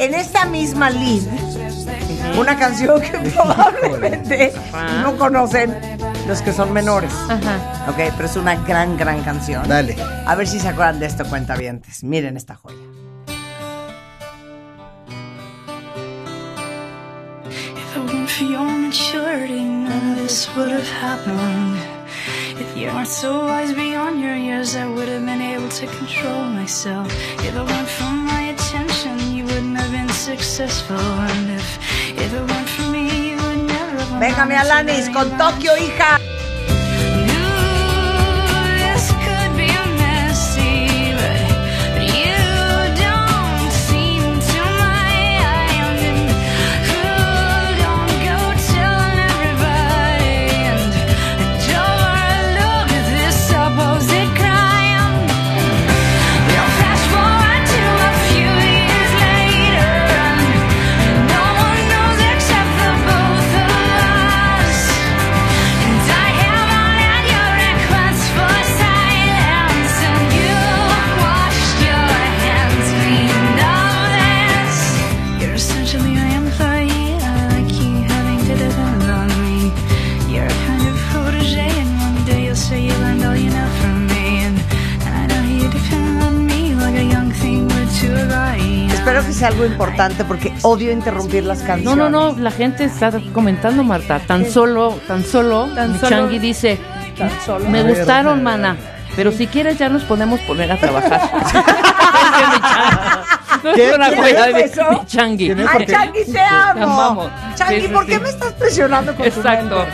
en esta misma lead, una canción que probablemente no conocen los que son menores. Ajá. Ok, pero es una gran, gran canción. Dale. A ver si se acuerdan de esto, cuentavientes. Miren esta joya. If it weren't for your maturity, none of this would have happened. If you weren't so wise beyond your years, I would have been able to control myself. If it weren't Βέγχαμε, με είσαι με το Tokyo! Algo importante porque odio interrumpir las canciones. No, no, no, la gente está comentando, Marta. Tan solo, tan solo, Tan solo- Changi dice, me A ver, gustaron, a ver. mana, pero si quieres ya nos podemos poner a trabajar. Es que mi Changi- No es ¿Quién- una quién joya es de eso? mi Changi. ¿Quién es? ¡Ay, Changi, te amo! Changi, Sí, sí, ¿por qué me estás presionando con tu Exacto.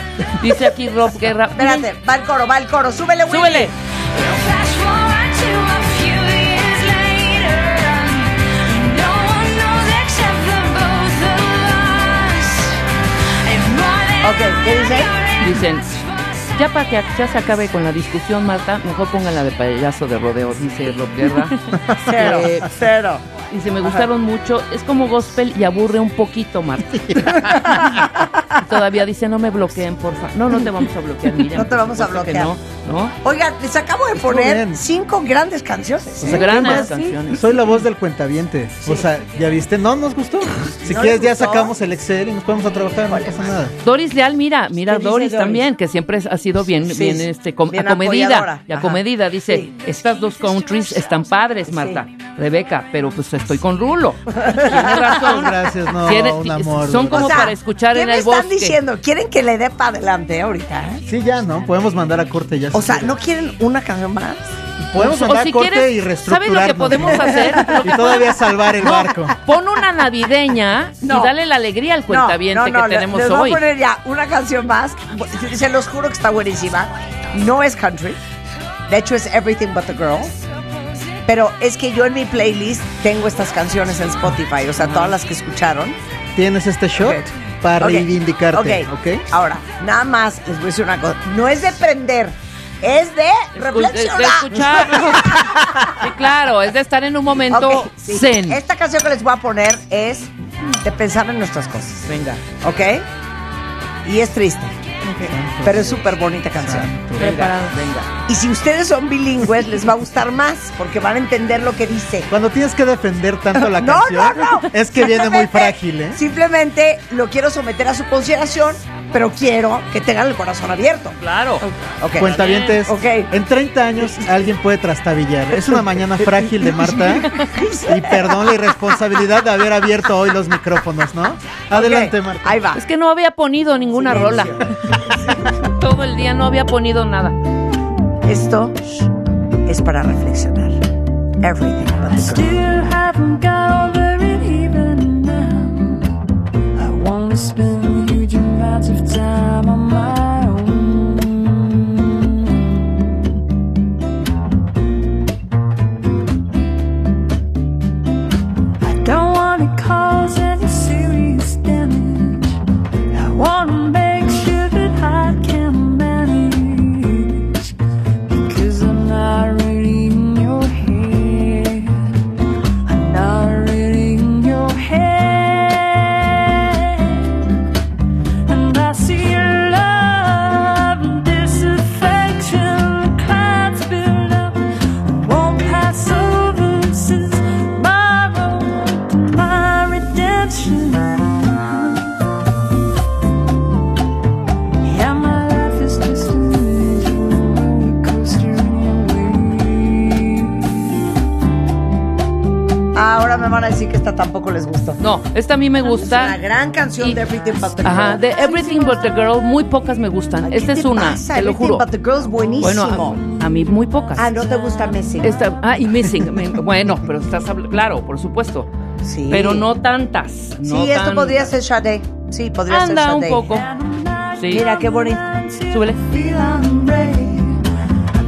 Dice aquí Rob Guerra. Espérate, va el coro, va el coro. Súbele, Willy. Súbele. Ok, ¿qué dice? Dicen, ya para que ya se acabe con la discusión, Marta, mejor pongan la de payaso de rodeo, dice Rob Guerra. Cero, Eh, cero. Dice, me gustaron mucho. Es como gospel y aburre un poquito, Marta. Todavía dice, no me bloqueen, porfa. No, no te vamos a bloquear, Miriam. No te vamos a bloquear. No, ¿no? Oigan, les acabo de poner cinco grandes canciones. O sea, grandes canciones. Soy la voz del cuentaviente. O sea, ¿ya viste? No nos gustó. Si ¿No quieres, ya sacamos el Excel y nos podemos a trabajar, no pasa nada. Doris Leal, mira, mira ¿Qué dice Doris, Doris? también, que siempre ha sido bien, Sí, bien este, com- Bien acomedida. apoyadora. Y acomedida, dice, Sí. estas dos countries están padres, Marta. Rebeca, pero pues estoy con Rulo. Tiene razón. Gracias, no, Tiene- un amor. Son como O sea, para escuchar ¿qué en me el están bosque. diciendo? ¿Quieren que le dé para adelante ahorita? eh? Sí, ya, ¿no? Podemos mandar a corte ya. O si sea. ¿no quieren una canción más? Podemos O mandar si a corte quieres, y ¿sabes reestructurarnos. lo que podemos hacer? y todavía salvar el barco. pon una navideña No. y dale la alegría al cuentaviente que le- tenemos les hoy. voy a poner ya una canción más. Se los juro que está buenísima. No es country. De hecho, es Everything But the Girl. Pero es que yo en mi playlist tengo estas canciones en Spotify. O sea, todas las que escucharon. Tienes este shot para Ok, reivindicarte, ok. ¿ok? Ahora, nada más les voy a decir una cosa. No es de prender, es de Escu- reflexionar. de escuchar. sí, claro, es de estar en un momento sí. zen. Esta canción que les voy a poner es de pensar en nuestras cosas. Venga. ¿Ok? Y es triste. Pero es súper bonita canción. Venga, venga. Y si ustedes son bilingües, les va a gustar más, porque van a entender lo que dice. Cuando tienes que defender tanto la No, canción, no, no. es que viene muy frágil, ¿eh? Simplemente lo quiero someter a su consideración, pero quiero que tengan el corazón abierto. Claro. Ok. Cuentavientes, Ok. en 30 años alguien puede trastabillar. Es una mañana frágil de Marta y perdón la irresponsabilidad de haber abierto hoy los micrófonos, ¿no? Adelante, Marta. Ahí va. Es que no había ponido ninguna rola. Todo el día no había ponido nada. Esto es para reflexionar. Everything but the girl. Still haven't got over it even now. I wanna spend amounts of time on my esta tampoco les gustó. No, esta a mí me Es una gusta. gran canción Y- de Everything But the Girl. Ajá, de Everything But the Girl, muy pocas me gustan. ¿Qué Esta es te una, pasa? te lo Everything juro. But the Girl es buenísimo. Bueno, a, a mí muy pocas. ah, ¿no te gusta Missing? Esta- ah, y Missing. me- bueno, pero estás claro, por supuesto. sí. Pero no tantas. no sí, esto tantas. podría ser Sade. Sí, podría ser Anda un Sade. poco. Sí. Mira, qué bonito. Súbele.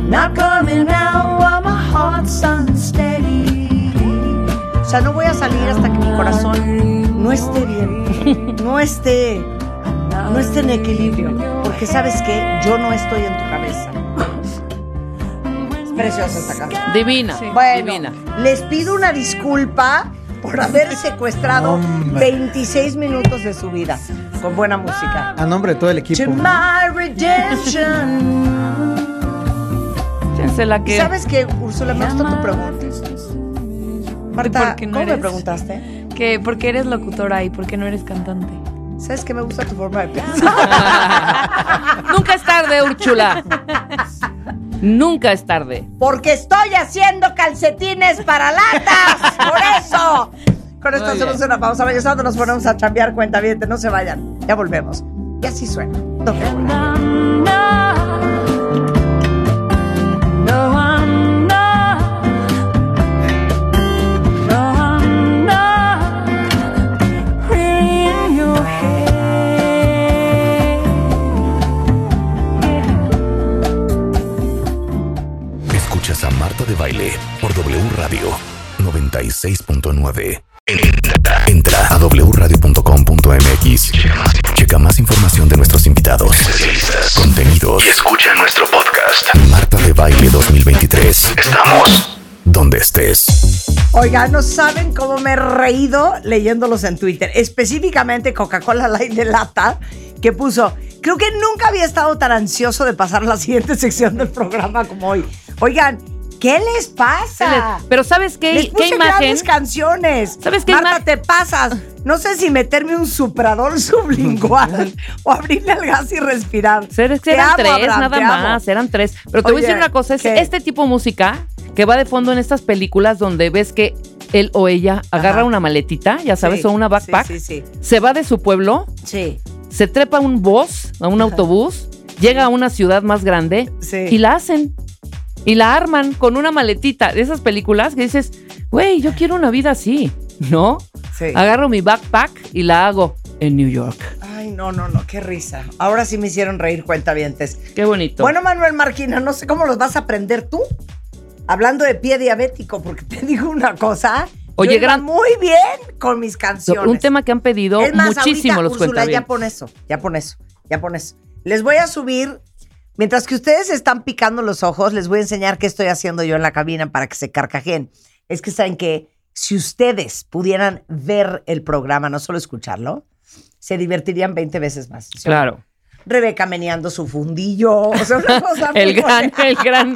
Not coming now while my heart's unsteady. O sea, no voy a salir hasta que mi corazón no esté bien, no esté, no esté en equilibrio, porque sabes que yo no estoy en tu cabeza. Es preciosa esta canción. Divina. Bueno, Divina. les pido una disculpa por haber secuestrado Hombre. 26 minutos de su vida con buena música. A nombre de todo el To equipo. my redemption. Échense la ¿Y que. sabes qué, Úrsula? Me gustó tu pregunta. Marta, por qué no ¿cómo me eres? preguntaste? Que porque eres locutora y por qué no eres cantante. ¿Sabes que me gusta tu forma de pensar? Nunca es tarde, Úrchula. Nunca es tarde. Porque estoy haciendo calcetines para latas. Por eso. Con esto Muy hacemos bien. una pausa. Regresando nos ponemos a chambear cuenta bien. No se vayan. Ya volvemos. Y así suena. Doble Baile por W Radio 96.9. Entra, entra a wradio.com.mx. Checa más información de nuestros invitados, contenidos y escucha nuestro podcast. Marta de Baile 2023. Estamos donde estés. Oigan, no saben cómo me he reído leyéndolos en Twitter. Específicamente Coca-Cola Light de lata, que puso, creo que nunca había estado tan ansioso de pasar la siguiente sección del programa como hoy. Oigan, ¿qué les pasa? Pero ¿sabes qué, Les qué puse imagen? grandes canciones. ¿Sabes qué Marta, te pasas. No sé si meterme un suprador sublingual o abrirle al gas y respirar. Te eran amo, tres, Abraham, nada te amo. más, eran tres. Pero te voy a decir una cosa, es ¿qué? este tipo de música que va de fondo en estas películas donde ves que él o ella agarra Ajá. una maletita, ya sabes, Sí, o una backpack, Sí, sí, se va de su pueblo, sí. se trepa a un bus, a un autobús, llega a una ciudad más grande Sí. y la hacen. Y la arman con una maletita de esas películas que dices, güey, yo quiero una vida así, ¿no? Sí. Agarro mi backpack y la hago en New York. Ay, no, no, no, qué risa. Ahora sí me hicieron reír cuentavientes. Qué bonito. Bueno, Manuel Marquina, no sé cómo los vas a aprender tú. Hablando de pie diabético, porque te digo una cosa. Oye, yo iba gran- muy bien con mis canciones. un tema que han pedido es más, muchísimo ahorita, los Úrsula, ya cuentavientes. pon eso, ya pon eso, ya pon eso. Les voy a subir, mientras que ustedes están picando los ojos, les voy a enseñar qué estoy haciendo yo en la cabina para que se carcajen. Es que saben que si ustedes pudieran ver el programa, no solo escucharlo, se divertirían 20 veces más. Claro. Rebeca meneando su fundillo, o sea, una cosa muy El gran, el gran.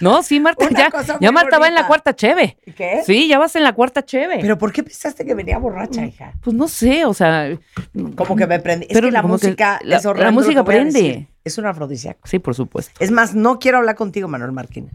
No, sí, Marta, Una ya, ya Marta va en la cuarta cheve. ¿Qué? Sí, ya vas en la cuarta cheve. Pero ¿por qué pensaste que venía borracha, hija? pues no sé, o sea. Como que me prendí. Es Pero que la que música la- es horrendo la música prende. Es un afrodisíaco. Sí, por supuesto. Es más, no quiero hablar contigo, Manuel Marquina.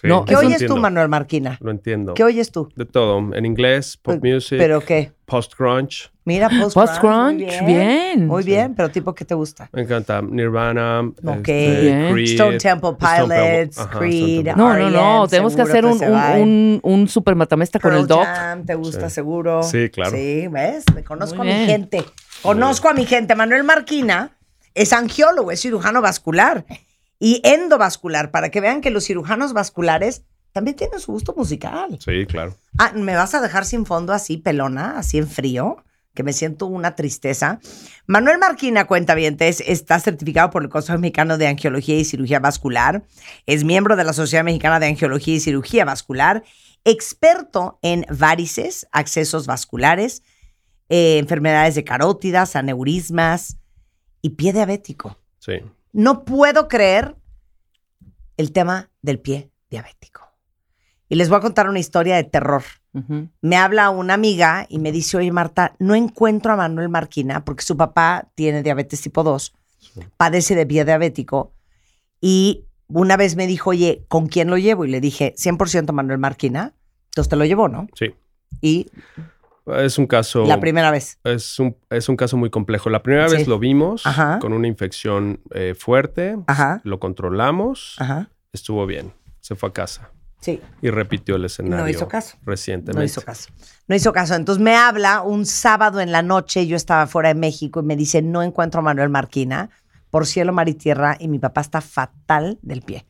Sí, No, ¿Qué oyes tú, Manuel Marquina? Lo entiendo. ¿Qué oyes tú? De todo. En inglés, pop music, ¿Pero qué? post-grunge. Mira, post Post-grunge, bien. Muy bien, pero tipo, ¿qué te gusta? Me encanta Nirvana. Ok. Bien. Creed, Stone Temple Stone Temple- Pilots, ajá, Creed. Temple. No, no, no. R.E.M., Tenemos que hacer que un, se un, un, un super matamesta con el doc. Jam, ¿te gusta Sí. seguro? Sí, claro. Sí, ¿ves? Me conozco Muy a mi gente. Conozco a mi gente. Manuel Marquina es angiólogo, es cirujano vascular y endovascular, para que vean que los cirujanos vasculares también tienen su gusto musical. Sí, claro. Ah, ¿me vas a dejar sin fondo así, pelona, así en frío? Que me siento una tristeza. Manuel Marquina, cuenta está certificado por el Consejo Mexicano de Angiología y Cirugía Vascular. Es miembro de la Sociedad Mexicana de Angiología y Cirugía Vascular. Experto en varices, accesos vasculares, eh, enfermedades de carótidas, aneurismas y pie diabético. Sí. No puedo creer el tema del pie diabético. Y les voy a contar una historia de terror. Me habla una amiga y me dice, oye Marta, no encuentro a Manuel Marquina porque su papá tiene diabetes tipo 2, padece de pie diabético. Y una vez me dijo, oye, ¿con quién lo llevo? Y le dije, 100% Manuel Marquina. Entonces te lo llevó, ¿no? Sí. Y Es un caso. la primera vez. Es un, es un caso muy complejo. La primera Sí. vez lo vimos Ajá. con una infección eh, fuerte. Ajá. Lo controlamos. Ajá. Estuvo bien. Se fue a casa. Sí. Y repitió el escenario. No hizo caso. Recientemente. No hizo caso. No hizo caso. Entonces me habla un sábado en la noche, yo estaba fuera de México y me dice, no encuentro a Manuel Marquina, por cielo, mar y tierra, y mi papá está fatal del pie.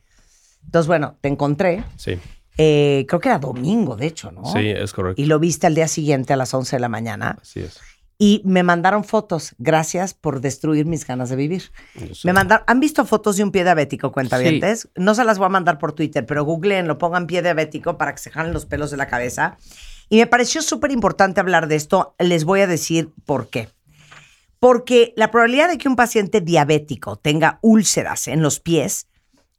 Entonces, bueno, te encontré. Sí. Eh, creo que era domingo, de hecho, ¿no? Sí, es correcto. Y lo viste al día siguiente a las 11 de la mañana. Así es. Y me mandaron fotos. Gracias por destruir mis ganas de vivir. Me mandaron, ¿han visto fotos de un pie diabético, cuentavientes? No se las voy a mandar por Twitter, pero googleenlo, pongan pie diabético para que se jalen los pelos de la cabeza. Y me pareció súper importante hablar de esto. Les voy a decir por qué. Porque la probabilidad de que un paciente diabético tenga úlceras en los pies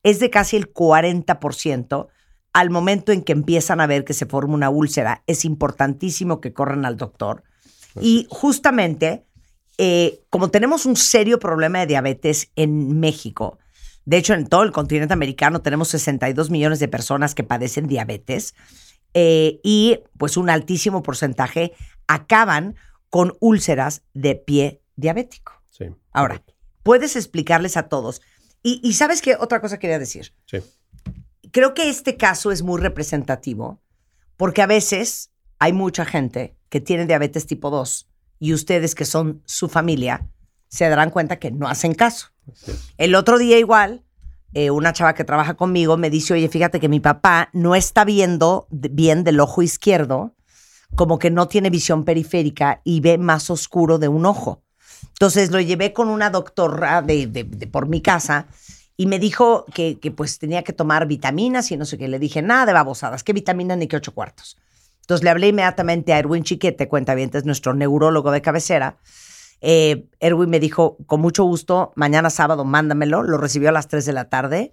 es de casi el 40% al momento en que empiezan a ver que se forma una úlcera. Es importantísimo que corran al doctor. Y justamente, eh, como tenemos un serio problema de diabetes en México, de hecho en todo el continente americano tenemos 62 millones de personas que padecen diabetes eh, y pues un altísimo porcentaje acaban con úlceras de pie diabético. Sí. Ahora, puedes explicarles a todos. Y, y sabes qué otra cosa quería decir. Sí. Creo que este caso es muy representativo porque a veces hay mucha gente que tiene diabetes tipo 2 y ustedes que son su familia se darán cuenta que no hacen caso. El otro día igual, eh, una chava que trabaja conmigo me dice, oye, fíjate que mi papá no está viendo bien del ojo izquierdo, como que no tiene visión periférica y ve más oscuro de un ojo. Entonces lo llevé con una doctora de, de- de- por mi casa y me dijo que, que, pues tenía que tomar vitaminas y no sé qué. Le dije, nada de babosadas, ¿qué vitaminas ni qué ocho cuartos? Entonces le hablé inmediatamente a Erwin Chiquete, cuenta bien, es nuestro neurólogo de cabecera. Eh, Erwin me dijo, con mucho gusto, mañana sábado mándamelo. Lo recibió a las 3 de la tarde.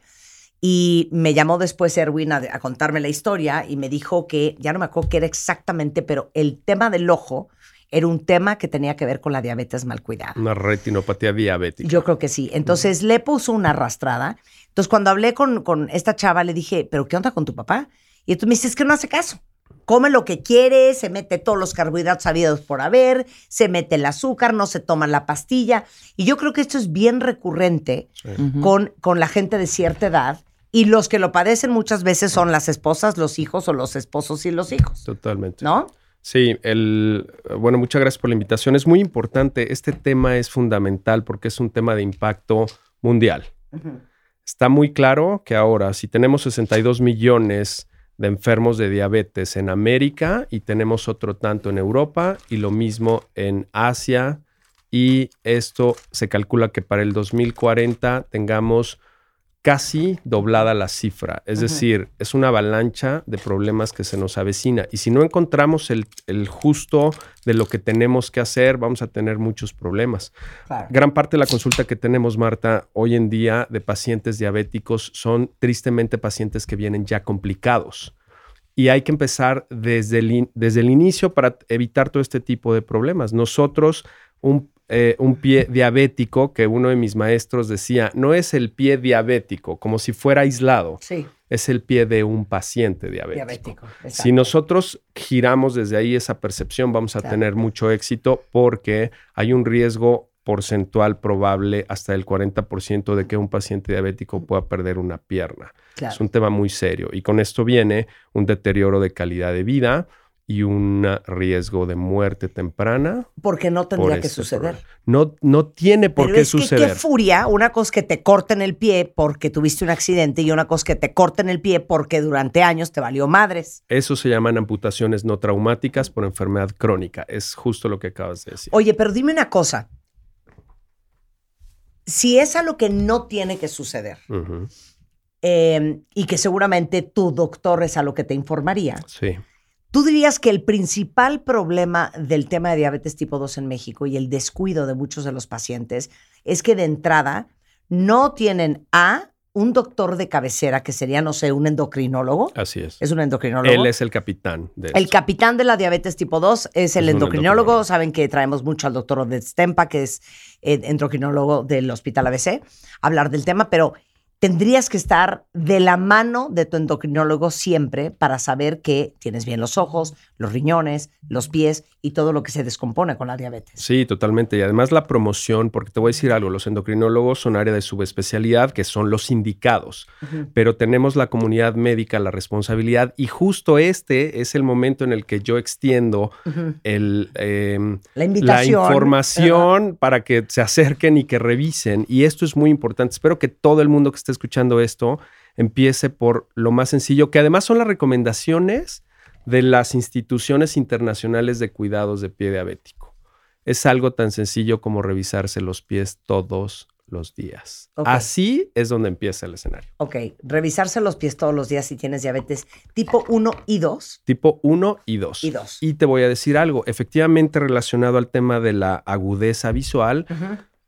Y me llamó después Erwin a, a contarme la historia y me dijo que, ya no me acuerdo qué era exactamente, pero el tema del ojo era un tema que tenía que ver con la diabetes mal cuidada. Una retinopatía diabética. Yo creo que sí. Entonces le puso una arrastrada. Entonces cuando hablé con, con esta chava le dije, ¿pero qué onda con tu papá? Y entonces me dice, es que no hace caso. Come lo que quiere, se mete todos los carbohidratos habidos por haber, se mete el azúcar, no se toma la pastilla. Y yo creo que esto es bien recurrente con, con la gente de cierta edad. Y los que lo padecen muchas veces son las esposas, los hijos o los esposos y los hijos. Totalmente. ¿No? Sí, el, bueno, muchas gracias por la invitación. Es muy importante. Este tema es fundamental porque es un tema de impacto mundial. Está muy claro que ahora, si tenemos 62 millones de enfermos de diabetes en América y tenemos otro tanto en Europa y lo mismo en Asia, y esto se calcula que para el 2040 tengamos casi doblada la cifra. Es decir, es una avalancha de problemas que se nos avecina. Y si no encontramos el, el justo de lo que tenemos que hacer, vamos a tener muchos problemas. Claro. Gran parte de la consulta que tenemos, Marta, hoy en día de pacientes diabéticos son tristemente pacientes que vienen ya complicados. Y hay que empezar desde el, desde el inicio para evitar todo este tipo de problemas. Nosotros, un, eh, un pie diabético, que uno de mis maestros decía, no es el pie diabético, como si fuera aislado, Sí, es el pie de un paciente diabético. diabético. Si nosotros giramos desde ahí esa percepción, vamos a tener mucho éxito porque hay un riesgo porcentual probable hasta el 40% de que un paciente diabético pueda perder una pierna. Claro. Es un tema muy serio y con esto viene un deterioro de calidad de vida y un riesgo de muerte temprana. Porque no por tendría que este suceder. problema. No, no tiene por Pero qué es que suceder. qué furia, una cosa que te corten el pie porque tuviste un accidente y una cosa que te corten el pie porque durante años te valió madres. Eso se llaman amputaciones no traumáticas por enfermedad crónica. Es justo lo que acabas de decir. Oye, pero dime una cosa. Si es algo que no tiene que suceder eh, y que seguramente tu doctor es a lo que te informaría, Sí. ¿Tú dirías que el principal problema del tema de diabetes tipo 2 en México y el descuido de muchos de los pacientes es que de entrada no tienen a un doctor de cabecera que sería, no sé, un endocrinólogo? Así es. Es un endocrinólogo. Él es el capitán de El capitán de la diabetes tipo 2 es el Es endocrinólogo. endocrinólogo. Saben que traemos mucho al doctor Oded Stempa, que es eh, endocrinólogo del Hospital ABC, a hablar del tema, pero tendrías que estar de la mano de tu endocrinólogo siempre para saber que tienes bien los ojos, los riñones, los pies y todo lo que se descompone con la diabetes. Sí, totalmente. Y además la promoción, porque te voy a decir algo, los endocrinólogos son área de subespecialidad, que son los indicados, pero tenemos la comunidad médica la responsabilidad y justo este es el momento en el que yo extiendo el, em, La invitación. información para que se acerquen y que revisen. Y esto es muy importante. Espero que todo el mundo que esté escuchando esto empiece por lo más sencillo, que además son las recomendaciones de las instituciones internacionales de cuidados de pie diabético. Es algo tan sencillo como revisarse los pies todos los días. Así es donde empieza el escenario. Ok, revisarse los pies todos los días si tienes diabetes tipo 1 y 2. Tipo 1 y 2. Y dos. Y te voy a decir algo, efectivamente relacionado al tema de la agudeza visual,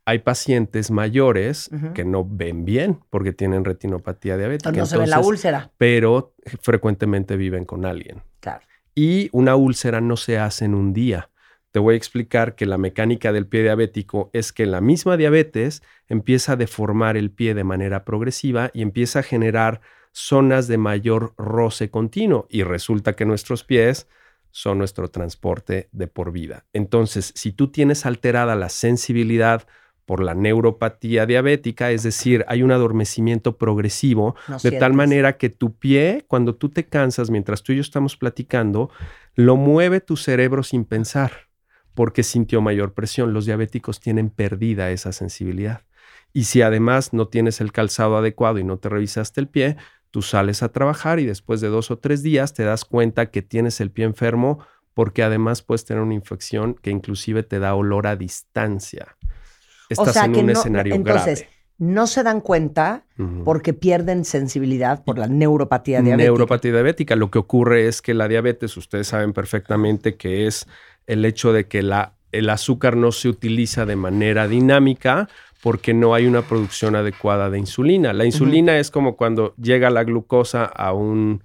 hay pacientes mayores que no ven bien porque tienen retinopatía diabética. No se ve la Entonces, úlcera. Pero frecuentemente viven con alguien. Claro. Y una úlcera no se hace en un día. Te voy a explicar que la mecánica del pie diabético es que la misma diabetes empieza a deformar el pie de manera progresiva y empieza a generar zonas de mayor roce continuo. Y resulta que nuestros pies son nuestro transporte de por vida. Entonces, si tú tienes alterada la sensibilidad por la neuropatía diabética, es decir, hay un adormecimiento progresivo No de tal manera que tu pie, cuando tú te cansas, mientras tú y yo estamos platicando, lo mueve tu cerebro sin pensar, porque sintió mayor presión. Los diabéticos tienen perdida esa sensibilidad. Y si además no tienes el calzado adecuado y no te revisaste el pie, tú sales a trabajar y después de dos o tres días te das cuenta que tienes el pie enfermo porque además puedes tener una infección que inclusive te da olor a distancia. Estás o sea en que un no, escenario entonces, grave. no se dan cuenta porque pierden sensibilidad por la neuropatía diabética. Neuropatía diabética. Lo que ocurre es que la diabetes, ustedes saben perfectamente que es el hecho de que la, el azúcar no se utiliza de manera dinámica porque no hay una producción adecuada de insulina. La insulina es como cuando llega la glucosa a un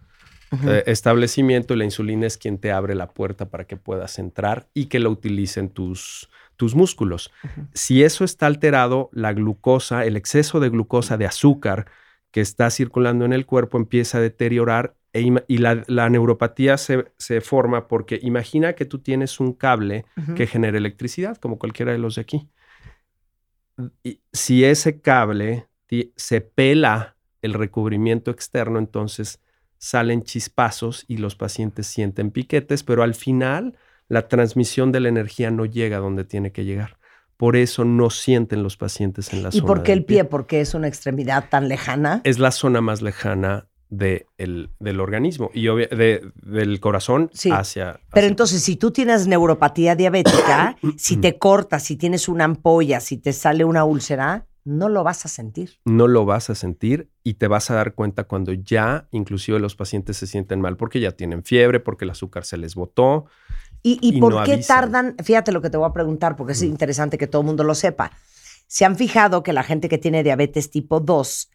eh, establecimiento y la insulina es quien te abre la puerta para que puedas entrar y que lo utilicen tus, tus músculos. Si eso está alterado, la glucosa, el exceso de glucosa de azúcar que está circulando en el cuerpo empieza a deteriorar e y la, la neuropatía se, se forma porque imagina que tú tienes un cable que genera electricidad, como cualquiera de los de aquí. Y si ese cable se pela el recubrimiento externo, entonces salen chispazos y los pacientes sienten piquetes, pero al final la transmisión de la energía no llega donde tiene que llegar. Por eso no sienten los pacientes en la ¿Y zona por qué el pie? Porque es una extremidad tan lejana. es la zona más lejana de el- del organismo y obvia- de- del corazón Sí. hacia, Pero hacia- entonces, si tú tienes neuropatía diabética, si te cortas, si tienes una ampolla, si te sale una úlcera, no lo vas a sentir. no lo vas a sentir y te vas a dar cuenta cuando ya inclusive los pacientes se sienten mal porque ya tienen fiebre, porque el azúcar se les botó. ¿Y, y Y por no qué avisan. tardan? Fíjate lo que te voy a preguntar, porque es interesante que todo el mundo lo sepa. Se han fijado que la gente que tiene diabetes tipo 2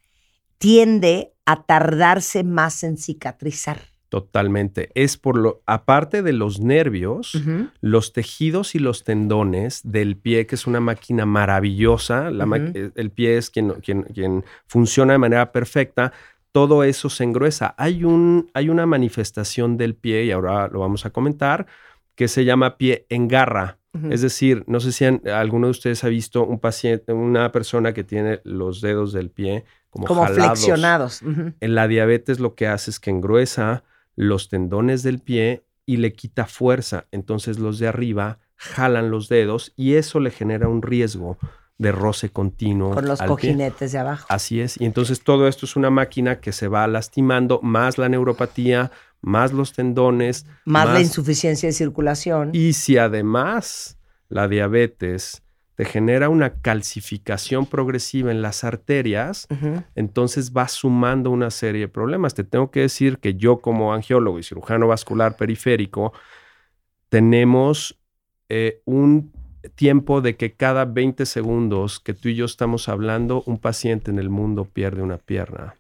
tiende a tardarse más en cicatrizar. Totalmente. Es por lo, aparte de los nervios, los tejidos y los tendones del pie, que es una máquina maravillosa, la eh, el pie es quien, quien, quien funciona de manera perfecta, todo eso se engruesa. Hay, un, hay una manifestación del pie, y ahora lo vamos a comentar, que se llama pie en garra. Es decir, no sé si han- alguno de ustedes ha visto un paciente, una persona que tiene los dedos del pie como, Como jalados. flexionados. En la diabetes lo que hace es que engruesa los tendones del pie y le quita fuerza. Entonces los de arriba jalan los dedos y eso le genera un riesgo de roce continuo. Con los pie. cojinetes de abajo. Así es. Y entonces todo esto es una máquina que se va lastimando, más la neuropatía, más los tendones, Más la insuficiencia de circulación. y si además la diabetes te genera una calcificación progresiva en las arterias, entonces va sumando una serie de problemas. Te tengo que decir que yo como angiólogo y cirujano vascular periférico, tenemos eh, un tiempo de que cada 20 segundos que tú y yo estamos hablando, un paciente en el mundo pierde una pierna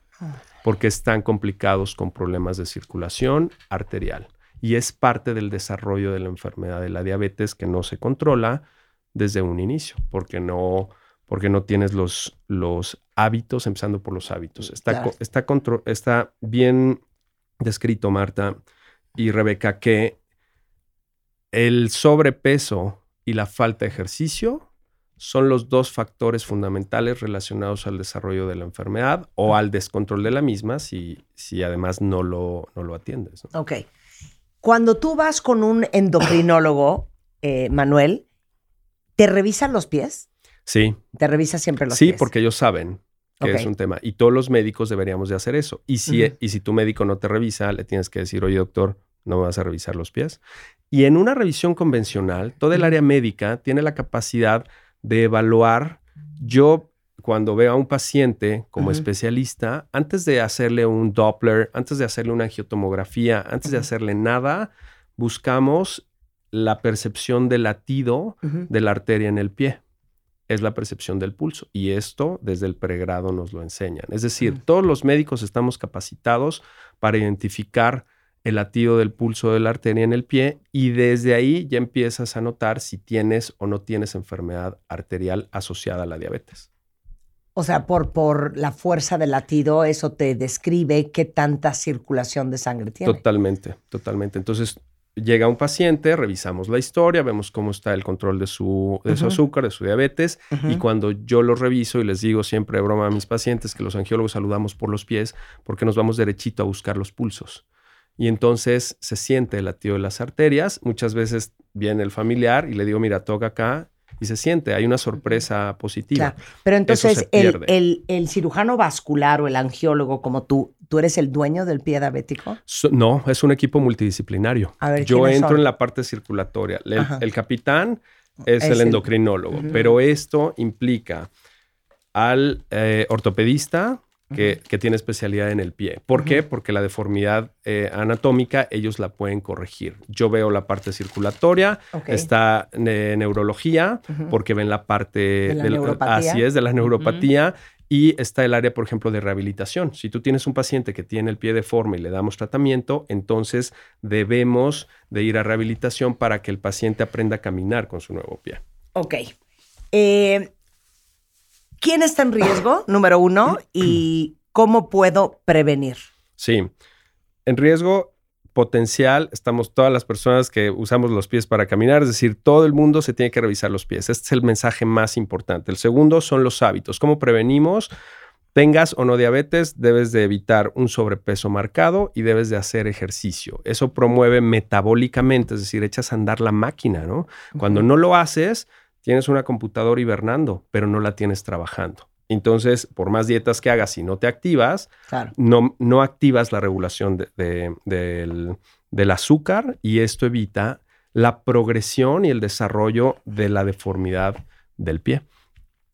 porque están complicados con problemas de circulación arterial. Y es parte del desarrollo de la enfermedad de la diabetes que no se controla desde un inicio, porque no, porque no tienes los, los hábitos, empezando por los hábitos. Está, Claro. co- está, contro- está bien descrito, Marta y Rebeca, que el sobrepeso y la falta de ejercicio son los dos factores fundamentales relacionados al desarrollo de la enfermedad o al descontrol de la misma si, si además no lo, no lo atiendes. ¿no? Ok. Cuando tú vas con un endocrinólogo, eh, Manuel, ¿te revisan los pies? Sí, Te revisa siempre los sí, pies. porque ellos saben que es un tema. Y todos los médicos deberíamos de hacer eso. Y si, y si tu médico no te revisa, le tienes que decir, oye doctor, no me vas a revisar los pies. Y en una revisión convencional, toda el área médica tiene la capacidad de evaluar. Yo, cuando veo a un paciente como especialista, antes de hacerle un Doppler, antes de hacerle una angiotomografía, antes de hacerle nada, buscamos la percepción del latido de la arteria en el pie. Es la percepción del pulso. Y esto desde el pregrado nos lo enseñan. Es decir, todos los médicos estamos capacitados para identificar el latido del pulso de la arteria en el pie y desde ahí ya empiezas a notar si tienes o no tienes enfermedad arterial asociada a la diabetes. O sea, por, por la fuerza del latido, eso te describe qué tanta circulación de sangre tiene. Totalmente, totalmente. Entonces llega un paciente, revisamos la historia, vemos cómo está el control de su, de su azúcar, de su diabetes, y cuando yo lo reviso y les digo siempre de broma a mis pacientes que los angiólogos saludamos por los pies porque nos vamos derechito a buscar los pulsos. Y entonces se siente el latido de las arterias. Muchas veces viene el familiar y le digo, mira, toca acá y se siente. Hay una sorpresa positiva. Claro. Pero entonces, el, el- el cirujano vascular o el angiólogo como tú, ¿tú eres el dueño del pie diabético? So- no, es un equipo multidisciplinario. A ver, Yo ¿quiénes entro son? en la parte circulatoria. El, capitán es, Es el endocrinólogo, pero esto implica al eh, ortopedista que, que tiene especialidad en el pie. ¿Por qué? Porque la deformidad eh, anatómica ellos la pueden corregir. Yo veo la parte circulatoria, Ok. está eh, neurología, porque ven la parte De la neuropatía. así es, de la neuropatía. Y está el área, por ejemplo, de rehabilitación. Si tú tienes un paciente que tiene el pie deforme y le damos tratamiento, entonces debemos de ir a rehabilitación para que el paciente aprenda a caminar con su nuevo pie. Ok. Eh, ¿Quién está en riesgo, número uno? ¿Y cómo puedo prevenir? Sí. En riesgo potencial estamos todas las personas que usamos los pies para caminar, es decir, todo el mundo se tiene que revisar los pies. Este es el mensaje más importante. El segundo son los hábitos. ¿Cómo prevenimos? Tengas o no diabetes, debes de evitar un sobrepeso marcado y debes de hacer ejercicio. Eso promueve metabólicamente, es decir, echas a andar la máquina, ¿no? Cuando no lo haces, tienes una computadora hibernando, pero no la tienes trabajando. Entonces, por más dietas que hagas, si no te activas, Claro. no, no activas la regulación de- de- del, del azúcar y esto evita la progresión y el desarrollo de la deformidad del pie.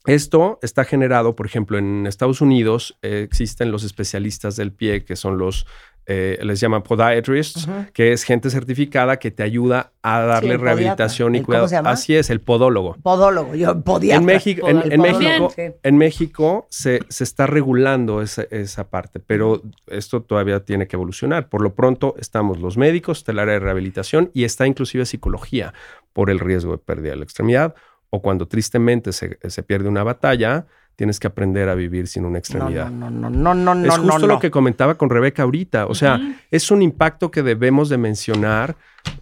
Esto está generado, por ejemplo, en Estados Unidos eh, existen los especialistas del pie que son los, eh, les llaman podiatrists, que es gente certificada que te ayuda a darle rehabilitación y ¿El cómo cuidado. se llama? Así es, el podólogo. Podólogo, yo podía. En México, en México se, se está regulando esa, esa parte, pero esto todavía tiene que evolucionar. Por lo pronto estamos los médicos, está el área de rehabilitación y está inclusive psicología por el riesgo de pérdida de la extremidad o cuando tristemente se, se pierde una batalla, tienes que aprender a vivir sin una No, extremidad. no, no, no, no, no, Es no, justo no. lo que comentaba con Rebeca ahorita. O sea, es un impacto que debemos de mencionar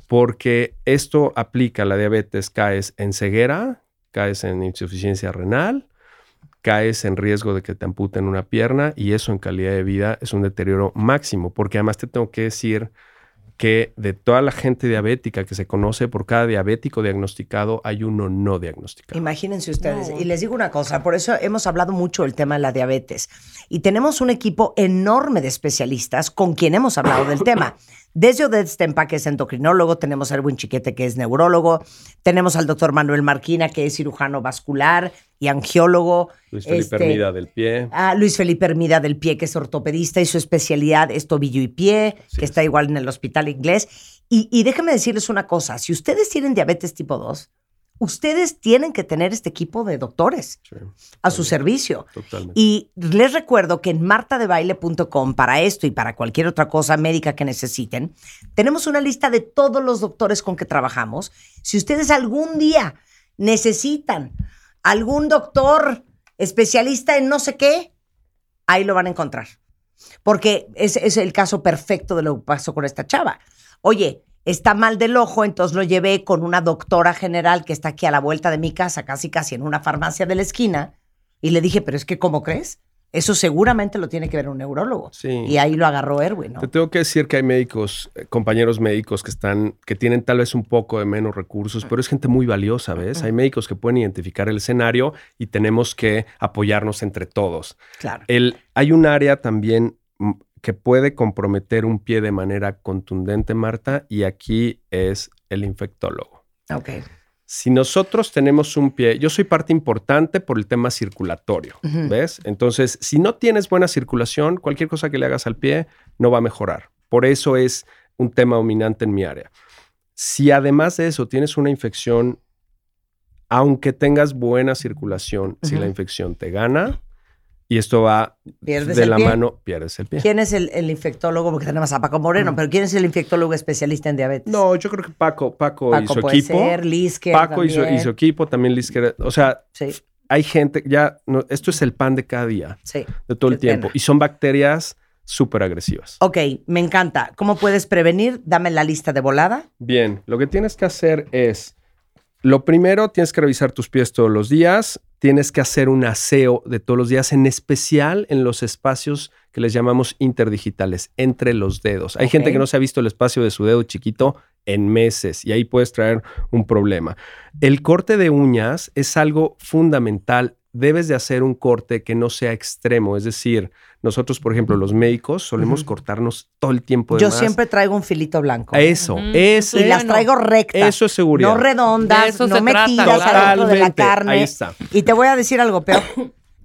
porque esto aplica a la diabetes. Caes en ceguera, caes en insuficiencia renal, caes en riesgo de que te amputen una pierna y eso en calidad de vida es un deterioro máximo. Porque además te tengo que decir que de toda la gente diabética que se conoce, por cada diabético diagnosticado hay uno no diagnosticado. Imagínense ustedes. Y les digo una cosa, por eso hemos hablado mucho del tema de la diabetes. Y tenemos un equipo enorme de especialistas con quien hemos hablado del tema. Desde Odette Stempa, que es endocrinólogo, tenemos a Erwin Chiquete, que es neurólogo, tenemos al doctor Manuel Marquina, que es cirujano vascular y angiólogo. Luis Felipe Este, Hermida del pie. A Luis Felipe Hermida del Pie, que es ortopedista y su especialidad es tobillo y pie, Así que es. está igual en el hospital inglés. Y, y déjenme decirles una cosa, si ustedes tienen diabetes tipo 2, ustedes tienen que tener este equipo de doctores Sí, a su servicio. totalmente. Y les recuerdo que en martadebaile.com, para esto y para cualquier otra cosa médica que necesiten, tenemos una lista de todos los doctores con que trabajamos. Si ustedes algún día necesitan algún doctor especialista en no sé qué, ahí lo van a encontrar. Porque ese es el caso perfecto de lo que pasó con esta chava. Oye, está mal del ojo, entonces lo llevé con una doctora general que está aquí a la vuelta de mi casa, casi casi en una farmacia de la esquina, y le dije, pero es que, ¿cómo crees? Eso seguramente lo tiene que ver un neurólogo. Sí. Y ahí lo agarró Erwin, ¿no? Te tengo que decir que hay médicos, eh, compañeros médicos que están, que tienen tal vez un poco de menos recursos, pero es gente muy valiosa, ¿ves? Hay médicos que pueden identificar el escenario y tenemos que apoyarnos entre todos. Claro. El, hay un área también mm, que puede comprometer un pie de manera contundente, Marta, y aquí es el infectólogo. Ok. Si nosotros tenemos un pie, yo soy parte importante por el tema circulatorio. ¿ves? Entonces, si no tienes buena circulación, cualquier cosa que le hagas al pie no va a mejorar. Por eso es un tema dominante en mi área. Si además de eso tienes una infección, aunque tengas buena circulación, si la infección te gana, y esto va Pierdes de la pie. mano, pierdes el pie. ¿Quién es el, el infectólogo? Porque tenemos a Paco Moreno, pero ¿quién es el infectólogo especialista en diabetes? No, yo creo que Paco, Paco, y Paco su puede equipo. ser, Lisker Paco y su, y su equipo también Lisker. O sea, Sí, hay gente, ya, no, esto es el pan de cada día, sí. de todo el tiempo. pena. Y son bacterias súper agresivas. Ok, me encanta. ¿Cómo puedes prevenir? Dame la lista de volada. Bien, lo que tienes que hacer es, lo primero, tienes que revisar tus pies todos los días, tienes que hacer un aseo de todos los días, en especial en los espacios que les llamamos interdigitales, entre los dedos. Hay gente que no se ha visto el espacio de su dedo chiquito en meses y ahí puedes traer un problema. El corte de uñas es algo fundamental. Debes de hacer un corte que no sea extremo, es decir, nosotros, por ejemplo, los médicos solemos cortarnos todo el tiempo. de Yo más. siempre traigo un filito blanco. A eso, ese, y las traigo rectas. eso es seguridad. No redondas, no metidas adentro de la carne. Ahí está. Y te voy a decir algo peor.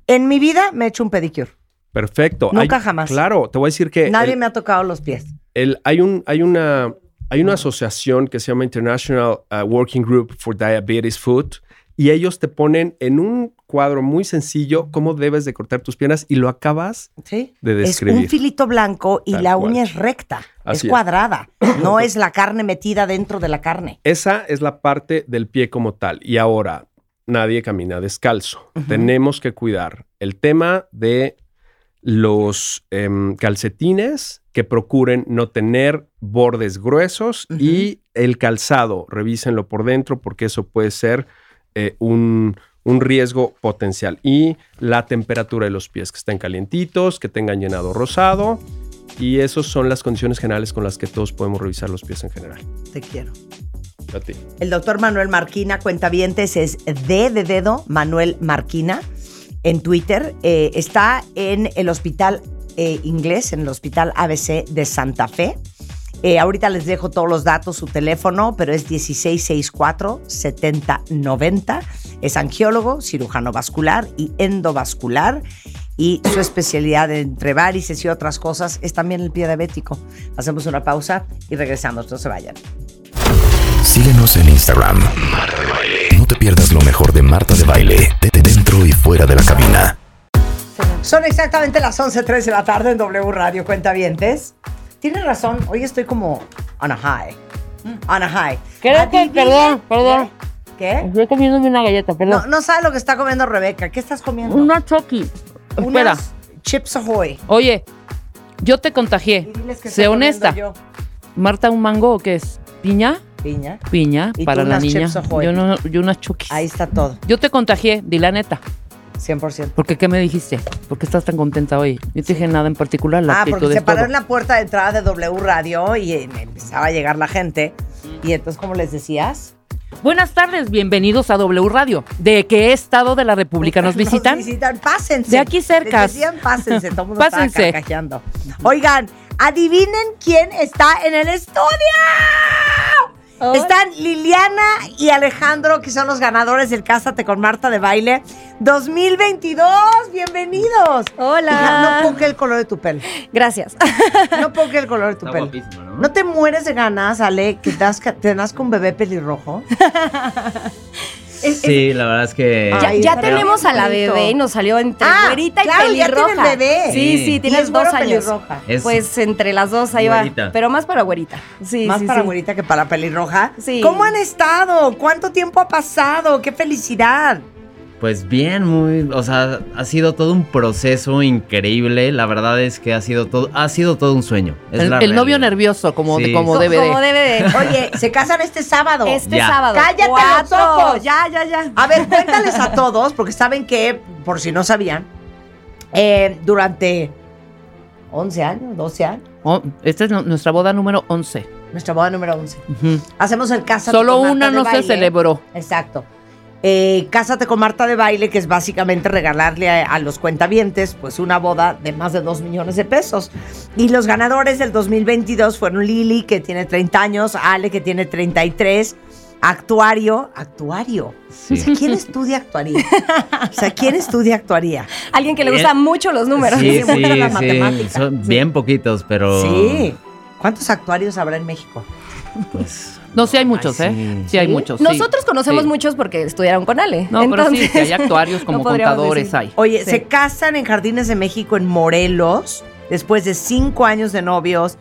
En mi vida me he hecho un pedicure. Perfecto. Nunca Hay- jamás. Claro, te voy a decir que Nadie el- me ha tocado los pies. el- hay, un, hay, una, hay una asociación que se llama International uh, Working Group for Diabetes Food y ellos te ponen en un cuadro muy sencillo cómo debes de cortar tus piernas y lo acabas ¿Sí? de Es describir. un filito blanco y Tal la cual. uña es recta. Así es es. cuadrada. No es la carne metida dentro de la carne. Esa es la parte del pie como tal. Y ahora, nadie camina descalzo. Tenemos que cuidar el tema de los em, calcetines que procuren no tener bordes gruesos y el calzado, revísenlo por dentro porque eso puede ser eh, un, un riesgo potencial. Y la temperatura de los pies, que estén calientitos, que tengan llenado rosado. Y esas son las condiciones generales con las que todos podemos revisar los pies en general. Te quiero. A ti. El doctor Manuel Marquina, cuentavientes, es D de dedo, Manuel Marquina, en Twitter. Eh, está en el hospital eh, inglés, en el hospital ABC de Santa Fe. Eh, ahorita les dejo todos los datos, su teléfono, pero es 1664-7090. Es angiólogo, cirujano vascular y endovascular. Y su especialidad entre varices y otras cosas es también el pie diabético. Hacemos una pausa y regresamos, no se vayan. Síguenos en Instagram. Marta de Baile. No te pierdas lo mejor de Marta de Baile, de dentro y fuera de la cabina. Son exactamente las 11.03 de la tarde en W Radio Cuentavientes. Tienes razón, hoy estoy como on a high. On a high. Creo que- perdón, perdón. ¿Qué? Estoy comiéndome una galleta, No, perdón. no sabes lo que está comiendo Rebeca. ¿Qué estás comiendo? Una Chucky. Espera. Chips Ahoy. Oye, yo te contagié. Y diles que Sé honesta. yo. Marta, ¿un mango o qué es? ¿Piña? Piña. Piña Y para tú la unas niña. Chips Ahoy. Yo, no, yo unas Chucky. Ahí está todo. Yo te contagié, di la neta. 100%. Porque ¿qué me dijiste? ¿Por qué estás tan contenta hoy? Yo te dije nada en particular, la Ah, porque se paró todo. en la puerta de entrada de W Radio y eh, empezaba a llegar la gente. Y entonces, ¿cómo les decías? Buenas tardes, bienvenidos a W Radio. ¿De qué estado de la República nos visitan? Nos visitan, pásense. De aquí cerca. Decían, pásense, todo el mundo Pásense. Oigan, adivinen quién está en el estudio. Están Liliana y Alejandro, que son los ganadores del Cásate con Marta de Baile 2022. Bienvenidos. Hola. Hija, no ponga el color de tu pelo. Gracias. No ponga el color de tu pelo. ¿no? te mueres de ganas, Ale, que te nazca un bebé pelirrojo? Sí, la verdad es que. Ya, ya tenemos a la bebé y nos salió entre Ah, güerita y claro, ya pelirroja. tienen bebé. Sí, Sí. sí, ¿Y tienes dos años. pelirroja? Es Pues entre las dos ahí Güerita. va. Pero más para güerita. Sí, Más sí, para sí. güerita que para pelirroja. Sí. ¿Cómo han estado? ¿Cuánto tiempo ha pasado? ¡Qué felicidad! Pues bien, muy, o sea, ha sido todo un proceso increíble. La verdad es que ha sido todo, ha sido todo un sueño. Es El, la el novio nervioso, como, Sí. como Co- debe de. Como debe de. Oye, se casan este sábado. Este Ya. sábado. Cállate los Cuatro. ojos. Ya, ya, ya. A ver, cuéntales a todos, porque saben que, por si no sabían, eh, durante 11 años, 12 años, Oh, esta es nu- nuestra boda número 11. nuestra boda número 11, Ujú. hacemos el Cásate Solo con Marta una de no se Baile. celebró. Exacto. Eh, Cásate con Marta de Baile, que es básicamente regalarle a, a los cuentavientes pues una boda de más de 2 millones de pesos. Y los ganadores del 2022 fueron Lili, que tiene 30 años, Ale, que tiene 33, Actuario, Actuario. Sí. O sea, ¿quién estudia actuaría? O sea, ¿quién estudia actuaría? Alguien que le gustan mucho los números. Sí, Sí, mucho la sí, matemática. sí. Son bien poquitos, pero. Sí. ¿Cuántos actuarios habrá en México? Pues, No, sí hay muchos, Ay, ¿eh? sí. Sí hay muchos. sí. Nosotros conocemos Sí. muchos porque estudiaron con Ale. No, pero sí, Entonces, hay actuarios como no contadores decir. hay. Oye, Sí. se casan en Jardines de México en Morelos, después de cinco años de novios,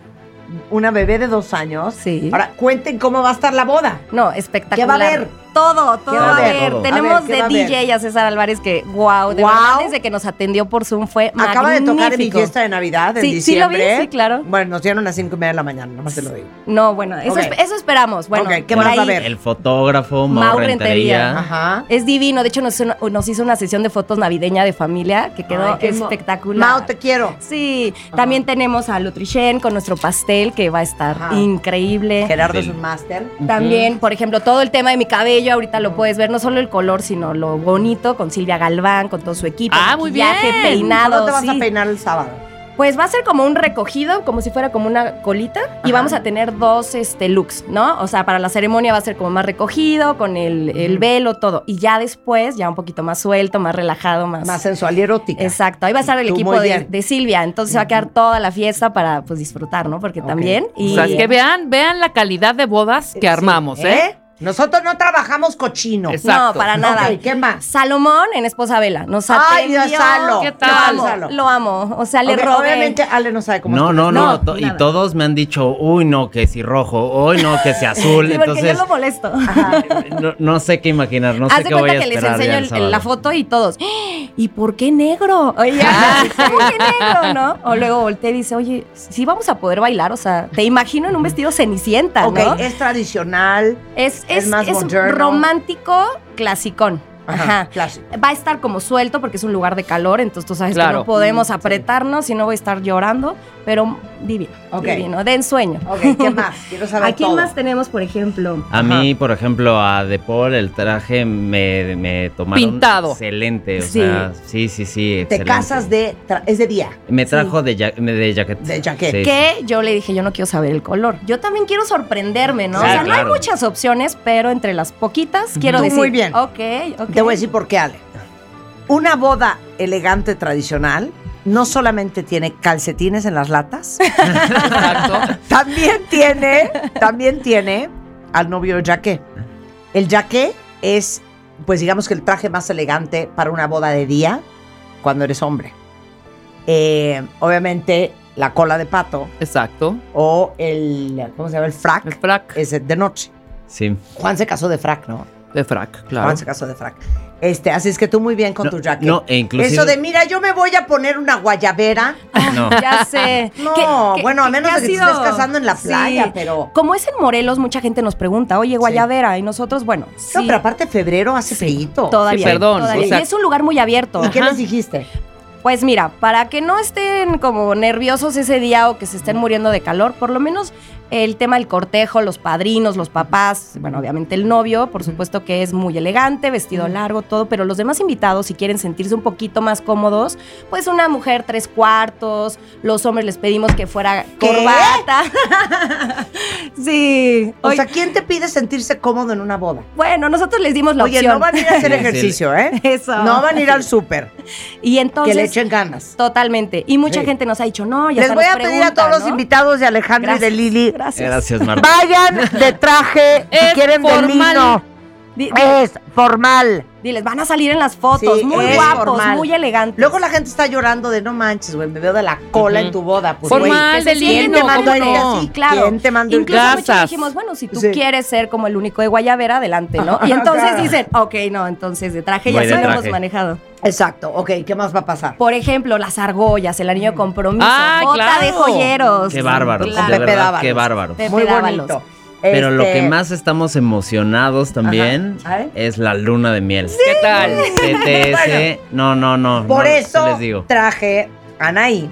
una bebé de dos años. Sí. Ahora, cuenten cómo va a estar la boda. No, espectacular. ¿Qué va a haber? Todo, todo ¿Qué va a haber. Todo. Tenemos A ver, ¿qué de a? DJ a César Álvarez que, wow, de Guau. verdad, desde que nos atendió por Zoom fue Acaba de tocar en mi fiesta de Navidad en Sí, sí lo vi, diciembre. sí, claro. Bueno, nos dieron a las cinco y media de la mañana, nomás te lo digo. No, bueno, eso, eso esperamos. Bueno, Ok, ¿qué más va a haber? el fotógrafo, Mau Rentería. Ajá. Es divino. De hecho, nos hizo, una, nos hizo una sesión de fotos navideña de familia que quedó Ay, espectacular. Mau, te quiero. Sí, también tenemos a Lutrichen con nuestro pastel que va a estar Ajá. increíble. Gerardo es un máster. También, por ejemplo, todo el tema de mi cabello, ahorita lo puedes ver, no solo el color, sino lo bonito, con Silvia Galván, con todo su equipo. Ah, muy bien. peinado. ¿Cuándo te vas a sí. peinar el sábado? Pues va a ser como un recogido, como si fuera como una colita, y vamos a tener dos este, looks, ¿no? O sea, para la ceremonia va a ser como más recogido, con el, el velo, todo. Y ya después, ya un poquito más suelto, más relajado, más... Más sensual y erótica. Exacto, ahí va a estar el Tú equipo de, Silvia, entonces se va a quedar toda la fiesta para pues disfrutar, ¿no? Porque también... Y, O sea, es que vean, vean la calidad de bodas que armamos, ¿eh? Nosotros no trabajamos cochino. Exacto. No, para nada. Ok, ¿qué más? Salomón en Esposa Vela. Nos Ay, atendió. Salo. ¿Qué tal? Lo amo, Salo? lo amo. O sea, le Ok, robé. Obviamente Ale no sabe cómo No, no, no, No, to- y todos me han dicho, uy, no, que si rojo, uy, no, que si azul. Sí, porque entonces, yo lo molesto. no, no sé qué imaginar, no Haz sé qué voy a que les esperar enseño el el- sábado. la foto y todos. "¡Ah! ¿Y por qué negro? Oye, ¿cómo que negro, no? O luego volteé y dice, oye, sí vamos a poder bailar. O sea, te imagino en un vestido cenicienta, Ok, ¿no? es tradicional. Es, es es, más es romántico, clasicón. Ajá, Ajá. clásico. Va a estar como suelto porque es un lugar de calor, entonces tú sabes que no podemos apretarnos y no voy a estar llorando, pero divino, Ok. divino, de ensueño. Ok, ¿qué más? Quiero saber ¿A quién todo. más tenemos, por ejemplo? A mí, por ejemplo, a De Paul el traje me, me tomaron Pintado. excelente. O Sí. sea, sí, sí, sí. Te casas de... es de día. Me trajo de, ja- de jacket. De jacket. Sí. Que yo le dije, yo no quiero saber el color. Yo también quiero sorprenderme, ¿no? Sí, o sea, no hay muchas opciones, pero entre las poquitas quiero Tú decir. muy bien. Ok, ok. Te voy a decir por qué, Ale. Una boda elegante tradicional no solamente tiene calcetines en las latas, Exacto. también tiene, también tiene al novio jaque. El jaque es, pues digamos que el traje más elegante para una boda de día cuando eres hombre. Eh, obviamente la cola de pato Exacto. o el, ¿cómo se llama? El frac El frac. es de noche. Sí. Juan se casó de frac, ¿no? De frac, claro. Juan se casó de frac. Este, así es que tú muy bien con No, tu jaque. no, e inclusive- Eso de, mira, yo me voy a poner una guayabera. No. Ya sé. No, ¿Qué- qué- bueno, a menos de que te estés casando en la Sí. playa, pero... Como es en Morelos, mucha gente nos pregunta, oye, Guayavera, y nosotros, bueno, sí, No, pero aparte febrero hace feíto. todavía. Sí, perdón, todavía. o sea- y es un lugar muy abierto. ¿Y qué les dijiste? Pues mira, para que no estén como nerviosos ese día o que se estén muriendo de calor, por lo menos el tema del cortejo, los padrinos, los papás, bueno, obviamente el novio, por supuesto que es muy elegante, vestido largo, todo, pero los demás invitados, si quieren sentirse un poquito más cómodos, pues una mujer tres cuartos, los hombres les pedimos que fuera ¿Qué? corbata. sí. O Oye, sea, ¿quién te pide sentirse cómodo en una boda? bueno, nosotros les dimos la Oye, opción. no van a ir a hacer ejercicio, ¿eh? Eso. No van a ir al súper. Y entonces... Que le echen ganas. Totalmente. Y mucha Sí. gente nos ha dicho, no, ya Les voy a pedir a todos los invitados de Alejandro y de Lili. Gracias. Gracias, Marta. Vayan de traje, si quieren de lino. Di- Es formal. diles, van a salir en las fotos, Sí, muy es guapos, formal. muy elegantes. Luego la gente está llorando de no manches, güey, me veo de la cola en tu boda. Pues, Formal, de ¿quién te mandó a ¿cómo ir no? así? Claro. ¿Quién te mandó ir Incluso muchos dijimos, bueno, si tú Sí. quieres ser como el único de Guayabera, adelante, ¿no? Y entonces Claro. dicen, ok, no, entonces de traje Voy ya de sí lo hemos traje. manejado. Exacto, ok, ¿qué más va a pasar? Por ejemplo, las argollas, el anillo de compromiso, Ah, bota claro. de joyeros. Qué bárbaros, Con de Pepe verdad, Dávalos. qué bárbaros. Pepe Muy Dávalos. bonito. Pero lo Este, que más estamos emocionados también es la luna de miel. ¿Qué tal? CTS, no, no, no. Por no, ¿qué eso les digo? traje a Anaí,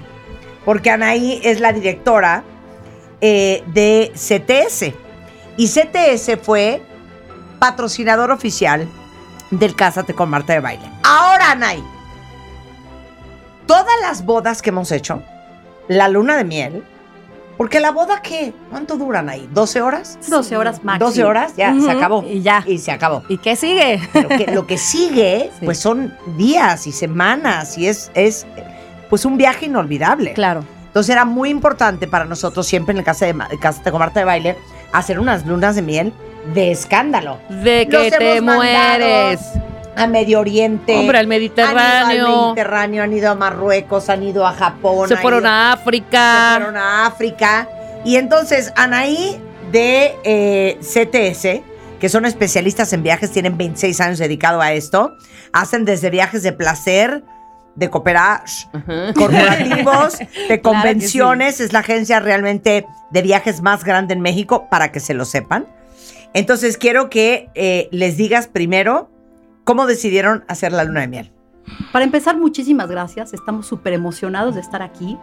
porque Anaí es la directora eh, de CTS. Y CTS fue patrocinador oficial del Cásate con Marta de Baile. Ahora, Anaí, todas las bodas que hemos hecho, la luna de miel, porque la boda, ¿qué? ¿Cuánto duran ahí? ¿12 horas? 12 horas máximo. 12 horas, ya, se acabó. y ya. Y se acabó. ¿Y qué sigue? Lo que, lo que sigue, Sí. pues son días y semanas y es, es pues un viaje inolvidable. Claro. Entonces era muy importante para nosotros siempre en el Casa de, casa de Marta de Baile hacer unas lunas de miel de escándalo. De Los que te mandado mueres. A Medio Oriente. Hombre, al Han ido al Mediterráneo. Mediterráneo, han ido a Marruecos, han ido a Japón. Se fueron ido- a se África. fueron a África. Y entonces Anaí de eh, CTS, que son especialistas en viajes, tienen 26 años dedicado a esto, hacen desde viajes de placer, de cooperage, Ajá. corporativos, de sí. convenciones. Es la agencia realmente de viajes más grande en México, para que se lo sepan. Entonces quiero que eh, les digas primero cómo decidieron hacer la luna de miel. Para empezar, muchísimas gracias. Estamos súper emocionados de estar aquí.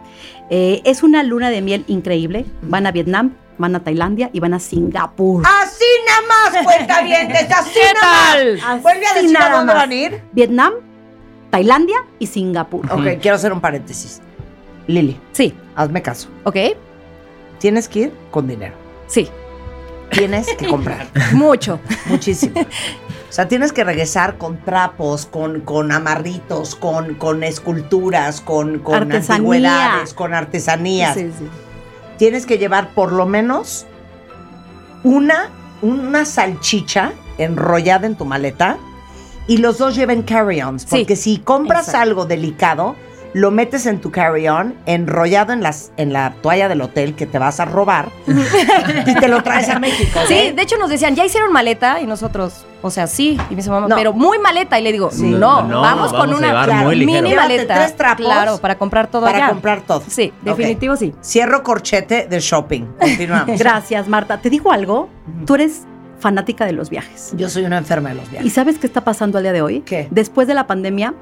Eh, es una luna de miel increíble. Van a Vietnam, van a Tailandia y van a Singapur. Así nada más, cuenta bien, así ¿Qué nada más. Vuelve a Así decir a dónde más. van a ir. Vietnam, Tailandia y Singapur. Ok, quiero hacer un paréntesis. Lili, Sí. hazme caso. ¿Ok? Tienes que ir con dinero. Sí. Tienes que comprar. Mucho. Muchísimo. O sea, tienes que regresar con trapos, con, con amarritos, con, con esculturas, con, antigüedades, con artesanías. Sí, sí. Tienes que llevar por lo menos una, una salchicha enrollada en tu maleta y los dos lleven carry-ons. Sí. Porque si compras Exacto. algo delicado, lo metes en tu carry-on enrollado en, las, en la toalla del hotel que te vas a robar y te lo traes a México. Sí, de hecho nos decían, ¿ya hicieron maleta? Y nosotros, o sea, sí. Y me dice mamá, No. pero muy maleta. Y le digo, Sí. no, No, vamos, con vamos una mini maleta. tres trapos Claro, para comprar todo para allá. comprar todo. Sí, definitivo sí. Cierro corchete de shopping. Continuamos. Gracias, Marta. Te digo algo. Tú eres fanática de los viajes. Yo soy una enferma de los ¿Y viajes. sabes qué está pasando al día de hoy? ¿Qué? Después de la pandemia,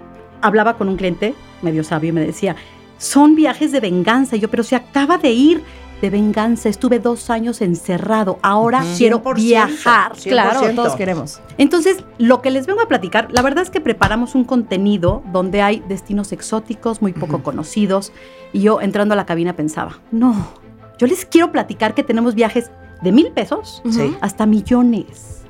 hablaba con un cliente medio sabio y me decía, son viajes de venganza. Y yo, pero se acaba de ir de venganza. Estuve dos años encerrado. Ahora quiero 100%, viajar. 100%. Claro, todos queremos. Entonces, lo que les vengo a platicar, la verdad es que preparamos un contenido donde hay destinos exóticos muy poco conocidos. Y yo entrando a la cabina pensaba, no, yo les quiero platicar que tenemos viajes de mil pesos hasta millones.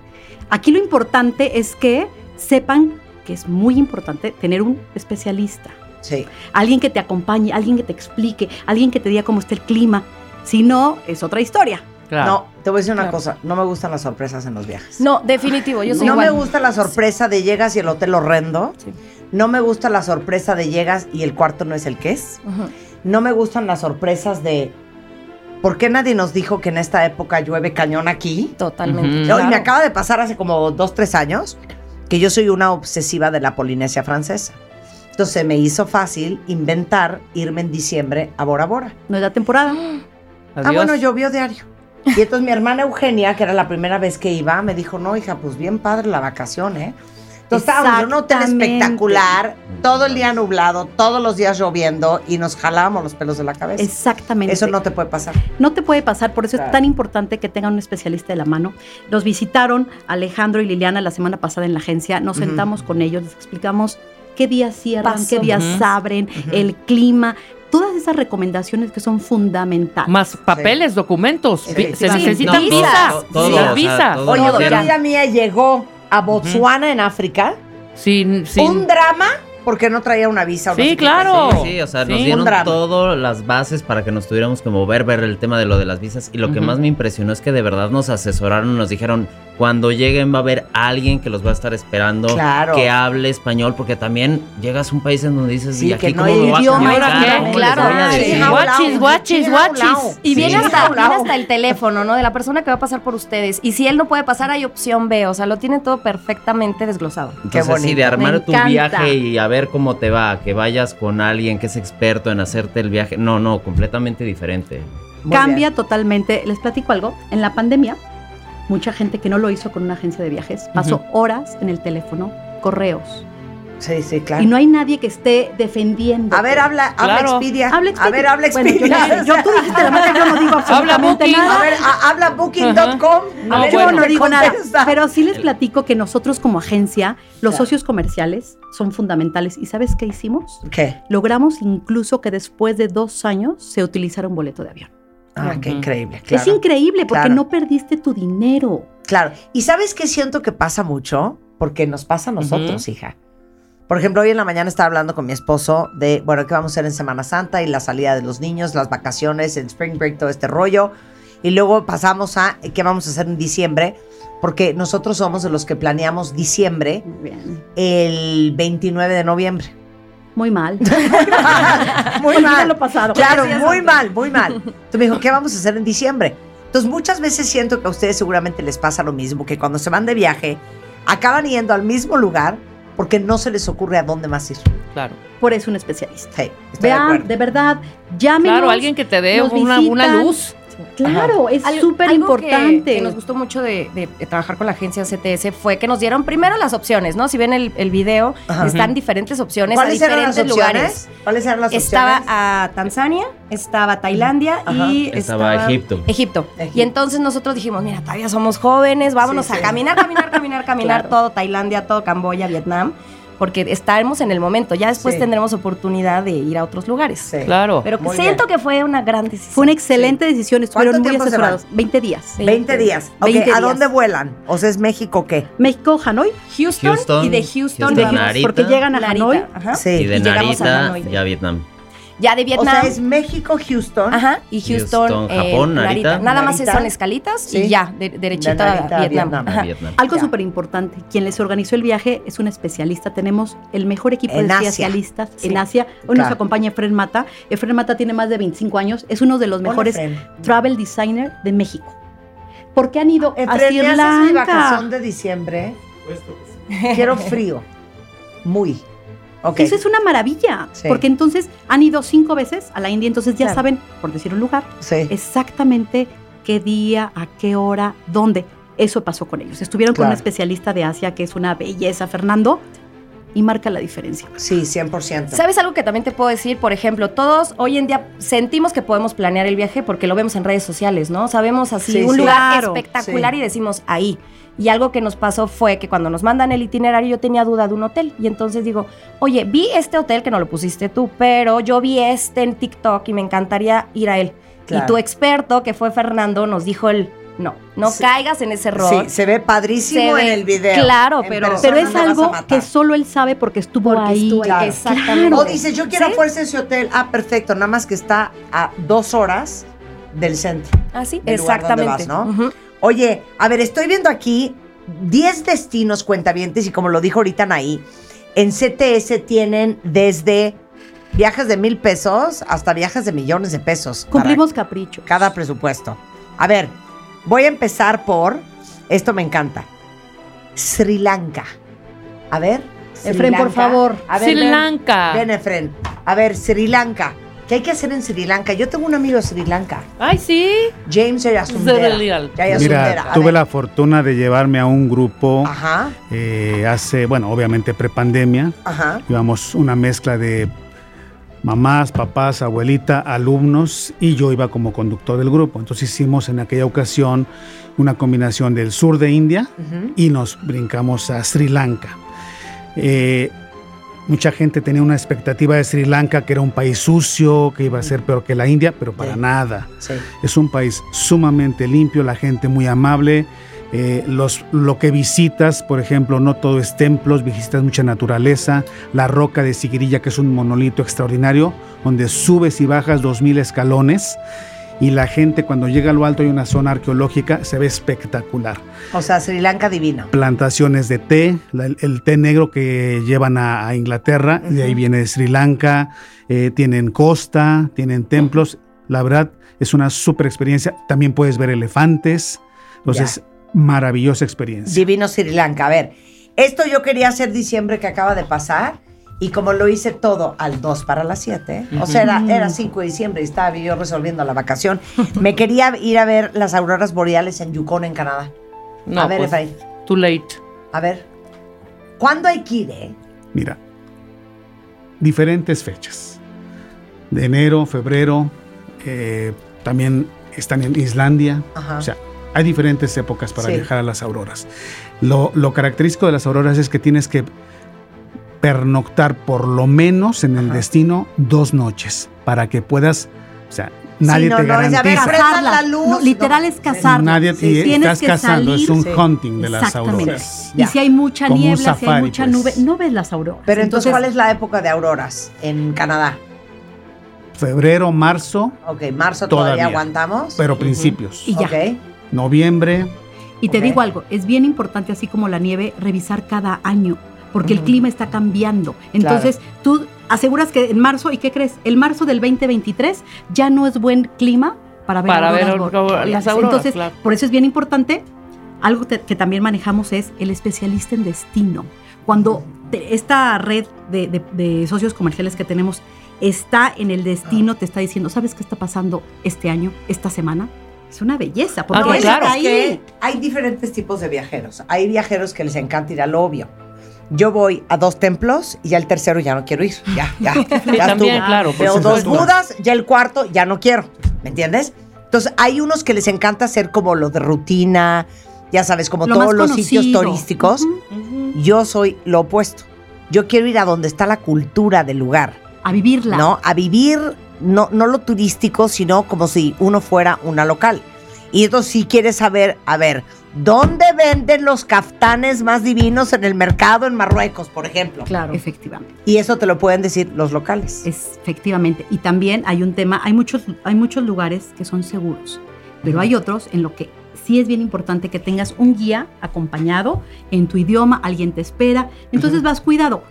Aquí lo importante es que sepan que es muy importante tener un especialista, Sí. alguien que te acompañe, alguien que te explique, alguien que te diga cómo está el clima. Si no, es otra historia. Claro. No, te voy a decir una Claro. cosa. No me gustan las sorpresas en los viajes. No, definitivo, yo soy no igual. me gusta la sorpresa de llegas y el hotel horrendo. Sí. No me gusta la sorpresa de llegas y el cuarto no es el que es. No me gustan las sorpresas de ¿por qué nadie nos dijo que en esta época llueve cañón aquí? Totalmente. Y me acaba de pasar hace como dos, tres años que yo soy una obsesiva de la Polinesia francesa. Entonces me hizo fácil inventar irme en diciembre a Bora Bora. No es la temporada. Ah, bueno, llovió diario. Y entonces mi hermana Eugenia, que era la primera vez que iba, me dijo, no, hija, pues bien padre la vacación, ¿eh? Entonces estábamos en un hotel espectacular, todo el día nublado, todos los días lloviendo y nos jalábamos los pelos de la cabeza. Exactamente. Eso no te puede pasar. No te puede pasar, por eso Claro. es tan importante que tengan un especialista de la mano. Nos visitaron Alejandro y Liliana la semana pasada en la agencia, nos sentamos con ellos, les explicamos qué días cierran, Paso. qué días abren, el clima, todas esas recomendaciones que son fundamentales. Más papeles, documentos. Sí. Se sea, visas. todo. Oye, era- amiga mía llegó a Botswana en África, Sin, sin- un drama porque no traía una visa. o no Sí, claro. Sí, sí, o sea, nos dieron todas las bases para que nos tuviéramos que mover, ver el tema de lo de las visas. Y lo que más me impresionó es que de verdad nos asesoraron, nos dijeron, cuando lleguen va a haber alguien que los va a estar esperando, Claro. que hable español, porque también llegas a un país en donde dices, Sí, ¿y aquí que no cómo a idioma, qué? ¿Cómo les Claro, a sí, how Guachis, guachis, guachis. Y viene, Sí. hasta, viene el teléfono, ¿no? De la persona que va a pasar por ustedes. Y si él no puede pasar, hay opción B. O sea, lo tiene todo perfectamente desglosado. Qué Entonces, sí, bonito. de armar Me tu encanta. viaje y a ver cómo te va, que vayas con alguien que es experto en hacerte el viaje. No, no, completamente diferente. Muy Cambia bien. totalmente. Les platico algo. En la pandemia, mucha gente que no lo hizo con una agencia de viajes pasó horas en el teléfono, correos. Sí, sí, claro. Y no hay nadie que esté defendiendo. A ver, habla, habla Claro. Expedia. Habla Expedia. A ver, habla Bueno, yo, Expedia. yo- tú dijiste la marca, yo no digo absolutamente Booking. nada. A ver, a- habla booking.com. No, yo bueno. no ¿qué digo nada, pero sí les platico que nosotros como agencia, los Claro. socios comerciales son fundamentales. ¿Y sabes qué hicimos? ¿Qué? Logramos incluso que después de dos años se utilizara un boleto de avión. Ah, qué increíble. Claro. Es increíble porque Claro. no perdiste tu dinero. Claro. ¿Y sabes qué siento que pasa mucho? Porque nos pasa a nosotros, hija. Por ejemplo, hoy en la mañana estaba hablando con mi esposo de, bueno, qué vamos a hacer en Semana Santa y la salida de los niños, las vacaciones, el spring break, todo este rollo. Y luego pasamos a qué vamos a hacer en diciembre, porque nosotros somos de los que planeamos diciembre bien. el 29 de noviembre. Muy mal. muy mal. lo pasado. Claro, muy mal, muy mal. Entonces me dijo, ¿qué vamos a hacer en diciembre? Entonces muchas veces siento que a ustedes seguramente les pasa lo mismo, que cuando se van de viaje, acaban yendo al mismo lugar porque no se les ocurre a dónde más ir. Claro. Por eso un especialista. Sí, estoy de Vean, acuerdo. de verdad, llámenos. Claro, alguien que te dé una, una visitan. Claro, es súper algo que- importante. Que, nos gustó mucho de, de- de trabajar con la agencia CTS fue que nos dieron primero las opciones, ¿no? Si ven el, el video, Ajá. están diferentes opciones a ¿Cuáles eran las diferentes opciones? lugares. ¿Cuáles eran las Estaba opciones? a Tanzania, estaba Tailandia Ajá. y Estaba estaba Egipto. Egipto. Egipto. Y entonces nosotros dijimos, mira, todavía somos jóvenes, vámonos Sí, sí. a caminar, caminar, caminar, caminar Claro. todo Tailandia, todo Camboya, Vietnam, porque estaremos en el momento. Ya después Sí. tendremos oportunidad de ir a otros lugares. Sí. Claro. Pero Muy siento que fue una gran decisión. Fue una excelente decisión, estuvieron ¿Cuánto muy asesorados. 20 días. Sí. 20 días. Ok, 20 ¿A días. dónde vuelan? O sea, ¿es México qué? México, Hanoi, Houston, Houston, y de Houston, Houston, vamos- Narita. porque llegan a Narita, Hanoi. ajá. Sí. Y de Y llegamos a Narita Hanoi. ya a Vietnam. Ya de O Vietnam. sea, es México, Houston. Ajá, y Houston, Houston, eh, Japón, Narita. Nada más Narita. son escalitas Sí. y ya, de, derechito De Narita a a Vietnam. Vietnam. Algo súper importante, quien les organizó el viaje es un especialista. Tenemos el mejor equipo En de Asia. especialistas Sí, en Asia. Hoy nos acompaña Efren Mata. Efren Mata tiene más de 25 años. Es uno de los mejores travel designer de México. ¿Por qué han ido a Sri ¿me haces mi Lanka? vacación de diciembre? Quiero frío. Muy. Ok. Eso es una maravilla, Sí. porque entonces han ido cinco veces a la India, entonces ya Claro. saben, por decir un lugar, Sí. exactamente qué día, a qué hora, dónde. Eso pasó con ellos. Estuvieron con Claro. un especialista de Asia que es una belleza, Fernando, y marca la diferencia. Sí, 100%. ¿Sabes algo que también te puedo decir? Por ejemplo, todos hoy en día sentimos que podemos planear el viaje porque lo vemos en redes sociales, ¿no? Sabemos así Sí, un sí. lugar Claro, espectacular sí. y decimos ahí. Y algo que nos pasó fue que cuando nos mandan el itinerario yo tenía duda de un hotel. Y entonces digo, oye, vi este hotel que no lo pusiste tú, pero yo vi este en TikTok y me encantaría ir a él. Claro. Y tu experto, que fue Fernando, nos dijo el, no, no Sí. caigas en ese error. Sí, se ve padrísimo Se ve- en el video. claro, pero- Pero es algo que solo él sabe porque estuvo Porque ahí. estuvo ahí. Claro. Exactamente. O dices, yo quiero ¿Sí? fuerza ese hotel. Ah, perfecto. Nada más que está a dos horas del centro. Lugar donde exactamente. vas, ¿no? Ujú. Oye, a ver, estoy viendo aquí 10 destinos cuentavientes y como lo dijo ahorita Anaí, en CTS tienen desde viajes de mil pesos hasta viajes de millones de pesos. Cumplimos capricho. cada presupuesto. A ver, voy a empezar por, esto me encanta, Sri Lanka. A ver. Sri Efren, por favor. A ver, Sri ven, Lanka. Ven, Efren. A ver, Sri Lanka. ¿Qué hay que hacer en Sri Lanka? Yo tengo un amigo de Sri Lanka, Ay, sí. James Yayasundera. Mira, A tuve la fortuna de llevarme a un grupo Ajá, eh, hace, bueno, obviamente prepandemia. ajá. Íbamos una mezcla de mamás, papás, abuelita, alumnos y yo iba como conductor del grupo. Entonces hicimos en aquella ocasión una combinación del sur de India y nos brincamos a Sri Lanka. Eh, mucha gente tenía una expectativa de Sri Lanka que era un país sucio, que iba a ser peor que la India, pero para Sí. nada. Sí. Es un país sumamente limpio, la gente muy amable. eh, los, lo que visitas, por ejemplo, no todo es templos, visitas mucha naturaleza. La roca de Sigirilla, que es un monolito extraordinario, donde subes y bajas 2.000 escalones. Y la gente cuando llega a lo alto hay una zona arqueológica, se ve espectacular. O sea, Sri Lanka divino. Plantaciones de té, la- el, té negro que llevan a, a Inglaterra, de ahí viene de Sri Lanka, eh, tienen costa, tienen templos, la verdad es una super experiencia, también puedes ver elefantes, entonces maravillosa experiencia. Divino Sri Lanka. A ver, esto yo quería hacer diciembre que acaba de pasar. Y como lo hice todo al 2 para las 7, o sea, era, era 5 de diciembre y estaba yo resolviendo la vacación, me quería ir a ver las auroras boreales en Yukon, en Canadá. No, a ver, pues, Efraín, Too late. a ver. ¿Cuándo hay que ir, eh? Mira, diferentes fechas. De enero, febrero, eh, también están en Islandia. Ajá. O sea, hay diferentes épocas para Sí. viajar a las auroras. Lo, lo característico de las auroras es que tienes que pernoctar por lo menos en el Ajá. destino dos noches para que puedas, o sea, nadie no, te no, es garantiza. Cazarla. la luz. No, literal No. es cazarla. Nadie Sí, sí. Tienes estás que cazando, es salir. un Sí. hunting de las auroras. Ya. Y si hay mucha Como un niebla, si hay mucha pues. nube, no ves las auroras. Pero entonces, ¿cuál es la época de auroras en Canadá? Febrero, marzo, Ok, marzo todavía, Todavía. aguantamos. pero principios. Y ya. Noviembre, Y te digo algo, es bien importante, así como la nieve, revisar cada año, porque el clima está cambiando. Entonces, tú aseguras que en marzo, ¿y qué crees? El marzo del 2023 ya no es buen clima para ver, Para ver auroras las auroras, Entonces, claro. por eso es bien importante, algo te- que también manejamos es el especialista en destino. Cuando te- esta red de, de- de socios comerciales que tenemos está en el destino, te está diciendo, ¿sabes qué está pasando este año, esta semana? Es una belleza, porque Ah, es claro. que hay, hay diferentes tipos de viajeros. Hay viajeros que les encanta ir al obvio. Yo voy a dos templos y ya el tercero ya no quiero ir. Ya, ya. ya también, claro, Veo dos budas, ya el cuarto ya no quiero. ¿Me entiendes? Entonces, hay unos que les encanta hacer como lo de rutina, ya sabes, como Lo todos los sitios turísticos. Yo soy lo opuesto. Yo quiero ir a donde está la cultura del lugar. A vivirla. ¿no? A vivir no, no lo turístico, sino como si uno fuera una local. Y entonces si quieres saber, a ver, ¿dónde venden los caftanes más divinos en el mercado en Marruecos, por ejemplo? Claro. Efectivamente. Y eso te lo pueden decir los locales. Es, efectivamente. Y también hay un tema, hay muchos, hay muchos lugares que son seguros, pero hay otros en lo que sí es bien importante que tengas un guía acompañado en tu idioma, alguien te espera, entonces vas cuidado.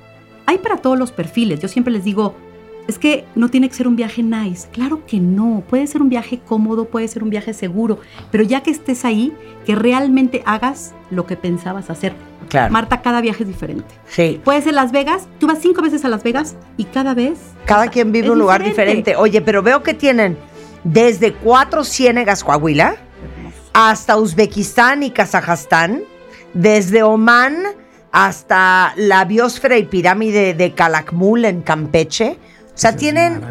Hay para todos los perfiles. Yo siempre les digo, es que no tiene que ser un viaje nice. Claro que no. Puede ser un viaje cómodo, puede ser un viaje seguro, pero ya que estés ahí, que realmente hagas lo que pensabas hacer. Claro. Marta, cada viaje es diferente. Sí. Puede ser Las Vegas, tú vas cinco veces a Las Vegas y cada vez Cada quien vive un lugar diferente. Oye, pero veo que tienen desde cuatro ciénegas Coahuila hasta Uzbekistán y Kazajstán, desde Omán hasta la biosfera y pirámide de Calakmul en Campeche. O sea, tienen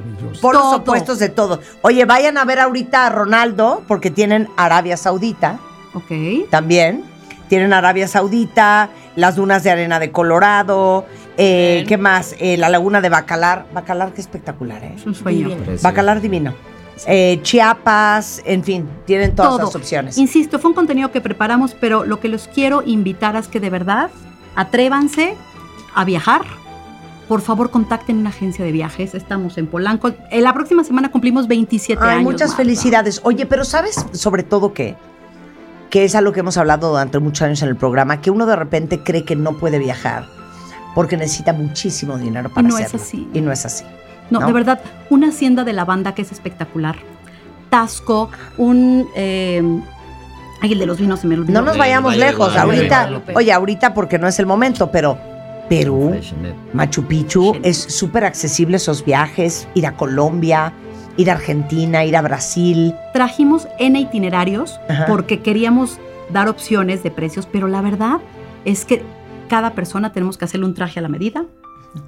polos Todo. opuestos de todo. Oye, vayan a ver ahorita a Ronaldo, porque tienen Arabia Saudita Ok. también. Tienen Arabia Saudita, las dunas de arena de Colorado, eh. ¿qué más? Eh, la laguna de Bacalar. Bacalar, que espectacular, ¿eh? Es un sueño. Bacalar divino. Eh, Chiapas, en fin, tienen todas Todo. las opciones. Insisto, fue un contenido que preparamos, pero lo que los quiero invitar es que de verdad atrévanse a viajar. Por favor, contacten una agencia de viajes. Estamos en Polanco. En la próxima semana cumplimos 27 Ay, años. muchas Marta. felicidades. Oye, pero ¿sabes sobre todo qué? Que es algo que hemos hablado durante muchos años en el programa, que uno de repente cree que no puede viajar porque necesita muchísimo dinero para no es hacerlo. así. Y no es así. No, ¿no? de verdad, una hacienda de lavanda que es espectacular. Tasco, un... eh, ay, el de los vinos se me olvidó. No nos vayamos Valle lejos. Ahorita, oye, ahorita porque no es el momento, pero Perú. Machu Picchu, es súper accesible esos viajes, ir a Colombia, ir a Argentina, ir a Brasil. Trajimos N itinerarios Ajá. porque queríamos dar opciones de precios, pero la verdad es que cada persona tenemos que hacerle un traje a la medida.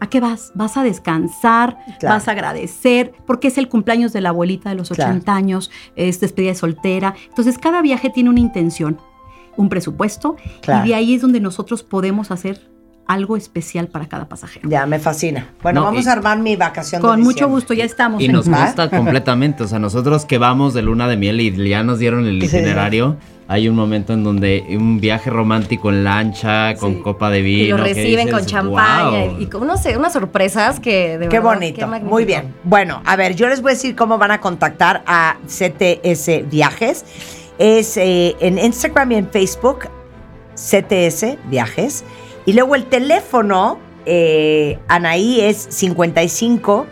¿A qué vas? Vas a descansar, Claro. vas a agradecer, porque es el cumpleaños de la abuelita de los Claro. 80 años, es despedida de soltera. Entonces, cada viaje tiene una intención, un presupuesto, Claro. y de ahí es donde nosotros podemos hacer algo especial para cada pasajero. Ya, me fascina. Bueno, No, vamos y- a armar mi vacación. de Con mucho gusto, ya estamos. Y en- nos gusta completamente. O sea, nosotros que vamos de luna de miel y ya nos dieron el Sí. itinerario, hay un momento en donde un viaje romántico en lancha, con Sí. copa de vino. Y lo reciben con champaña "Wow". y con, no sé, unas sorpresas que de Qué verdad, bonito. magnífico. Muy bien. Bueno, a ver, yo les voy a decir cómo van a contactar a CTS Viajes. Es eh, en Instagram y en Facebook, CTS Viajes. Y luego el teléfono, eh, Anaí, es 55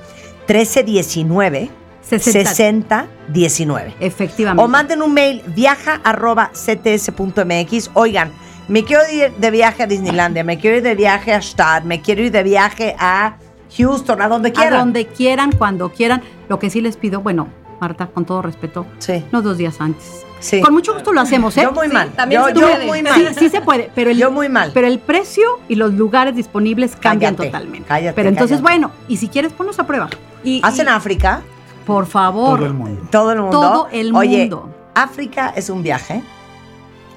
13 19 60. 60 19. Efectivamente. O manden un mail viaja arroba cts.mx. Oigan, me quiero ir de viaje a Disneylandia, me quiero ir de viaje a Stad, me quiero ir de viaje a Houston, a donde a quieran. donde quieran, cuando quieran. Lo que sí les pido, bueno, Marta, con todo respeto, Sí, no dos días antes. Sí. Con mucho gusto lo hacemos, ¿eh? Yo muy mal. también yo se yo puede. muy Sí, mal. sí se puede, pero el, Yo muy mal. pero el precio y los lugares disponibles cambian Cállate, totalmente. cállate, pero entonces, cállate. bueno, y si quieres, ponnos a prueba. Y, ¿Hacen y, África? por favor, Todo el mundo. Todo el mundo. todo el Oye, mundo. África es un viaje.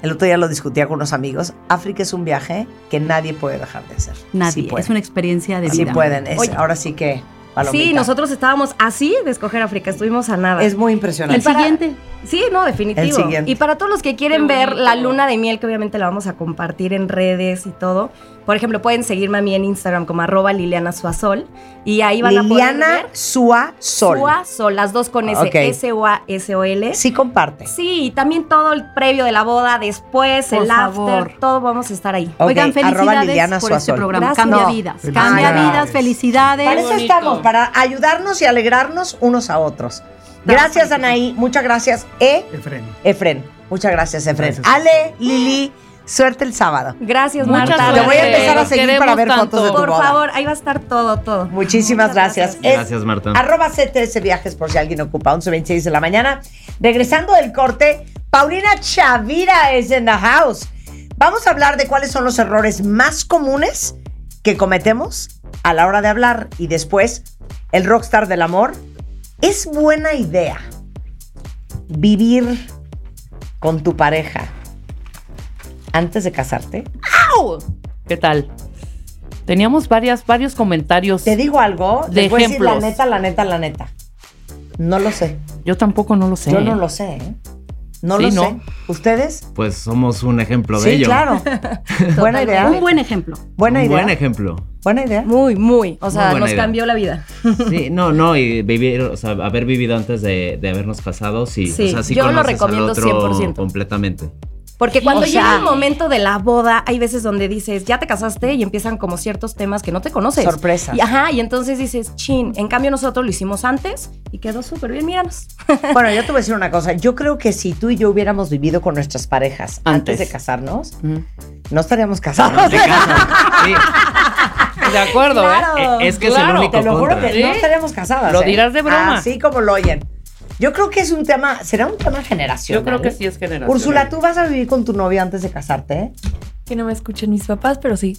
El otro día lo discutía con unos amigos. África es un viaje que nadie puede dejar de hacer. Nadie. Sí es una experiencia de Sí vida. pueden. Es- Oye. ahora sí que. Palomita. Sí, nosotros estábamos así de escoger África, estuvimos a nada. Es muy El impresionante. para- siguiente. Sí, no, definitivo. El siguiente. Y para todos los que quieren ver la luna de miel, que obviamente la vamos a compartir en redes y todo. Por ejemplo, pueden seguirme a mí en Instagram como arroba Liliana Suazol. Y ahí van a poder Liliana ver Sua Sol. Suazol, las dos con S, Ok. S-O-A-S-O-L. Sí comparte. Sí, y también todo el previo de la boda, después, Por el favor. after, todo vamos a estar ahí. Oigan, felicidades Liliana por este Suazol. programa. Gracias. Cambia No. vidas. Felicidades. Cambia vidas, felicidades. Para eso estamos, para ayudarnos y alegrarnos unos a otros. Gracias, Anaí. Muchas gracias. E. Efren. Efren. Muchas gracias, Efren. Gracias. Ale, Lili, suerte el sábado. Gracias, Marta. Te voy a empezar a seguir para ver tanto. fotos de tu Por boda. favor, ahí va a estar todo, todo. Muchísimas Muchas gracias. Gracias, Marta. Arroba CTS Viajes por si alguien ocupa 11.26 de la mañana. Regresando del corte, Paulina Chavira es en the house. Vamos a hablar de cuáles son los errores más comunes que cometemos a la hora de hablar y después el rockstar del amor. ¿Es buena idea vivir con tu pareja antes de casarte? ¡Au! ¿Qué tal? Teníamos varias, varios comentarios. Te digo algo, De a decir la ejemplos. neta, la neta, la neta. No lo sé. Yo tampoco no lo sé. Yo no lo sé, ¿eh? No Sí, lo ¿no? sé. ¿Ustedes? Pues somos un ejemplo de Sí, ello. claro. Buena idea. Un buen ejemplo. Buena un idea. buen ejemplo. Buena idea. Muy, muy. O sea, Muy nos idea. cambió la vida. Sí, no, no, y vivir, o sea, haber vivido antes de, de habernos casado, sí. Sí, o sea, sí yo lo conoces al recomiendo otro 100%. completamente. Porque cuando O llega el momento de la boda, hay veces donde dices, ya te casaste y empiezan como ciertos temas que no te conoces. Sorpresas. Y, ajá, y entonces dices, chin. En cambio, nosotros lo hicimos antes y quedó súper bien, míranos. Bueno, yo te voy a decir una cosa. Yo creo que si tú y yo hubiéramos vivido con nuestras parejas antes, Antes. de casarnos, no estaríamos casados. Casan. Sí, De acuerdo, Claro. ¿eh? eh, es que es el único Te lo juro contra. que no estaríamos casadas. Lo ¿eh? dirás de broma. Así como lo oyen. Yo creo que es un tema, será un tema generacional. Yo creo que sí es generación. Úrsula, tú vas a vivir con tu novio antes de casarte, ¿eh? Que no me escuchen mis papás, pero sí.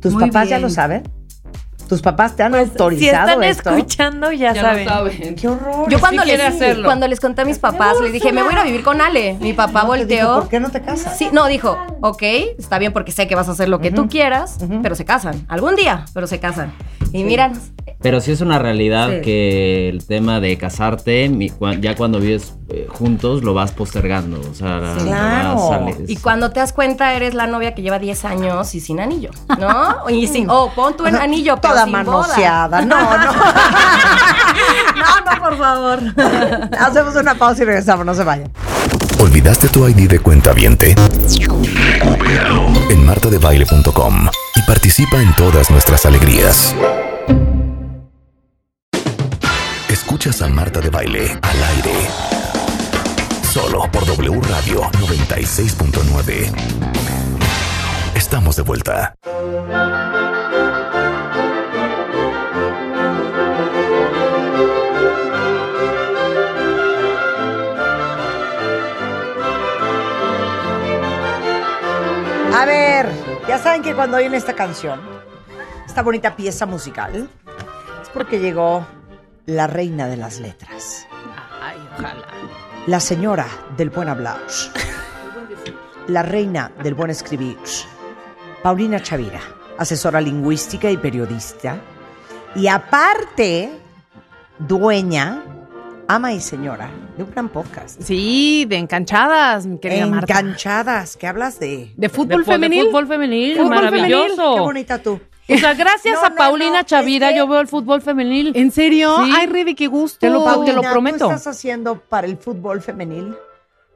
¿Tus Muy papás ya lo saben? ¿Tus papás te han Pues, si autorizado están esto? escuchando, ya, Ya saben. ¡Qué horror! Yo cuando sí les, hacerlo. cuando les conté a mis papás, les dije, me voy a ir a vivir con Ale. Mi papá No te dijo, volteó. ¿Por qué no te casas? Sí, no, dijo, ok, está bien porque sé que vas a hacer lo que tú quieras, pero se casan. Algún día, pero se casan. Y mira, Pero sí es una realidad Sí. que el tema de casarte, ya cuando vives eh, juntos, lo vas postergando. O sea, la- Claro. y cuando te das cuenta, eres la novia que lleva 10 años y sin anillo, ¿no? Y sin, oh, pon tu anillo, pero Toda sin boda. manoseada. No, no. No, no, por favor. Hacemos una pausa y regresamos, no se vayan. ¿Olvidaste tu ID de cuenta viente? En martadebaile.com y participa en todas nuestras alegrías. Escuchas a Marta de Baile al aire. Solo por W Radio 96.9. Estamos de vuelta. A ver, ya saben que cuando oyen esta canción, esta bonita pieza musical, es porque llegó la reina de las letras, Ay, ojalá. La señora del buen hablar, la reina del buen escribir, Paulina Chavira, asesora lingüística y periodista, y aparte, dueña ama y señora de un gran podcast. Sí, de enganchadas, mi querida Marta. Enganchadas, que hablas de... De fútbol De fu- de femenil. fútbol femenil, Fútbol maravilloso. Qué bonita tú. O sea, gracias No, a Paulina no, Chavira es que- yo veo el fútbol femenil. ¿En serio? Sí. Ay, Rebe, qué gusto. Te lo- te lo Paulina, prometo. Tú estás haciendo para el fútbol femenil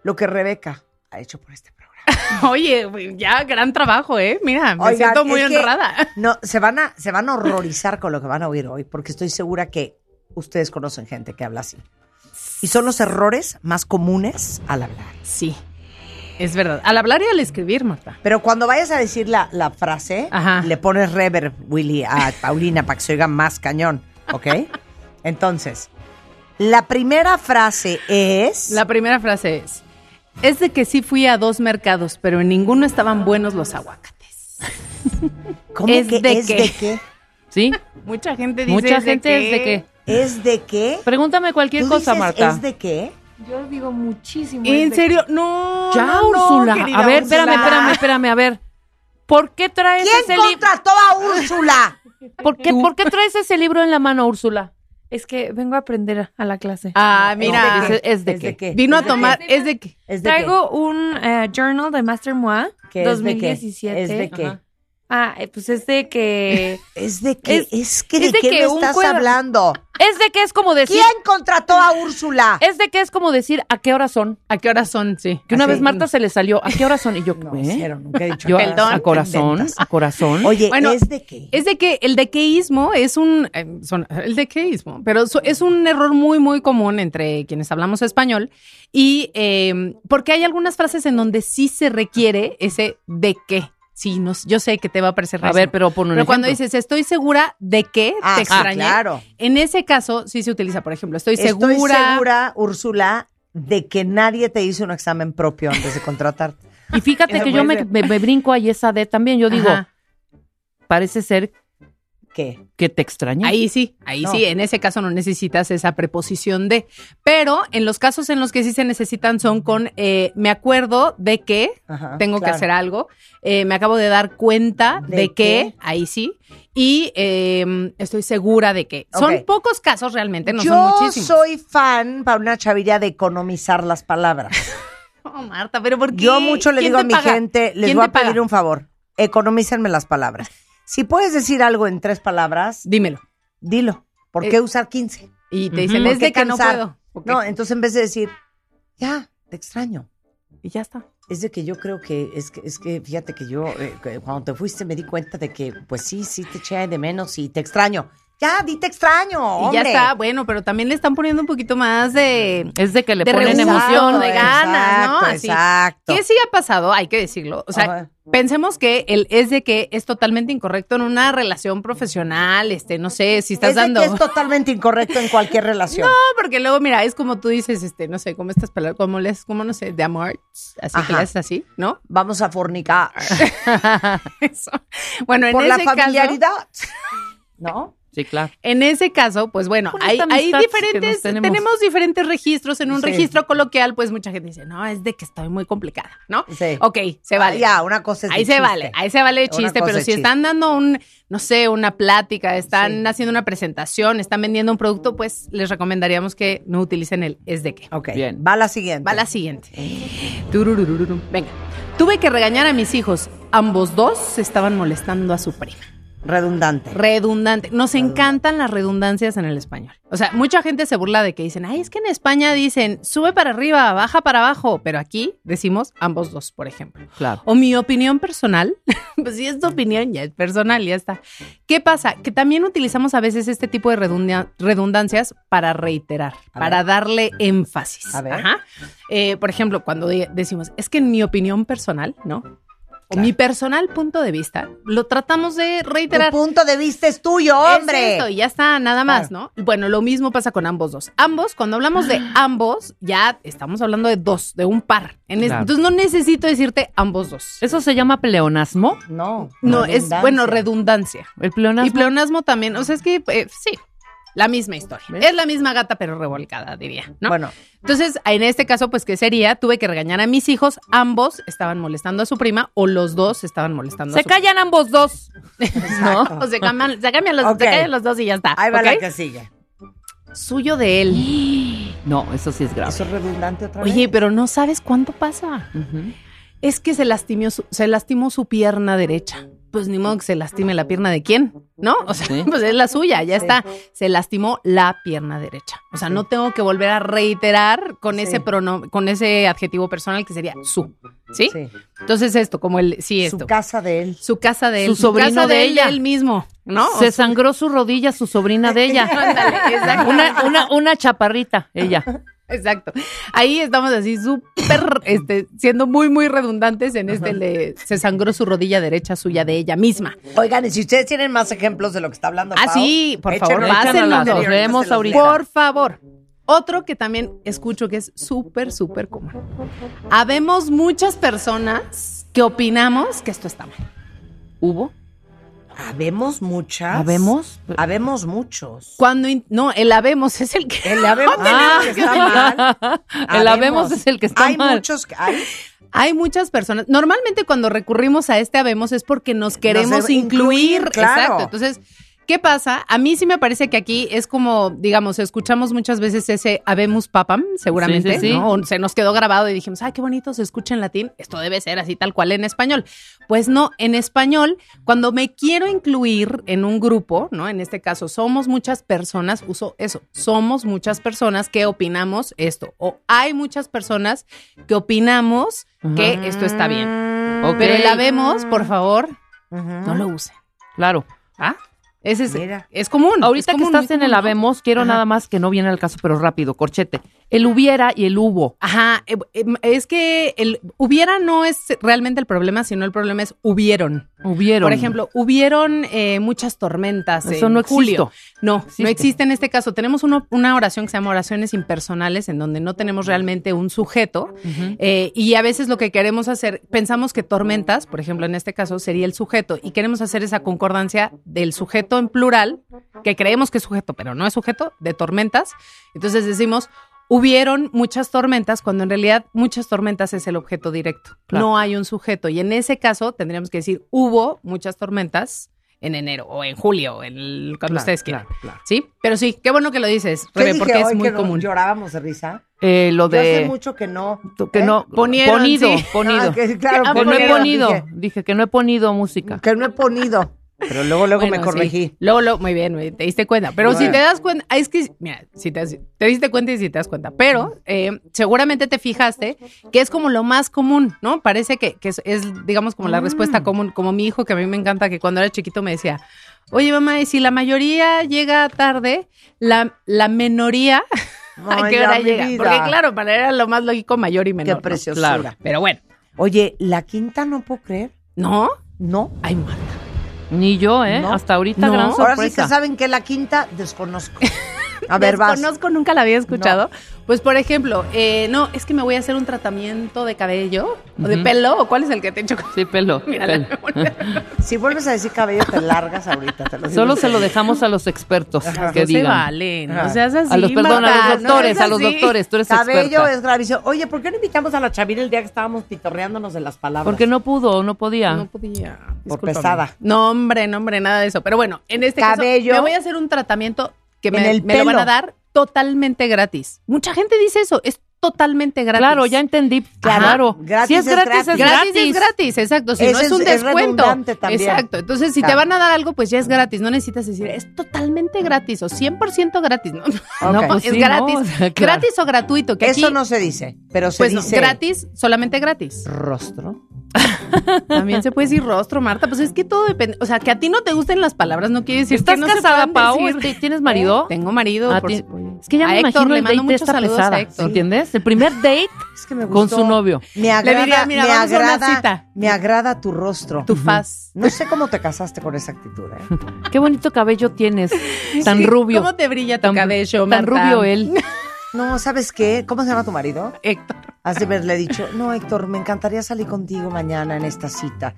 lo que Rebeca ha hecho por este programa. Oye, ya gran trabajo, ¿eh? Mira, me Oigan, siento muy honrada. No, se van, a, se van a horrorizar con lo que van a oír hoy, porque estoy segura que ustedes conocen gente que habla así. Y son los errores más comunes al hablar. Sí, es verdad. Al hablar y al escribir, Marta. Pero cuando vayas a decir la, la frase, Ajá. le pones reverb, Willy, a Paulina para que se oiga más cañón, ¿ok? Entonces, la primera frase es... La primera frase es, es de que sí fui a dos mercados, pero en ninguno estaban buenos los aguacates. ¿Cómo es que de es qué? de qué? ¿Sí? Mucha gente dice Mucha ¿es de gente es de qué? qué. ¿Es de qué? Pregúntame cualquier ¿Tú cosa, dices Marta. ¿Es de qué? Yo digo muchísimo. ¿En serio? No. Ya, no, Úrsula. a ver, Úrsula. espérame, espérame, espérame, a ver. ¿Por qué traes ese ¿Quién libro? contrató a Úrsula? ¿Por qué, ¿Por qué traes ese libro en la mano, Úrsula? Es que vengo a aprender a la clase. Ah, mira. ¿Es de qué? ¿Es de ¿Es qué? de qué? Vino a ¿Es de tomar, qué? es de que ¿Es de Traigo un eh, journal de Master Moi qué? ¿Qué es de qué? 2017. ¿Es de qué? Ajá. Ah, eh, pues es de que... ¿Es de qué? Es- Es, que es de, de qué que me estás hablando? Es de que es como decir. ¿Quién contrató a Úrsula? Es de que es como decir a qué horas son. ¿A qué horas son? Sí. Que una Así. vez Marta se le salió, ¿a qué horas son? Y yo, No, ¿eh? cero, nunca he dicho Yo. Perdón. a corazón, a corazón. Oye, Bueno, ¿es de qué? Es de que el dequeísmo es un. eh, son- el dequeísmo, pero so- es un error muy, muy común entre quienes hablamos español. Y eh, porque hay algunas frases en donde sí se requiere ese de qué. Sí, no, yo sé que te va a parecer a rarísimo. ver, pero pon un Pero cuando ejemplo. dices estoy segura de que Ah, te sí, extrañé, claro. en ese caso sí se utiliza, por ejemplo, estoy Estoy segura. segura, Úrsula, de que nadie te hizo un examen propio antes de contratarte. Y fíjate que yo me, me- me brinco ahí esa D también. Yo digo, Ajá. parece ser ¿Qué? que te extraña. Ahí sí, ahí No. sí, en ese caso no necesitas esa preposición de. Pero en los casos en los que sí se necesitan son con eh, me acuerdo de que Ajá, tengo que hacer algo, eh, me acabo de dar cuenta de, ¿De que, qué? ahí sí, y eh, estoy segura de que. Son pocos casos realmente, no son Yo muchísimos. soy fan, Paulina Chaviria, de economizar las palabras. Oh, Marta, pero ¿por qué? Yo mucho le ¿Quién digo a mi paga? gente, les ¿Quién voy a pedir paga? un favor. Economícenme las palabras. Si puedes decir algo en tres palabras, Dímelo. dilo. ¿Por Eh, qué usar 15? Y te dicen, ¿Por es de que no puedo. No, entonces en vez de decir, ya, te extraño. Y ya está. Es de que yo creo que es que, es que fíjate que yo eh, que cuando te fuiste me di cuenta de que pues sí, sí te eché de menos y te extraño. Ya, di te extraño, Y hombre. ya está, bueno, pero también le están poniendo un poquito más de. Es de que le De ponen emoción. de ganas, ¿no? Exacto, Así. exacto. ¿Qué sí ha pasado? Hay que decirlo. O sea, pensemos que el es de que es totalmente incorrecto en una relación profesional, este, no sé, si estás es de dando. que es totalmente incorrecto en cualquier relación. No, porque luego, mira, es como tú dices, este, no sé, como estas palabras, como les, como no sé, de amor, así que le haces así, ¿no? Vamos a fornicar. Eso. Bueno, en Por la ese caso, familiaridad. ¿No? Sí, claro. En ese caso, pues bueno, hay, hay que diferentes, tenemos. tenemos. diferentes registros. En un Sí. registro coloquial, pues mucha gente dice, no, es de que estoy muy complicada, ¿no? Sí. Ok, se vale. Ah, ya, una cosa es Ahí se chiste. vale, ahí se vale el chiste, pero es si chiste. están dando un, no sé, una plática, están Sí. haciendo una presentación, están vendiendo un producto, pues les recomendaríamos que no utilicen el es de qué. Ok, Bien. va la siguiente. Va la siguiente. Venga. Tuve que regañar a mis hijos. Ambos dos se estaban molestando a su prima. Redundante. Redundante. Nos encantan las redundancias en el español. O sea, mucha gente se burla de que dicen, ay, es que en España dicen sube para arriba, baja para abajo, pero aquí decimos ambos dos, por ejemplo. Claro. O mi opinión personal, pues si es tu opinión, ya es personal, ya está. ¿Qué pasa? Que también utilizamos a veces este tipo de redundancias para reiterar, A para ver. darle énfasis. A ver. Ajá. Eh, por ejemplo, cuando de- decimos, es que en mi opinión personal, ¿no? O mi personal punto de vista, lo tratamos de Tu reiterar. punto de vista es tuyo, hombre. Es esto, y ya está, nada más, ¿no? Bueno, lo mismo pasa con ambos dos. Ambos, cuando hablamos de ambos, ya estamos hablando de dos, de un par. En es- Claro. Entonces no necesito decirte ambos dos. ¿Eso se llama pleonasmo? No. no, es, bueno, redundancia. El pleonasmo. Y pleonasmo también, o sea, es que eh, sí, la misma historia. ¿Ves? Es la misma gata, pero revolcada, diría, ¿no? Bueno, Entonces, en este caso, pues, ¿qué sería? Tuve que regañar a mis hijos, ambos estaban molestando a su prima o los dos estaban molestando Se a su callan ambos dos. ¿no? O se cambian, se cambian los, se callan los dos y ya está. ahí va la que sigue. Suyo de él. No, eso sí es grave. Eso es redundante otra vez. Oye, pero no sabes cuánto pasa. Es que se lastimó, su, se lastimó su pierna derecha. Pues ni modo que se lastime la pierna de quién, ¿no? O sea, Sí. pues es la suya, ya Sí. está. Se lastimó la pierna derecha. O sea, no tengo que volver a reiterar con Sí. ese pronom- con ese adjetivo personal que sería su. ¿Sí? Sí. Entonces esto, como el sí esto. Su casa de él. Su casa de él. Su sobrino casa de él, ella. él mismo, ¿no? O Se sea, sangró su rodilla, su sobrina de ella. ándale. Una, una, una chaparrita, ella. Exacto. Ahí estamos así súper, este, siendo muy, muy redundantes en este de se sangró su rodilla derecha suya de ella misma. Oigan, y si ustedes tienen más ejemplos de lo que está hablando Ah, Pau, sí, por favor, échenos pásenlos. se los ahorita. Por favor. Otro que también escucho que es súper, súper común. Habemos muchas personas que opinamos que esto está mal. ¿Hubo? Habemos muchas. ¿Habemos? Habemos muchos. Cuando in- no, el habemos es el que El habemos Ah. es el que está mal. El habemos es el que está hay mal. muchos que hay. Hay muchas personas. Normalmente cuando recurrimos a este habemos es porque nos queremos incluir, claro. Exacto. Entonces, ¿qué pasa? A mí sí me parece que aquí es como, digamos, escuchamos muchas veces ese habemos papam, seguramente, Sí, sí, sí. ¿no? O se nos quedó grabado y dijimos, ay, qué bonito se escucha en latín. Esto debe ser así tal cual en español. Pues no, en español, cuando me quiero incluir en un grupo, ¿no? En este caso, somos muchas personas, uso eso, somos muchas personas que opinamos esto. O hay muchas personas que opinamos que esto está bien. Pero el habemos, por favor, no lo use. Claro. ¿Ah? Ese es, Mira. es común. Ahorita es que estás en el habemos, quiero Ajá. nada más que no viene al caso, pero rápido, corchete. El hubiera y el hubo. Ajá, eh, eh, es que el hubiera no es realmente el problema, sino el problema es hubieron. Hubieron. Por ejemplo, hubieron eh, muchas tormentas Eso en no julio. existe. No, Existe. no existe en este caso. Tenemos uno- una oración que se llama oraciones impersonales, en donde no tenemos realmente un sujeto. Eh, y a veces lo que queremos hacer, pensamos que tormentas, por ejemplo, en este caso sería el sujeto, y queremos hacer esa concordancia del sujeto en plural, que creemos que es sujeto, pero no es sujeto, de tormentas. Entonces decimos, hubieron muchas tormentas, cuando en realidad muchas tormentas es el objeto directo. Claro. No hay un sujeto. Y en ese caso tendríamos que decir, hubo muchas tormentas en enero o en julio, o en el- cuando Claro, ustedes quieran. claro, claro. ¿Sí? Pero sí, qué bueno que lo dices, ¿Qué Rebe, dije porque es muy que no- común. llorábamos de risa. Eh, lo Yo hace de. mucho que no. que ¿eh? no. Ponieron, ponido, sí. ponido. Ah, que, claro, Que Que no he ponido. Dije, Dije que no he ponido música. que no he ponido. Pero luego, luego Bueno, me corregí. sí. Luego, luego, muy bien, te diste cuenta. Pero si te das cuenta, ah, es que, mira, si te, te diste cuenta y si te das cuenta, pero eh, seguramente te fijaste que es como lo más común, ¿no? Parece que, que es, es, digamos, como la Mm. respuesta común, como mi hijo, que a mí me encanta, que cuando era chiquito me decía, oye, mamá, y si la mayoría llega tarde, la, la menoría, ¿a qué hora llega? vida. Porque claro, para él era lo más lógico, mayor y menor. Qué ¿no? preciosura. Claro. Pero bueno, Oye, la quinta no puedo creer. ¿no? No. Ay, Marta. Ni yo, ¿eh? No. Hasta ahorita, No. gran Ahora sí sorpresa. que saben que la quinta desconozco. A ver, vas. Desconozco, nunca la había escuchado. Pues, por ejemplo, eh, no, es que me voy a hacer un tratamiento de cabello o de pelo, o cuál es el que te he hecho. Sí, pelo. Mira, pelo. Si vuelves a decir cabello, te largas ahorita. Te lo digo Solo se lo dejamos a los expertos Ajá. que no se digan. vale, no Ajá. seas así. A los, perdón, a los no doctores, a los doctores, tú eres Cabello experta. es gravísimo. Oye, ¿por qué no invitamos a la Chavira el día que estábamos pitorreándonos de las palabras? Porque no pudo, no podía. No podía. Por discúlpame. pesada. No, hombre, no, hombre, nada de eso. Pero bueno, en este Cabello. caso, me voy a hacer un tratamiento que me, lo van a dar totalmente gratis. Mucha gente dice eso, es totalmente gratis. Claro, ya entendí. Claro, gratis si es gratis, gratis. es Gratis, gratis. es gratis, exacto. Si no es un es- es descuento. también. Exacto. Entonces, si Claro. te van a dar algo, pues ya es gratis. No necesitas decir, es totalmente gratis o 100% gratis. No, Ok. no, Pues es sí, gratis. ¿no? Claro. Gratis o gratuito. Que Eso aquí, no se dice, pero se pues dice gratis, solamente gratis. rostro. También se puede decir rostro, Marta. Pues es que todo depende. O sea, que a ti no te gusten las palabras no quiere decir ¿Estás que no se casada, puedan Pau? decir. Este, ¿Tienes marido? Tengo marido. Ah, por ti-. Es que ya A me Héctor imagino le mando muchos saludos a. Héctor. ¿Entiendes? El primer date Es que me con su novio. Me agrada, diría, mira, me vamos a una agrada, cita. me agrada tu rostro. Tu faz. No sé cómo te casaste con esa actitud, ¿eh? Qué bonito cabello tienes. Tan Sí, rubio. ¿Cómo te brilla tu Tan- cabello, Tan Marta? rubio él. No, ¿sabes qué? ¿Cómo se llama tu marido? Héctor. Has de haberle dicho, no, Héctor, me encantaría salir contigo mañana en esta cita,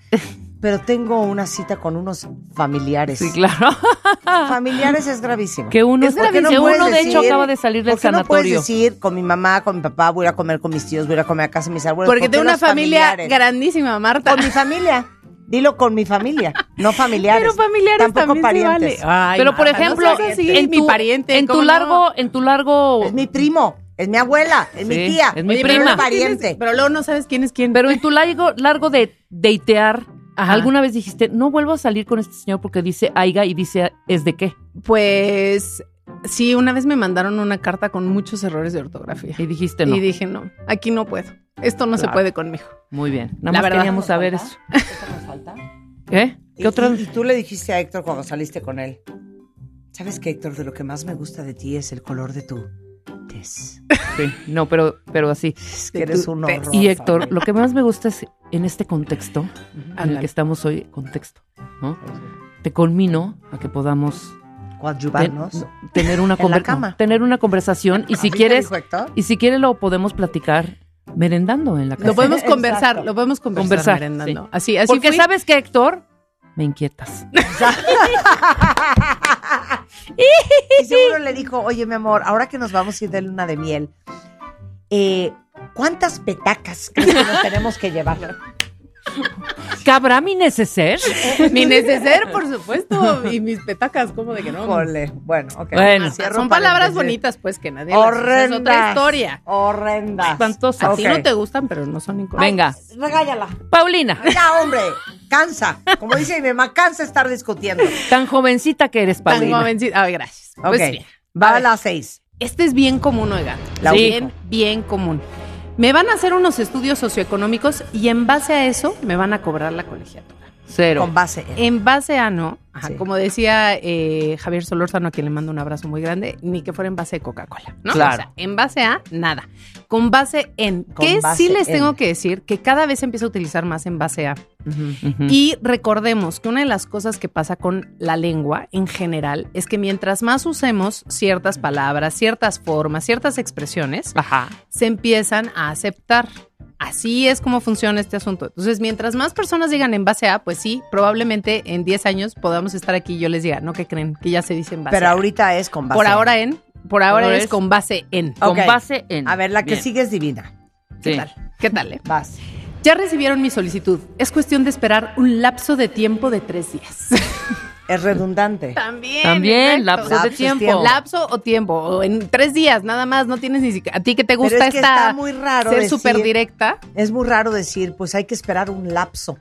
pero tengo una cita con unos familiares. Sí, claro. Familiares es gravísimo. Que uno, Es gravísimo. uno de hecho acaba de salir del ¿Por qué no puedes sanatorio. decir con mi mamá, con mi papá, voy a comer con mis tíos, voy a comer a casa de mis abuelos? Porque ¿Por qué tengo una familia familiares? grandísima, Marta. Con mi familia. Dilo con mi familia, no familiares. Pero familiares Tampoco también parientes. se vale. Ay, Pero por no ejemplo, así, en mi tu, pariente, en tu ¿cómo no? largo, en tu largo, Es mi primo. Es mi abuela, es mi tía, es mi pero prima. es pariente. Pero luego no sabes quién es quién. Pero en tu largo, largo de deitear, Ajá. ¿alguna vez dijiste, no vuelvo a salir con este señor porque dice aiga y dice es de qué? Pues sí, una vez me mandaron una carta con muchos errores de ortografía. Y dijiste no. Y dije, no, aquí no puedo. Esto no se puede conmigo. Muy bien. Nada La más verdad. queríamos saber eso. ¿Qué? ¿Y, ¿Qué otra? y- y tú le dijiste a Héctor cuando saliste con él, ¿sabes qué, Héctor? De lo que más me gusta de ti es el color de tu tez. Sí, no, pero, pero así. Es que eres un horror. Y Héctor, lo que más me gusta es en este contexto en el que estamos hoy, contexto, ¿no? Te conmino a que podamos Coadyuvarnos. ten- tener una En la conver- cama. tener una conversación y si ¿Así te quieres y si quieres lo podemos platicar merendando en la casa. Lo podemos Exacto. conversar, lo podemos conversar, Conversar, merendando. sí. Así, así Porque fui. sabes que Héctor me inquietas. Y seguro le dijo, oye, mi amor, ahora que nos vamos a ir de luna de miel, eh, ¿cuántas petacas crees que nos tenemos que llevar? ¿Cabrá mi neceser? Mi neceser, por supuesto, y mis petacas, ¿cómo de que no? Jole, bueno, ok. Bueno, Cierro Son palabras bonitas, pues, que nadie Horrendas. Es otra historia. Horrendas. Espantosas. A ti Ok. no te gustan, pero no son incorrectas. Venga, Regáñala. Paulina, Ya, hombre, cansa. Como dice mi mamá, cansa estar discutiendo. tan jovencita que eres, Tan Paulina. jovencita. Ay, gracias. Ok, Pues bien. va A a ver, las seis. Este es bien común, oigan. La bien, ubico. bien común. Me van a hacer unos estudios socioeconómicos y en base a eso me van a cobrar la colegiatura. Cero. Con base en. En base a no, ajá, Sí. como decía eh, Javier Solórzano, a quien le mando un abrazo muy grande, ni que fuera en base de Coca-Cola, ¿no? Claro. O sea, en base a nada. Con base en. Con que base sí les en. tengo que decir que cada vez se empieza a utilizar más en base a. Ujú. Y recordemos que una de las cosas que pasa con la lengua en general es que mientras más usemos ciertas palabras, ciertas formas, ciertas expresiones, Ajá. se empiezan a aceptar. Así es como funciona este asunto. Entonces, mientras más personas digan en base a, pues sí, probablemente en 10 años podamos estar aquí y yo les diga, no que creen, que ya se dice en base Pero a. ahorita es con base por ahora en, por ahora es con base en. Con base en. A ver, la que Bien. sigue es divina. ¿Qué Sí. tal? ¿Qué tal? eh? Vas. Ya recibieron mi solicitud. Es cuestión de esperar un lapso de tiempo de tres días. Es redundante. También. También, lapso Lapso de tiempo. tiempo. Lapso o tiempo, o en tres días, nada más, no tienes ni siquiera. A ti que te Pero gusta es que esta está muy raro ser súper directa. Es muy raro decir, pues hay que esperar un lapso.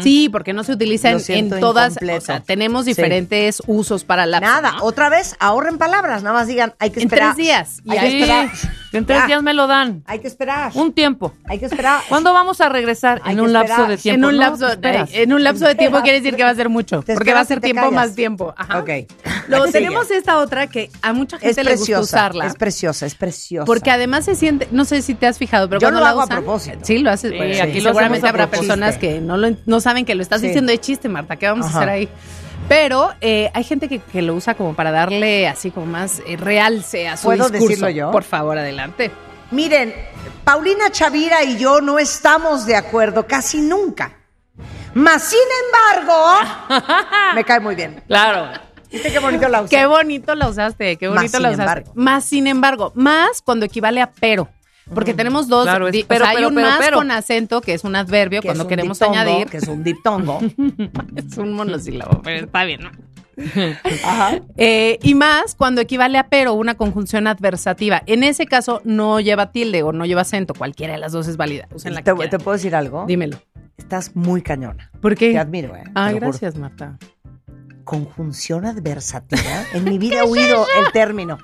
Sí, porque no se utiliza en, en todas. incompleto. O sea, tenemos Sí. diferentes usos para lapso. Nada, ¿no? otra vez, ahorren palabras, nada más digan, hay que En esperar. tres días. Hay que esperar. En tres Ya. días me lo dan. Hay que esperar. Un tiempo. Hay que esperar. ¿Cuándo vamos a regresar? Hay en un lapso esperar. de tiempo. En un No, lapso, te esperas. en un lapso de tiempo quiere decir que va a ser mucho. Te Porque va a ser tiempo callas. más tiempo. Ajá. Ok. Luego La tenemos esta otra que a mucha Es gente le gusta preciosa, usarla. es preciosa, es preciosa. Porque además se siente, no sé si te has fijado, pero Yo cuando lo la hago a usan- propósito. Sí, lo haces. Sí, pues, aquí seguramente a habrá personas que no, lo, no saben que lo estás Sí. diciendo de chiste, Marta. ¿Qué vamos Ajá. a hacer ahí? Pero eh, hay gente que, que lo usa como para darle así como más eh, realce a su ¿Puedo discurso. decirlo yo? Por favor, adelante. Miren, Paulina Chavira y yo no estamos de acuerdo casi nunca. Mas, sin embargo, me cae muy bien. Claro. ¿Viste qué bonito la usé? Qué bonito la usaste, qué Más bonito la usaste. embargo. Más sin embargo, más cuando equivale a pero. Porque tenemos dos, Claro, es di- o pero, sea, hay pero, un pero, más con acento, que es un adverbio, Que cuando queremos diptongo, añadir. Que es un diptongo. Es un monosílabo, pero está bien, ¿no? Eh, y más cuando equivale a pero, una conjunción adversativa. En ese caso no lleva tilde o no lleva acento, cualquiera de las dos es válida. La ¿Te, puedo decir algo? Dímelo. Estás muy cañona. ¿Por qué? Te admiro, ¿eh? Juro. gracias, Marta. Conjunción adversativa. En mi vida he oído el término.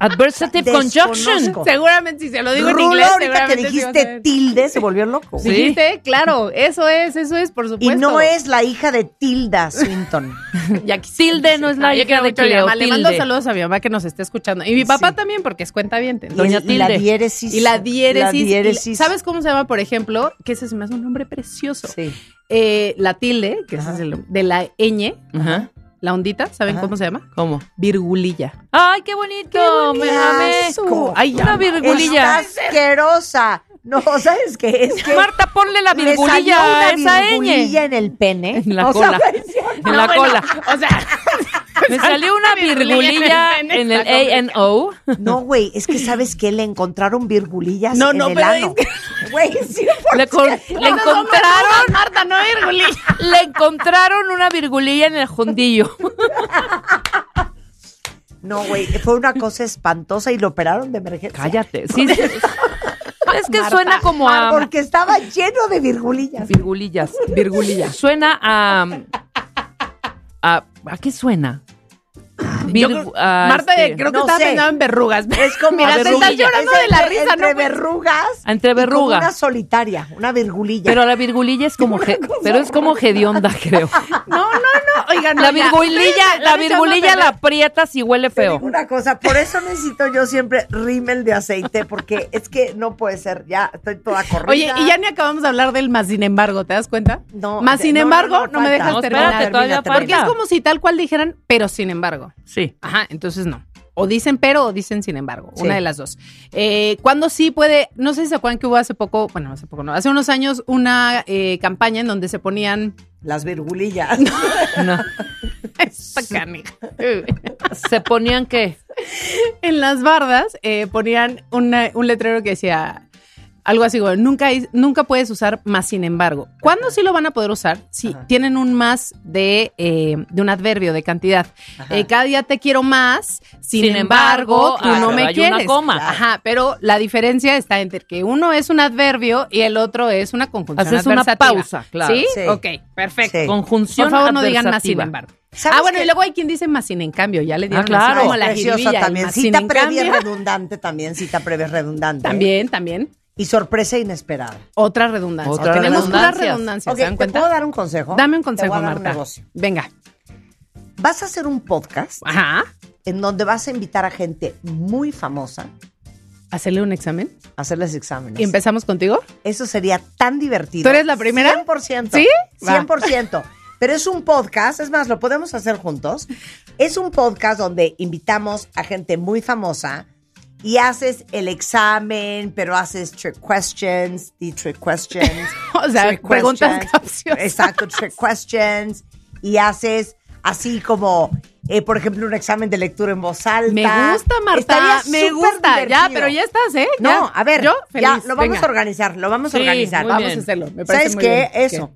Adversative conjunction. Seguramente si se lo digo en inglés, ahorita que dijiste tilde, se volvió loco. Sí. Dijiste, claro, eso es, eso es, por Y supuesto. no es la hija de Tilda Swinton. Tilde no es la Ah, hija de mamá. Le mando saludos a mi mamá que nos esté escuchando. Y mi papá Sí. también, porque es cuenta bien. Doña y la Tilde. diéresis. Y la diéresis. La diéresis. y- ¿Sabes cómo se llama, por ejemplo? Que ese se me hace un nombre precioso. Sí. Eh, la tilde, que Ajá. es el de la ñ, Ajá. La ondita, ¿saben Ajá. cómo se llama? ¿Cómo? Virgulilla. ¡Ay, qué bonito! ¡Qué ¡Me amé! asco! Ay, Una virgulilla. Está asquerosa. No, ¿sabes qué? Es que Marta, ponle la virgulilla una a esa virgulilla ñ. en el pene. En la O sea, cola. En la cola. O sea, Me salió una virgulilla en el A and O. No, güey, es que ¿sabes qué? Le encontraron virgulillas No, en no, el pero ano. Güey, sí, Le, con- le encontraron, Marta, no virgulilla. le encontraron una virgulilla en el jondillo. No, güey, fue una cosa espantosa y lo operaron de emergencia. Cállate. Sí, sí. Es que Marta, suena como a. Porque estaba lleno de virgulillas. Virgulillas. Virgulillas. Suena a. ¿A, ¿a qué suena? Yo Virgu- creo- a Marta, este- creo que no sé. pensando en verrugas. Es como Mira, te estás llorando Es de la entre- risa, entre verrugas. Entre y como verruga. una solitaria, una virgulilla. Pero la virgulilla es como. pero es como hedionda, creo. No, no, no. Oigan, no, La virgulilla, la virgulilla la aprietas y huele Te feo. digo una cosa, por eso necesito yo siempre rímel de aceite, porque es que no puede ser, ya estoy toda corrida. Oye, y ya ni acabamos de hablar del más sin embargo, ¿te das cuenta? No, Más sin no, embargo, no, no, no, me dejas No, terminar. espérate, todavía termina, Porque es como si tal cual dijeran, pero sin embargo. Sí. Ajá, entonces no. O dicen pero o dicen sin embargo. Sí. Una de las dos. Eh, ¿Cuándo sí puede? No sé si se acuerdan que hubo hace poco, bueno, hace poco no, hace unos años una eh, campaña en donde se ponían. Las virgulillas. No. Esta canija. ¿Se ponían qué? en las bardas eh, ponían una- un letrero que decía algo así como nunca, hay- nunca puedes usar más sin embargo. ¿Cuándo sí lo van a poder usar? Si Ajá. tienen un más de, eh, de un adverbio, de cantidad. Eh, cada día te quiero más, sin, Sin embargo, embargo, tú no ah, me hay una quieres. coma. Ajá, pero la diferencia está entre que uno es un adverbio y el otro es una conjunción Haces una pausa, claro. ¿Sí? Sí. Ok, perfecto. Sí. Conjunción Por favor, no digan más sin embargo. ¿Sabes Ah, bueno, qué? y luego hay quien dice más sin en cambio, ya le dieron así claro. como la preciosa también. Cita previa redundante también, cita previa redundante. También, también. Y sorpresa inesperada. Otra redundancia. Otra Tenemos puras redundancias. redundancias, Ok, ¿se dan ¿te cuenta? puedo dar un consejo? Dame un Te voy consejo, a dar un Marta. negocio. Venga. Vas a hacer un podcast Ajá. en donde vas a invitar a gente muy famosa Hacerle un examen. hacerles exámenes. ¿Y empezamos contigo? Eso sería tan divertido. ¿Tú eres la primera? 100%. ¿Sí? Va. 100%. Pero es un podcast, es más, lo podemos hacer juntos. Es un podcast donde invitamos a gente muy famosa y haces el examen, pero haces trick questions, the trick questions. O sea, trick preguntas capciosas. Exacto, trick questions. Y haces así como, eh, por ejemplo, un examen de lectura en voz alta. Me gusta, Marta. Me gusta. Ya, pero ya estás, ¿eh? No, Ya. a ver, Yo, ya lo vamos Venga. a organizar, lo vamos a Sí, organizar. Vamos bien. a hacerlo. Me parece ¿Sabes muy qué? bien. Eso.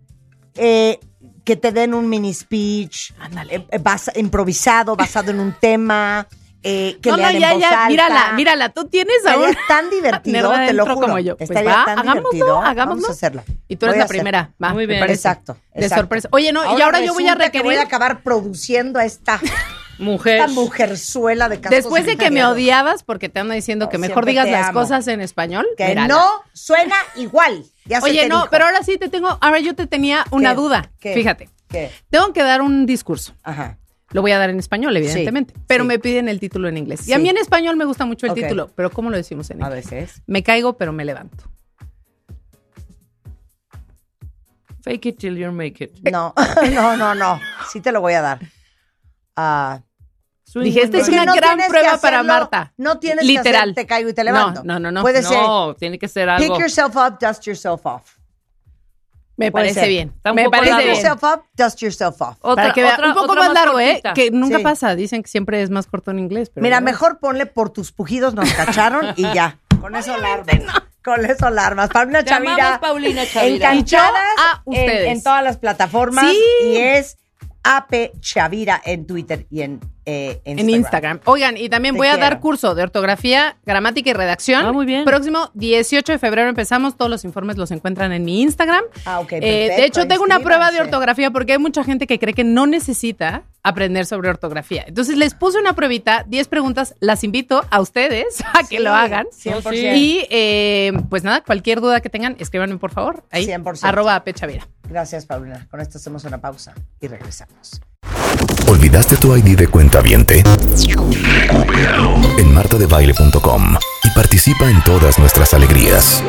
Eh, que te den un mini speech Ándale. eh, basa- improvisado, basado en un tema, eh, que no, no, lean ya, en voz ya. alta. Mírala, mírala. Tú tienes a un... tan divertido, te lo juro. como yo. Pues va, tan hagámoslo, divertido. hagámoslo. Vamos a hacerlo. Y tú eres Voy la primera. Va, Muy bien. Exacto, De sorpresa. Oye, no, y ahora yo voy a resulta que requerir... voy a acabar produciendo a esta, Mujer. esta mujerzuela de Después de que me odiabas porque te ando diciendo No, que mejor digas las cosas en español. Que mírala. no suena igual. Ya se Oye, te no, dijo. pero ahora sí te tengo, ahora yo te tenía una ¿Qué? duda. ¿Qué? Fíjate, ¿Qué? tengo que dar un discurso. Ajá. Lo voy a dar en español, evidentemente, pero sí. me piden el título en inglés. Sí. Y a mí en español me gusta mucho el título, pero ¿cómo lo decimos en A inglés? veces. Me caigo, pero me levanto. Fake it till you make it. No, no, no, no. Sí te lo voy a dar. Ah, Dije, esta es una no gran prueba para Marta. No tienes Literal. que hacer te caigo y te levanto. No, no, no, no. Puede ser No, tiene que ser algo. pick yourself up, dust yourself off. Me Puede parece ser. bien. Está un Me poco parece largo. bien. yourself up, dust yourself off. Otra, Para que vea- otra- un poco otra más largo, ¿eh? cortita. Que nunca Sí. pasa. Dicen que siempre es más corto en inglés. Pero Mira, mejor ponle por tus pujidos nos cacharon y ya. Con eso larmas. Con eso larmas. Paulina Te amamos, Chavira. Paulina Chavira. Enganchadas Y yo a en, ustedes. en todas las plataformas. Sí. Y es AP Chavira en Twitter y en eh, Instagram. En Instagram. Oigan, y también Te voy a dar curso de ortografía, gramática y redacción. Ah, muy bien. Próximo 18 de febrero empezamos. Todos los informes los encuentran en mi Instagram. Ah, ok, Eh, de hecho, tengo una prueba de ortografía porque hay mucha gente que cree que no necesita aprender sobre ortografía. Entonces, les puse una pruebita, 10 preguntas. Las invito a ustedes a que Sí, lo hagan. 100%. Y eh, pues nada, cualquier duda que tengan, escríbanme por favor. Ahí, 100%. arroba pechavira. Gracias, Paulina. Con esto hacemos una pausa y regresamos. ¿Olvidaste tu ID de cuenta viente? Recupéralo en martadebaile.com y participa en todas nuestras alegrías.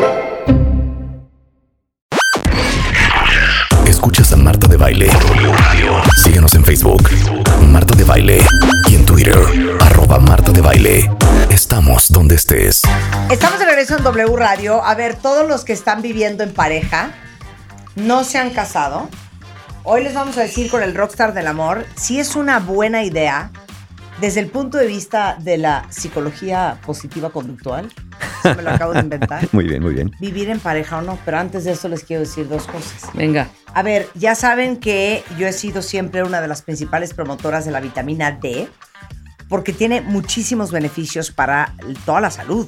Escuchas a Marta de Baile. Síguenos en Facebook, Marta de Baile, y en Twitter, arroba Marta de Baile. Estamos donde estés. Estamos de regreso en W Radio. A ver, todos los que están viviendo en pareja, no se han casado. Hoy les vamos a decir con el Rockstar del Amor si es una buena idea desde el punto de vista de la psicología positiva conductual. Eso me lo acabo de inventar. Muy bien, muy bien. Vivir en pareja o no, pero antes de eso les quiero decir dos cosas. Venga. A ver, ya saben que yo he sido siempre una de las principales promotoras de la vitamina D. porque tiene muchísimos beneficios para toda la salud.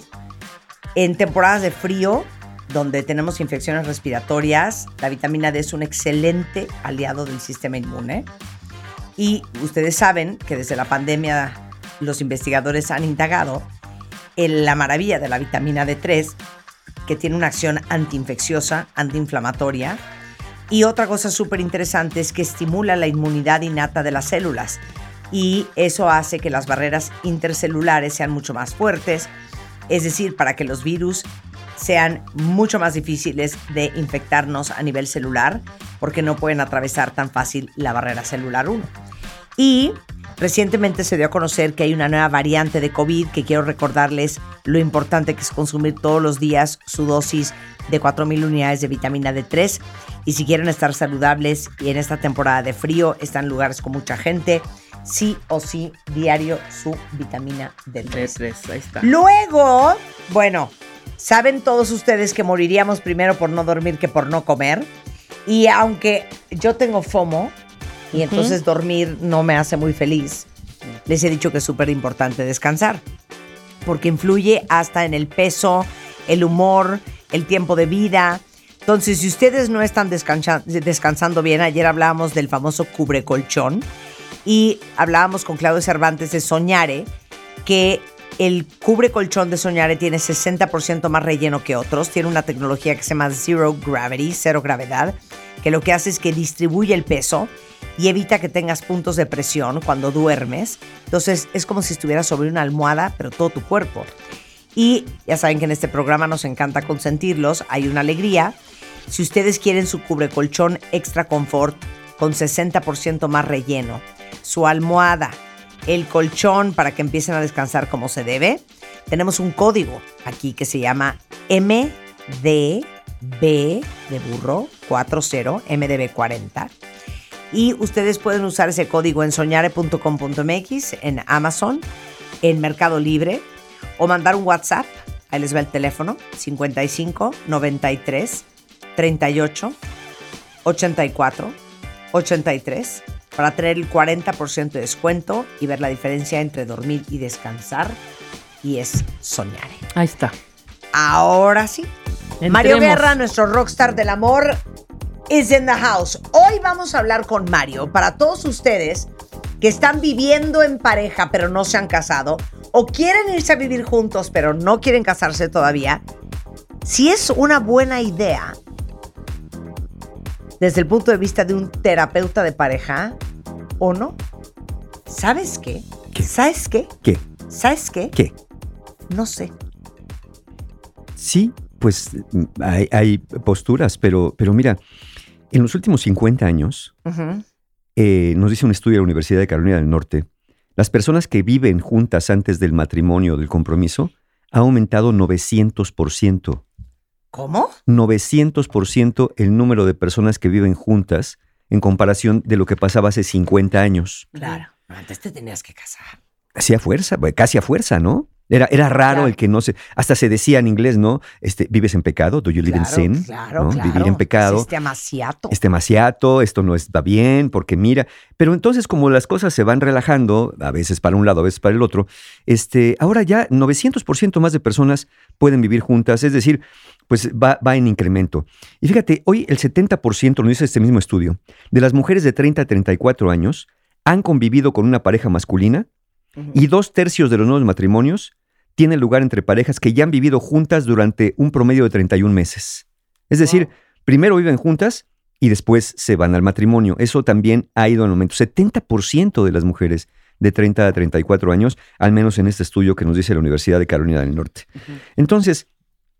En temporadas de frío, donde tenemos infecciones respiratorias, la vitamina D es un excelente aliado del sistema inmune. Y ustedes saben que desde la pandemia los investigadores han indagado en la maravilla de la vitamina D3, que tiene una acción antiinfecciosa, antiinflamatoria. Y otra cosa súper interesante es que estimula la inmunidad innata de las células. Y eso hace que las barreras intercelulares sean mucho más fuertes, es decir, para que los virus sean mucho más difíciles de infectarnos a nivel celular, porque no pueden atravesar tan fácil la barrera celular 1. Y recientemente se dio a conocer que hay una nueva variante de COVID que quiero recordarles lo importante que es consumir todos los días su dosis de 4.000 unidades de vitamina D3. Y si quieren estar saludables y en esta temporada de frío, están en lugares con mucha gente, sí o sí, diario su vitamina D3. ahí está. Luego, bueno, saben todos ustedes que moriríamos primero por no dormir que por no comer. Y aunque yo tengo FOMO y entonces dormir no me hace muy feliz, les he dicho que es súper importante descansar. Porque influye hasta en el peso, el humor, el tiempo de vida. Entonces, si ustedes no están descansa- descansando bien, ayer hablábamos del famoso cubrecolchón y hablábamos con Claudio Cervantes de Soñare, que el cubre colchón de Soñare tiene 60% más relleno que otros. Tiene una tecnología que se llama Zero Gravity, cero gravedad, que lo que hace es que distribuye el peso y evita que tengas puntos de presión cuando duermes. Entonces es como si estuvieras sobre una almohada, pero todo tu cuerpo. Y ya saben que en este programa nos encanta consentirlos, hay una alegría. Si ustedes quieren su cubre colchón extra confort con 60% más relleno, su almohada, el colchón para que empiecen a descansar como se debe, tenemos un código aquí que se llama MDB de burro 40, MDB 40. Y ustedes pueden usar ese código en soñare.com.mx, en Amazon, en Mercado Libre, o mandar un WhatsApp. Ahí les va el teléfono: 55 93 38 84 83 para tener el 40% de descuento y ver la diferencia entre dormir y descansar. Y es soñar. Ahí está. Ahora sí. Mario. Guerra, nuestro rockstar del amor, is in the house. Hoy vamos a hablar con Mario para todos ustedes que están viviendo en pareja pero no se han casado o quieren irse a vivir juntos pero no quieren casarse todavía. Si es una buena idea desde el punto de vista de un terapeuta de pareja o no. ¿Sabes qué? ¿Sabes qué? ¿Qué? ¿Sabes qué? ¿Qué? No sé. Sí, pues hay, hay posturas, pero, pero mira, en los últimos 50 años, eh, nos dice un estudio de la Universidad de Carolina del Norte, las personas que viven juntas antes del matrimonio o del compromiso ha aumentado 900%. ¿Cómo? 900% el número de personas que viven juntas en comparación de lo que pasaba hace 50 años. Claro. Antes te tenías que casar. Así a fuerza, casi a fuerza, ¿no? Era, era raro Claro. el que no se. Hasta se decía en inglés, ¿no? Este, ¿Vives en pecado? ¿Do you live Claro, in sin? claro, ¿no? claro. Vivir en pecado. Es este amaciato. Es demasiado, esto no está bien, porque mira. Pero entonces, como las cosas se van relajando, a veces para un lado, a veces para el otro, este, ahora ya 900% más de personas pueden vivir juntas, es decir, pues va, va en incremento. Y fíjate, hoy el 70%, lo dice este mismo estudio, de las mujeres de 30 a 34 años han convivido con una pareja masculina y dos tercios de los nuevos matrimonios tienen lugar entre parejas que ya han vivido juntas durante un promedio de 31 meses. Es decir, primero viven juntas y después se van al matrimonio. Eso también ha ido en aumento. 70% de las mujeres de 30 a 34 años, al menos en este estudio que nos dice la Universidad de Carolina del Norte. Entonces,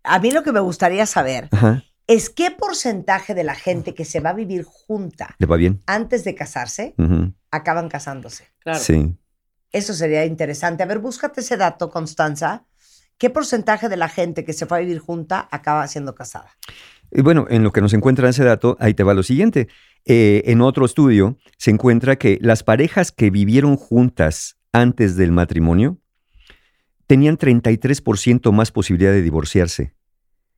A mí lo que me gustaría saber ajá, es qué porcentaje de la gente que se va a vivir junta ¿le va bien? antes de casarse acaban casándose. Sí. Eso sería interesante. A ver, búscate ese dato, Constanza. ¿Qué porcentaje de la gente que se fue a vivir junta acaba siendo casada? Y bueno, en lo que nos encuentra ese dato, ahí te va lo siguiente. Eh, en otro estudio se encuentra que las parejas que vivieron juntas antes del matrimonio tenían 33% más posibilidad de divorciarse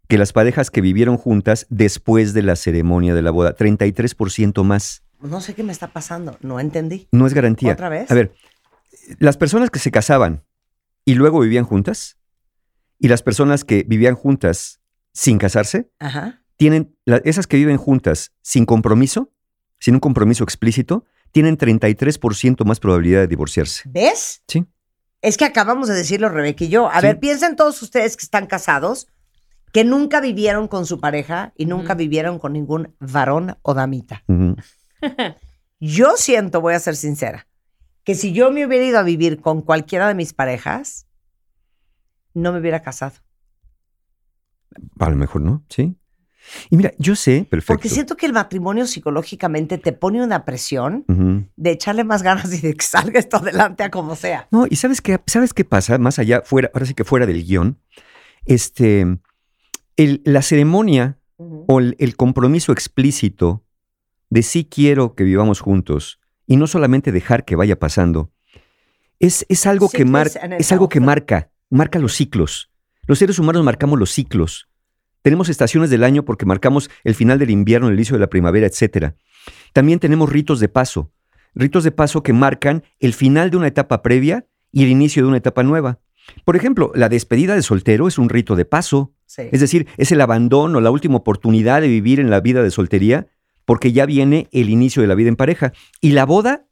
que las parejas que vivieron juntas después de la ceremonia de la boda. 33% más. No sé qué me está pasando. No entendí. No es garantía. ¿Otra vez? A ver, las personas que se casaban y luego vivían juntas y las personas que vivían juntas sin casarse, Ajá. tienen, la- esas que viven juntas sin compromiso, sin un compromiso explícito, tienen 33% más probabilidad de divorciarse. ¿Ves? Sí. Es que acabamos de decirlo, Rebeca y yo. A Sí. ver, piensen todos ustedes que están casados, que nunca vivieron con su pareja y nunca vivieron con ningún varón o damita. Yo siento, voy a ser sincera, que si yo me hubiera ido a vivir con cualquiera de mis parejas, no me hubiera casado. A lo mejor no, sí. Y mira, yo sé, perfecto. Porque siento que el matrimonio psicológicamente te pone una presión de echarle más ganas y de que salga esto adelante a como sea. No, y sabes qué, sabes qué pasa, más allá, fuera, ahora sí que fuera del guion, este, el- la ceremonia o el, el compromiso explícito de sí quiero que vivamos juntos y no solamente dejar que vaya pasando, es, es algo que Ciclos el es algo que marca, marca los ciclos. Los seres humanos marcamos los ciclos. Tenemos estaciones del año porque marcamos el final del invierno, el inicio de la primavera, etc. También tenemos ritos de paso, ritos de paso que marcan el final de una etapa previa y el inicio de una etapa nueva. Por ejemplo, la despedida de soltero es un rito de paso. Sí. Es decir, es el abandono, la última oportunidad de vivir en la vida de soltería, porque ya viene el inicio de la vida en pareja. Y la boda,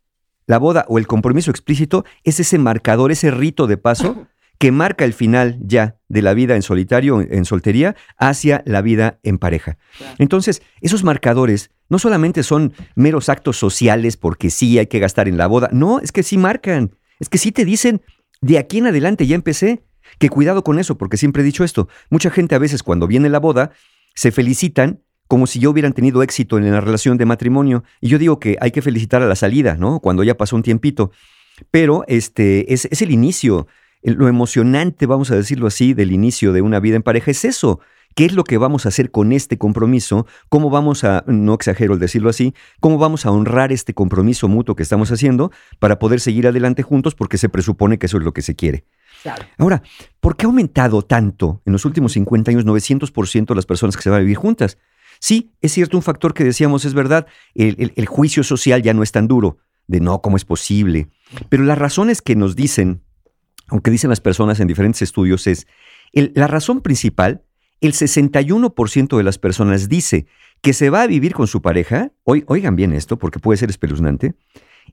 la boda o el compromiso explícito es ese marcador, ese rito de paso que marca el final ya de la vida en solitario, en soltería, hacia la vida en pareja. Entonces, esos marcadores no solamente son meros actos sociales porque sí hay que gastar en la boda, no, es que sí marcan, es que sí te dicen, de aquí en adelante ya empecé, que cuidado con eso, porque siempre he dicho esto, mucha gente a veces cuando viene la boda se felicitan como si ya hubieran tenido éxito en la relación de matrimonio, y yo digo que hay que felicitar a la salida, ¿no? Cuando ya pasó un tiempito, pero este es, es el inicio, lo emocionante, vamos a decirlo así, del inicio de una vida en pareja es eso. ¿Qué es lo que vamos a hacer con este compromiso? ¿Cómo vamos a, no exagero el decirlo así, cómo vamos a honrar este compromiso mutuo que estamos haciendo para poder seguir adelante juntos porque se presupone que eso es lo que se quiere? Claro. Ahora, ¿por qué ha aumentado tanto en los últimos 50 años 900% las personas que se van a vivir juntas? Sí, es cierto, un factor que decíamos es verdad, el, el- el juicio social ya no es tan duro, de no, ¿cómo es posible? Pero las razones que nos dicen, aunque dicen las personas en diferentes estudios, es la razón principal, el 61% de las personas dice que se va a vivir con su pareja, oi- oigan bien esto porque puede ser espeluznante,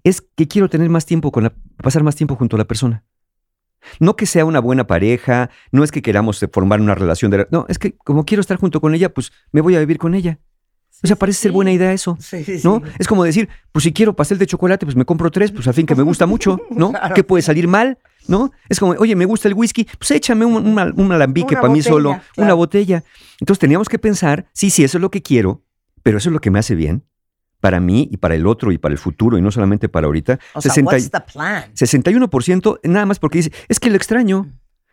es que quiero tener más tiempo con la, pasar más tiempo junto a la persona. No que sea una buena pareja, no es que queramos formar una relación de... No, es que como quiero estar junto con ella, pues me voy a vivir con ella. O sea, parece ser buena idea eso, Sí, sí, ¿no? Es como decir, pues si quiero pastel de chocolate, pues me compro tres, pues al fin que me gusta mucho, ¿no? ¿Qué puede salir mal? ¿No? Es como, oye, me gusta el whisky, pues échame un, un, un alambique para mí solo, una botella. Entonces teníamos que pensar, sí, sí, eso es lo que quiero, pero eso es lo que me hace bien para mí y para el otro y para el futuro y no solamente para ahorita. O sea, 60 y- what's the plan? 61% nada más porque dice, es que lo extraño.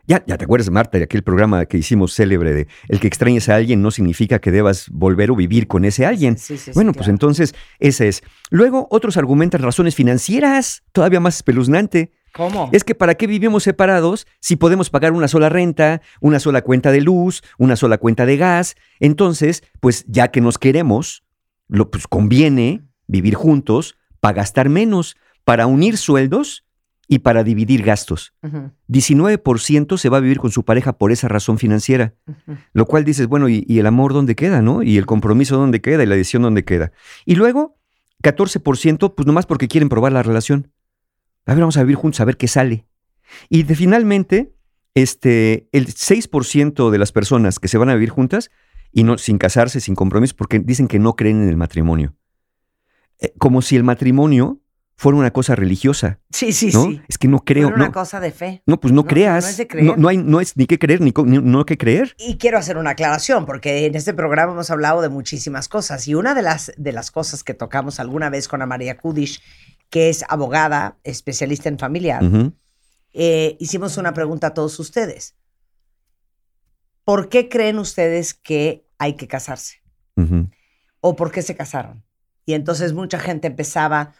Ya, ya te acuerdas, Marta, de aquel programa que hicimos célebre de el que extrañes a alguien no significa que debas volver o vivir con ese alguien. Sí, sí, sí, bueno, pues claro. entonces, esa es. Luego, otros argumentan razones financieras, todavía más espeluznante. ¿Cómo? Es que ¿para qué vivimos separados si podemos pagar una sola renta, una sola cuenta de luz, una sola cuenta de gas? Entonces, pues ya que nos queremos, lo, pues conviene vivir juntos para gastar menos, para unir sueldos y para dividir gastos. Ujú, 19% se va a vivir con su pareja por esa razón financiera. Lo cual dices, bueno, ¿y, y el amor dónde queda, no? ¿Y el compromiso dónde queda? ¿Y la decisión dónde queda? Y luego, 14%, pues nomás porque quieren probar la relación. A ver, vamos a vivir juntos, a ver qué sale. Y de, finalmente, este, el 6% de las personas que se van a vivir juntas y no, sin casarse, sin compromiso, porque dicen que no creen en el matrimonio. Eh, como si el matrimonio fuera una cosa religiosa. Sí, sí, ¿no? sí. Es que no creo. Pero una no, cosa de fe. no, pues no, No, creas. no es de creer. No, no hay, no es ni que creer, ni, ni- no que creer. Y quiero hacer una aclaración, porque en este programa hemos hablado de muchísimas cosas. Y una de las, de las cosas que tocamos alguna vez con a María Kudish, que es abogada, especialista en familiar, eh, hicimos una pregunta a todos ustedes. ¿Por qué creen ustedes que hay que casarse? ¿O por qué se casaron? Y entonces mucha gente empezaba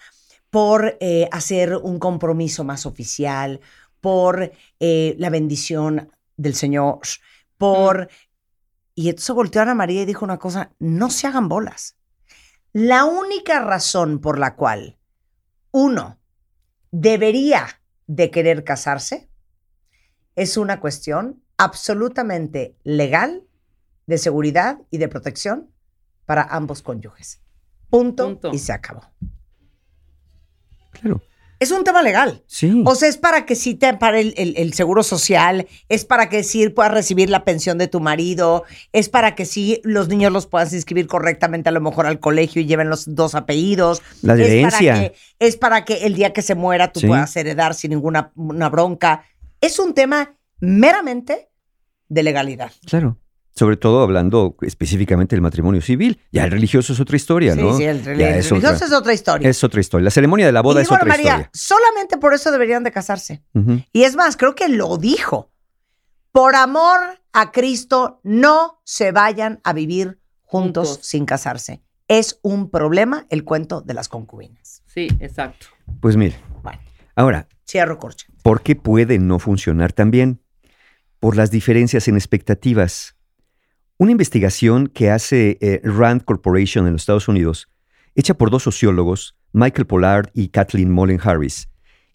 por eh, hacer un compromiso más oficial, por eh, la bendición del Señor, por... Y entonces volteó a Ana María y dijo una cosa, no se hagan bolas. La única razón por la cual uno debería de querer casarse es una cuestión absolutamente legal, de seguridad y de protección para ambos cónyuges. Punto, Punto. y se acabó. Claro. Es un tema legal. Sí. O sea, es para que sí te ampare el, el- el seguro social, es para que sí puedas recibir la pensión de tu marido, es para que sí los niños los puedas inscribir correctamente a lo mejor al colegio y lleven los dos apellidos. La Es para herencia. que- Es para que el día que se muera tú Sí. puedas heredar sin ninguna una bronca. Es un tema meramente de legalidad. Claro. Sobre todo hablando específicamente del matrimonio civil. Ya el religioso es otra historia, Sí, ¿no? sí, el, Ya reli- el religioso es otra historia. Es otra historia. La ceremonia de la boda y es digo, otra María, historia. solamente por eso deberían de casarse. Y es más, creo que lo dijo. Por amor a Cristo, no se vayan a vivir juntos, Juntos. sin casarse. Es un problema el cuento de las concubinas. Sí, exacto. Pues mire. Bueno. Ahora, Cierro corche. ¿por qué puede no funcionar tan bien? Por las diferencias en expectativas. Una investigación que hace eh, Rand Corporation en los Estados Unidos, hecha por dos sociólogos, Michael Pollard y Kathleen Mullen Harris,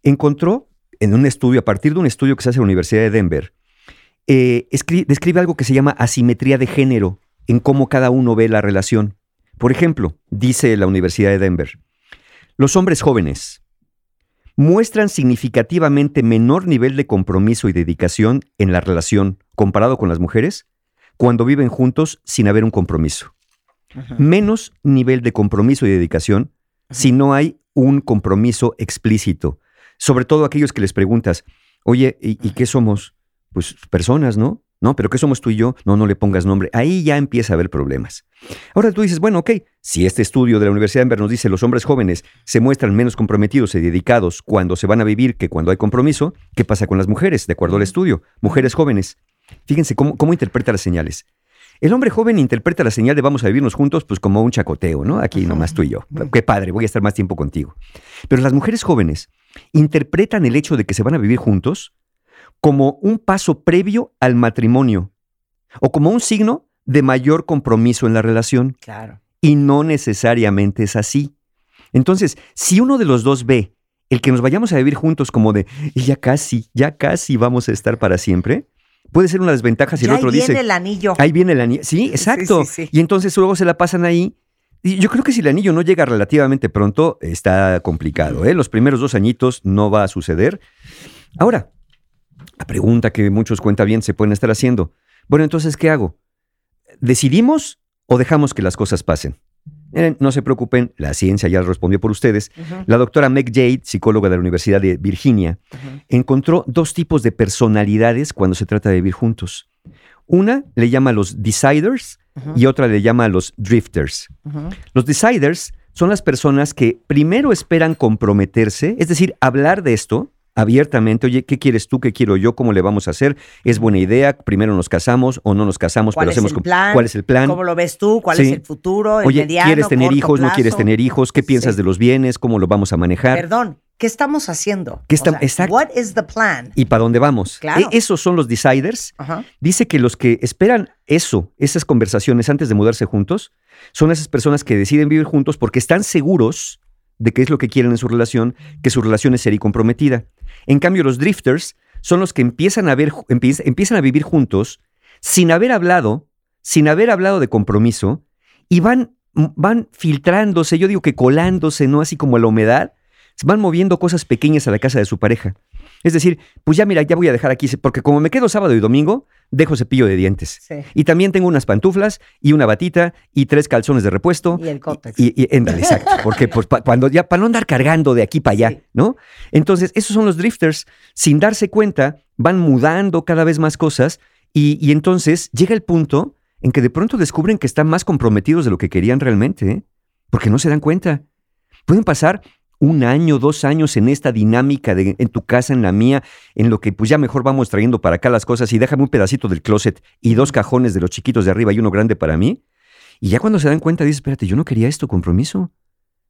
encontró en un estudio, a partir de un estudio que se hace en la Universidad de Denver, eh, escri- describe algo que se llama asimetría de género en cómo cada uno ve la relación. Por ejemplo, dice la Universidad de Denver, los hombres jóvenes muestran significativamente menor nivel de compromiso y dedicación en la relación comparado con las mujeres cuando viven juntos sin haber un compromiso. Menos nivel de compromiso y dedicación si no hay un compromiso explícito. Sobre todo aquellos que les preguntas, oye, ¿y, y qué somos? Pues personas, ¿no? No, pero ¿qué somos tú y yo? No, no le pongas nombre. Ahí ya empieza a haber problemas. Ahora tú dices, bueno, ok, si este estudio de la Universidad de Denver nos dice los hombres jóvenes se muestran menos comprometidos y dedicados cuando se van a vivir que cuando hay compromiso, ¿qué pasa con las mujeres, de acuerdo al estudio? Mujeres jóvenes. Fíjense cómo, cómo interpreta las señales. El hombre joven interpreta la señal de vamos a vivirnos juntos pues como un chacoteo, ¿no? Aquí nomás tú y yo. Qué padre, voy a estar más tiempo contigo. Pero las mujeres jóvenes interpretan el hecho de que se van a vivir juntos como un paso previo al matrimonio o como un signo de mayor compromiso en la relación. Claro. Y no necesariamente es así. Entonces, si uno de los dos ve el que nos vayamos a vivir juntos como de "Y ya casi, ya casi vamos a estar para siempre, puede ser una desventaja si el ahí otro viene dice. el anillo. Ahí viene el anillo. Sí, exacto. sí, sí. Y entonces luego se la pasan ahí. Y yo creo que si el anillo no llega relativamente pronto, está complicado. ¿eh? Los primeros dos añitos no va a suceder. Ahora, la pregunta que muchos cuentavientes se pueden estar haciendo. Bueno, entonces, ¿qué hago? ¿Decidimos o dejamos que las cosas pasen? Miren, no se preocupen, la ciencia ya respondió por ustedes. La doctora Meg Jade, psicóloga de la Universidad de Virginia, encontró dos tipos de personalidades cuando se trata de vivir juntos. Una le llama a los deciders y otra le llama a los drifters. Los deciders son las personas que primero esperan comprometerse, es decir, hablar de esto abiertamente, oye, ¿qué quieres tú? ¿Qué quiero yo? ¿Cómo le vamos a hacer? ¿Es buena idea? ¿Primero nos casamos o no nos casamos, ¿Cuál pero es hacemos el plan? cuál es el plan? ¿Cómo lo ves tú? ¿Cuál Sí. es el futuro? ¿El Oye, mediano, ¿quieres tener hijos? ¿No quieres plazo? tener hijos? ¿Qué piensas de los bienes? ¿Cómo lo vamos a manejar? Perdón, ¿qué estamos haciendo? ¿Qué O está- sea, exacto. What is the plan? ¿Y para dónde vamos? Claro. E- esos son los deciders. Ajá. Dice que los que esperan eso, esas conversaciones antes de mudarse juntos, son esas personas que deciden vivir juntos porque están seguros de qué es lo que quieren en su relación, que su relación es seria y comprometida. En cambio, los drifters son los que empiezan a, ver, empie- empiezan a vivir juntos sin haber hablado, sin haber hablado de compromiso, y van, van filtrándose, yo digo que colándose, ¿no? Así como la humedad, van moviendo cosas pequeñas a la casa de su pareja. Es decir, pues ya mira, ya voy a dejar aquí, porque como me quedo sábado y domingo, dejo cepillo de dientes. Sí. Y también tengo unas pantuflas y una batita y tres calzones de repuesto. Y el cótex. Y, y- exacto. Porque pues, pa- cuando ya, para no andar cargando de aquí para allá, ¿no? Entonces, esos son los drifters. Sin darse cuenta, van mudando cada vez más cosas y, y entonces llega el punto en que de pronto descubren que están más comprometidos de lo que querían realmente, ¿eh? porque no se dan cuenta. Pueden pasar un año, dos años en esta dinámica de en tu casa, en la mía, en lo que pues ya mejor vamos trayendo para acá las cosas y déjame un pedacito del closet y dos cajones de los chiquitos de arriba y uno grande para mí. Y ya cuando se dan cuenta, dices, espérate, yo no quería esto, compromiso.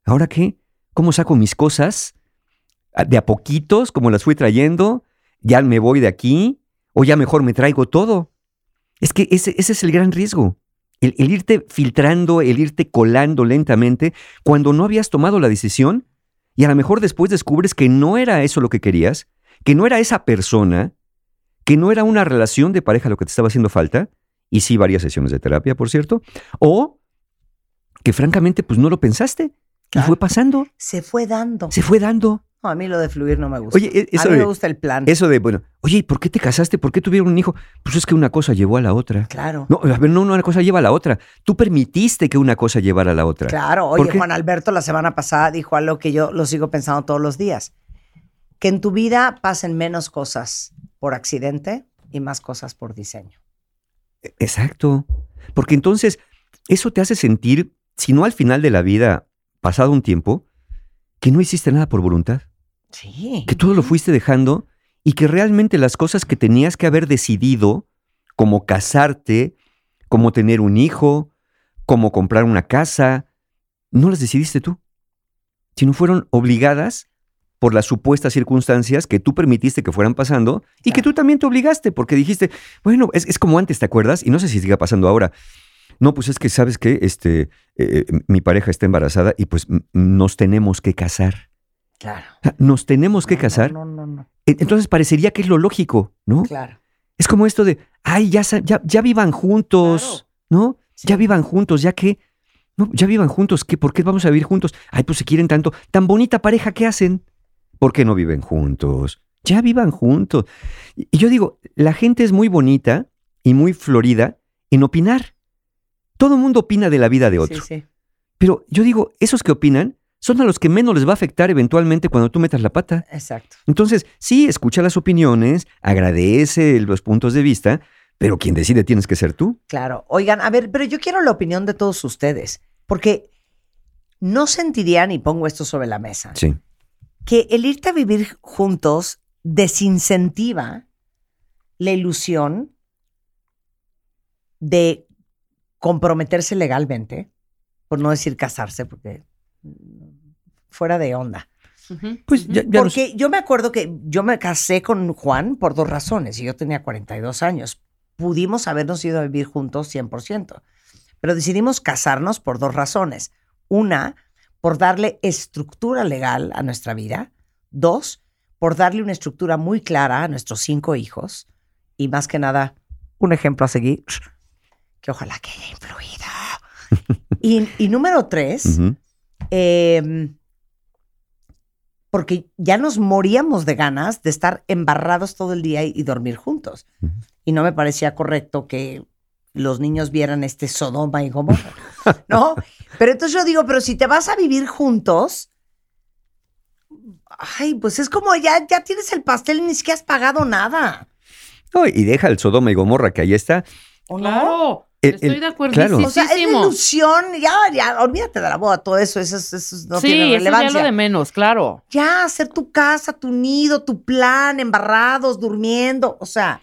¿Ahora qué? ¿Cómo saco mis cosas? ¿A- ¿De a poquitos, como las fui trayendo? ¿Ya me voy de aquí? ¿O ya mejor me traigo todo? Es que ese, ese es el gran riesgo. El, el irte filtrando, el irte colando lentamente cuando no habías tomado la decisión y a lo mejor después descubres que no era eso lo que querías, que no era esa persona, que no era una relación de pareja lo que te estaba haciendo falta, y sí varias sesiones de terapia, por cierto, o que francamente pues no lo pensaste y fue pasando, Se fue dando. se fue dando. No, a mí lo de fluir no me gusta. Oye, e- eso a mí de- me gusta el plan. Eso de, bueno, oye, ¿y ¿por qué te casaste? ¿Por qué tuvieron un hijo? Pues es que una cosa llevó a la otra. Claro. No, a ver, no, una cosa lleva a la otra. Tú permitiste que una cosa llevara a la otra. Claro, ¿Por oye? Juan Alberto la semana pasada dijo algo que yo lo sigo pensando todos los días. Que en tu vida pasen menos cosas por accidente y más cosas por diseño. Exacto. Porque entonces, eso te hace sentir, si no al final de la vida, pasado un tiempo, que no hiciste nada por voluntad. Sí. Que todo lo fuiste dejando y que realmente las cosas que tenías que haber decidido, como casarte, como tener un hijo, como comprar una casa, no las decidiste tú, sino fueron obligadas por las supuestas circunstancias que tú permitiste que fueran pasando y que tú también te obligaste porque dijiste, bueno, es, es como antes, ¿te acuerdas? Y no sé si siga pasando ahora. No, pues es que sabes que este, eh, mi pareja está embarazada y pues nos tenemos que casar. Claro. Nos tenemos que casar. No, no, no. Entonces parecería que es lo lógico, ¿no? Claro. Es como esto de, ay, ya, ya, ya vivan juntos, ¿no? Ya vivan juntos, ya que, no, ya vivan juntos, ¿qué? ¿Por qué vamos a vivir juntos? Ay, pues se quieren tanto, tan bonita pareja, ¿qué hacen? ¿Por qué no viven juntos? Ya vivan juntos. Y y yo digo, la gente es muy bonita y muy florida en opinar. Todo el mundo opina de la vida de otro. Sí, sí. Pero yo digo, esos que opinan son a los que menos les va a afectar eventualmente cuando tú metas la pata. Exacto. Entonces, sí, escucha las opiniones, agradece los puntos de vista, pero quien decide tienes que ser tú. Claro. Oigan, a ver, pero yo quiero la opinión de todos ustedes, porque no sentirían, y pongo esto sobre la mesa, Sí. que el irte a vivir juntos desincentiva la ilusión de comprometerse legalmente, por no decir casarse, porque fuera de onda. Pues ya, ya Porque yo me acuerdo que yo me casé con Juan por dos razones y yo tenía 42 años. Pudimos habernos ido a vivir juntos 100%, pero decidimos casarnos por dos razones. Una, por darle estructura legal a nuestra vida. Dos, por darle una estructura muy clara a nuestros cinco hijos. Y más que nada, un ejemplo a seguir, que ojalá que haya influido. y, y número tres, Ujú. Eh, porque ya nos moríamos de ganas de estar embarrados todo el día y, y dormir juntos. Y no me parecía correcto que los niños vieran este Sodoma y Gomorra, ¿no? Pero entonces yo digo, pero si te vas a vivir juntos, ay, pues es como ya, ya tienes el pastel y ni siquiera has pagado nada. No, y deja el Sodoma y Gomorra que ahí está. ¿O Claro, El- estoy el- de acuerdo. claro. O sea, es ilusión, ya, ya, olvídate de la boda, todo eso, eso, eso, eso no sí, tiene eso ya relevancia. lo de menos, claro. Ya, hacer tu casa, tu nido, tu plan, embarrados, durmiendo, o sea,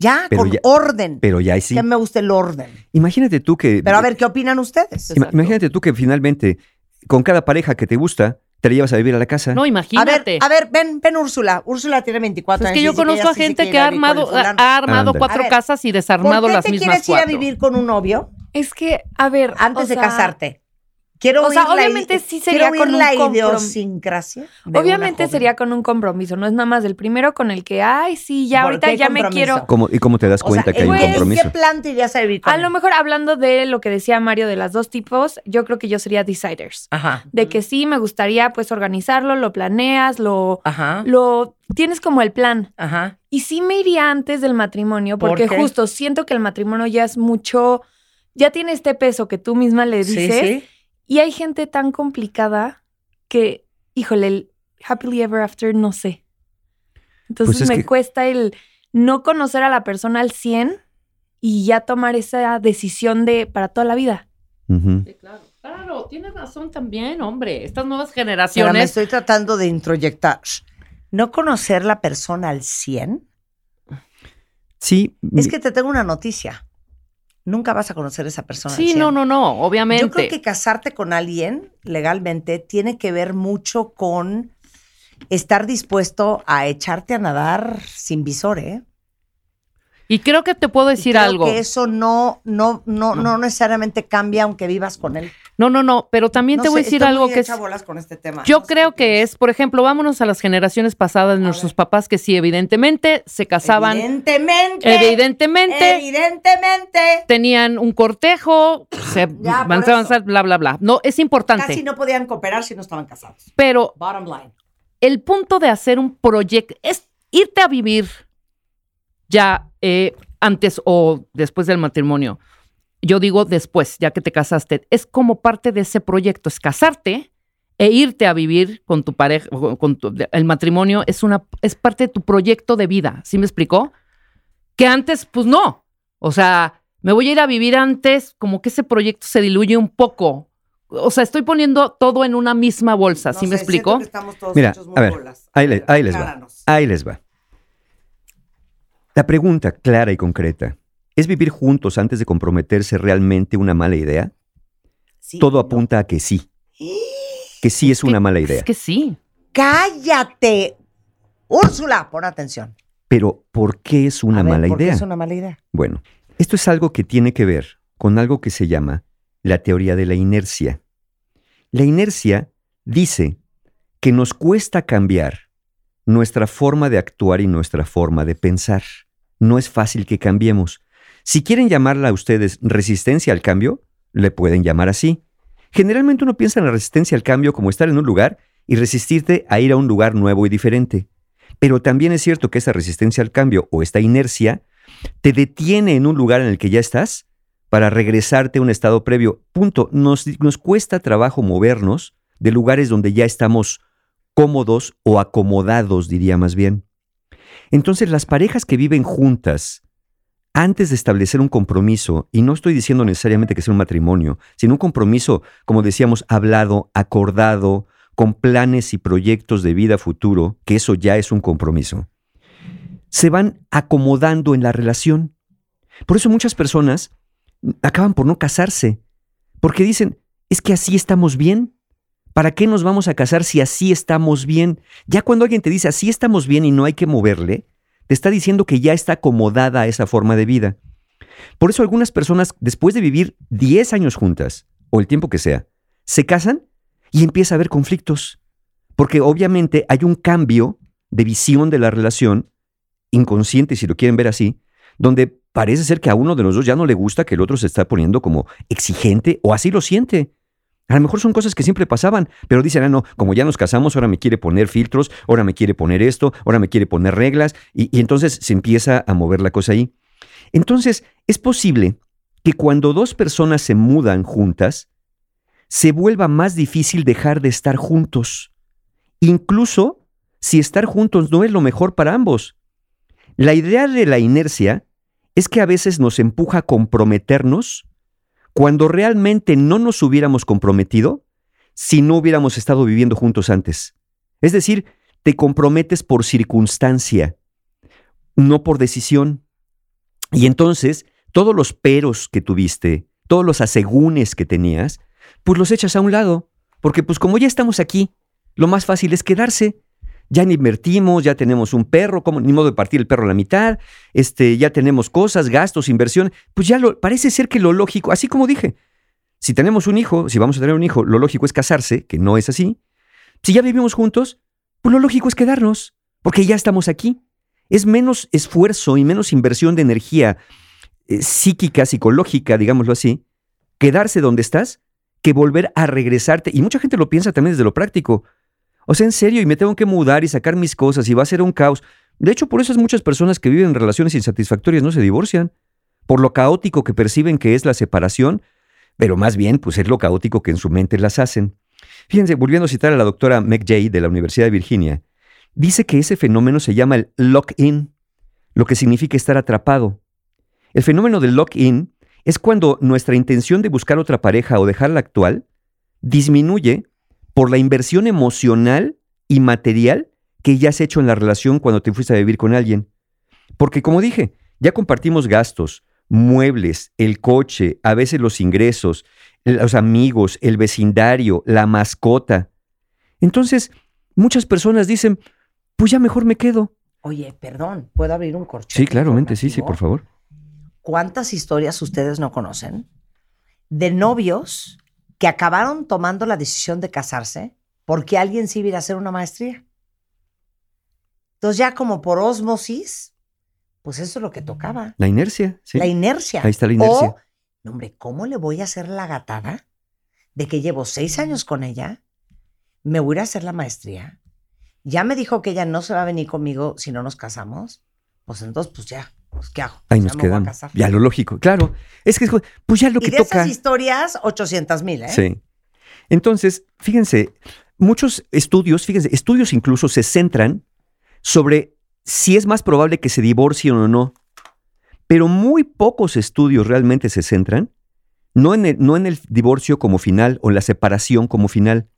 ya, Pero con ya- orden. Pero ya ahí sí. Que a mí me gusta el orden. Imagínate tú que. Pero a ver, ¿qué opinan ustedes? ima- imagínate tú que finalmente, con cada pareja que te gusta, te la llevas a vivir a la casa. No, A ver, imagínate. a ver, ven, ven Úrsula. Úrsula tiene 24 es años. que yo conozco a gente que ha armado, ha armado cuatro ver, casas y ¿Por desarmado qué las te mismas quieres ir a cuatro. vivir con un novio Es que, a ver. antes o de casarte? Quiero o sea, la obviamente sí sería con un la comprom- idiosincrasia. Obviamente sería con un compromiso, no es nada más del primero con el que, ay, sí, ya ¿Por ahorita ya me quiero. ¿Cómo- ¿Y cómo te das O sea, cuenta que hay un compromiso? ¿Qué plan te irías a vivir con A él? lo mejor hablando de lo que decía Mario de las dos tipos, yo creo que yo sería deciders. Ajá, De que sí me gustaría pues organizarlo, lo planeas, lo, ajá, lo tienes como el plan. ajá. Y sí me iría antes del matrimonio, ¿Por porque justo siento que el matrimonio ya es mucho, ya tiene este peso que tú misma le Sí, dices. sí. Y hay gente tan complicada que, híjole, el happily ever after, no sé. Entonces Pues es me que- cuesta el no conocer a la persona al 100 y ya tomar esa decisión de para toda la vida. Sí, claro. Claro, tienes razón también, hombre. Estas nuevas Pero me generaciones. estoy tratando de introyectar. No conocer la persona al 100. Sí. Es que te tengo una noticia. Nunca vas a conocer a esa persona. Sí, 100. no, no, no, obviamente. Yo creo que casarte con alguien legalmente tiene que ver mucho con estar dispuesto a echarte a nadar sin visor, ¿eh? Y creo que te puedo decir Creo algo. que eso no, no, no, no necesariamente cambia aunque vivas con él. No, no, no, pero también No te voy a decir algo que es... bolas con este tema. Yo creo que es, por ejemplo, vámonos a las generaciones pasadas de nuestros papás que sí, evidentemente se casaban. Evidentemente. Evidentemente. Evidentemente. Tenían un cortejo, se Ya, van por a avanzar, bla, bla, bla. No, es importante. Casi no podían cooperar si no estaban casados. Pero Bottom line. el punto de hacer un proyecto es irte a vivir ya eh, antes o después del matrimonio. Yo digo después, ya que te casaste, es como parte de ese proyecto, es casarte e irte a vivir con tu pareja, con con tu- el matrimonio es una es parte de tu proyecto de vida, ¿sí me explicó? Que antes pues no. O sea, me voy a ir a vivir antes, como que ese proyecto se diluye un poco. O sea, estoy poniendo todo en una misma bolsa, ¿sí me sé, explicó? siento que estamos todos Mira, hechos muy a ver, bolas. ahí, le- ahí les va. Ahí les va. La pregunta clara y concreta, ¿es vivir juntos antes de comprometerse realmente una mala idea? Todo apunta a que sí. Que sí es, una mala idea. Es que sí. ¡Cállate! Úrsula, pon atención. Pero ¿por qué es una A ver, mala ¿por qué idea? es una mala idea? Bueno, esto es algo que tiene que ver con algo que se llama la teoría de la inercia. La inercia dice que nos cuesta cambiar nuestra forma de actuar y nuestra forma de pensar. No es fácil que cambiemos. Si quieren llamarla a ustedes resistencia al cambio, le pueden llamar así. Generalmente uno piensa en la resistencia al cambio como estar en un lugar y resistirte a ir a un lugar nuevo y diferente. Pero también es cierto que esa resistencia al cambio o esta inercia te detiene en un lugar en el que ya estás para regresarte a un estado previo. Punto. Nos, nos cuesta trabajo movernos de lugares donde ya estamos cómodos o acomodados, diría más bien. Entonces, las parejas que viven juntas, antes de establecer un compromiso, y no estoy diciendo necesariamente que sea un matrimonio, sino un compromiso, como decíamos, hablado, acordado, con planes y proyectos de vida futuro, que eso ya es un compromiso, se van acomodando en la relación. Por eso muchas personas acaban por no casarse, porque dicen, es que así estamos bien. ¿Para qué nos vamos a casar si así estamos bien? Ya cuando alguien te dice así estamos bien y no hay que moverle, te está diciendo que ya está acomodada a esa forma de vida. Por eso algunas personas, después de vivir 10 años juntas, o el tiempo que sea, se casan y empieza a haber conflictos. Porque obviamente hay un cambio de visión de la relación, inconsciente si lo quieren ver así, donde parece ser que a uno de los dos ya no le gusta que el otro se está poniendo como exigente o así lo siente. A lo mejor son cosas que siempre pasaban, pero dicen, ah, no, como ya nos casamos, ahora me quiere poner filtros, ahora me quiere poner esto, ahora me quiere poner reglas, y, entonces se empieza a mover la cosa ahí. Entonces, es posible que cuando dos personas se mudan juntas, se vuelva más difícil dejar de estar juntos, incluso si estar juntos no es lo mejor para ambos. La idea de la inercia es que a veces nos empuja a comprometernos cuando realmente no nos hubiéramos comprometido si no hubiéramos estado viviendo juntos antes. Es decir, te comprometes por circunstancia, no por decisión. Y entonces, todos los peros que tuviste, todos los asegúnes que tenías, pues los echas a un lado, porque pues como ya estamos aquí, lo más fácil es quedarse. Ya invertimos, ya tenemos un perro, como ni modo de partir el perro a la mitad, este, ya tenemos cosas, gastos, inversión, pues ya lo, parece ser que lo lógico, así como dije, si tenemos un hijo, si vamos a tener un hijo, lo lógico es casarse, que no es así. Si ya vivimos juntos, pues lo lógico es quedarnos, porque ya estamos aquí. Es menos esfuerzo y menos inversión de energía eh, psíquica, psicológica, digámoslo así, quedarse donde estás, que volver a regresarte. Y mucha gente lo piensa también desde lo práctico. O sea, en serio, y me tengo que mudar y sacar mis cosas y va a ser un caos. De hecho, por eso es muchas personas que viven en relaciones insatisfactorias no se divorcian. Por lo caótico que perciben que es la separación, pero más bien, pues es lo caótico que en su mente las hacen. Fíjense, volviendo a citar a la doctora Meg Jay de la Universidad de Virginia, dice que ese fenómeno se llama el lock-in, lo que significa estar atrapado. El fenómeno del lock-in es cuando nuestra intención de buscar otra pareja o dejar la actual disminuye por la inversión emocional y material que ya has hecho en la relación cuando te fuiste a vivir con alguien. Porque como dije, ya compartimos gastos, muebles, el coche, a veces los ingresos, los amigos, el vecindario, la mascota. Entonces, muchas personas dicen, pues ya mejor me quedo. Oye, perdón, ¿puedo abrir un corchete? Sí, claramente, sí, sí, por favor. ¿Cuántas historias ustedes no conocen de novios que acabaron tomando la decisión de casarse porque alguien sí iba a hacer una maestría? Entonces ya como por osmosis, pues eso es lo que tocaba. La inercia, sí. La inercia. Ahí está la inercia. O, no, hombre, ¿cómo le voy a hacer la gatada de que llevo seis años con ella? Me voy a hacer la maestría. Ya me dijo que ella no se va a venir conmigo si no nos casamos. Pues entonces, pues ya, pues ¿qué hago? Ahí nos quedamos. Ya lo lógico, claro. Es que, pues ya lo y que de toca. esas historias, 800 mil, ¿eh? Sí. Entonces, fíjense, muchos estudios, fíjense, estudios incluso se centran sobre si es más probable que se divorcien o no. Pero muy pocos estudios realmente se centran, no en el, no en el divorcio como final o la separación como final,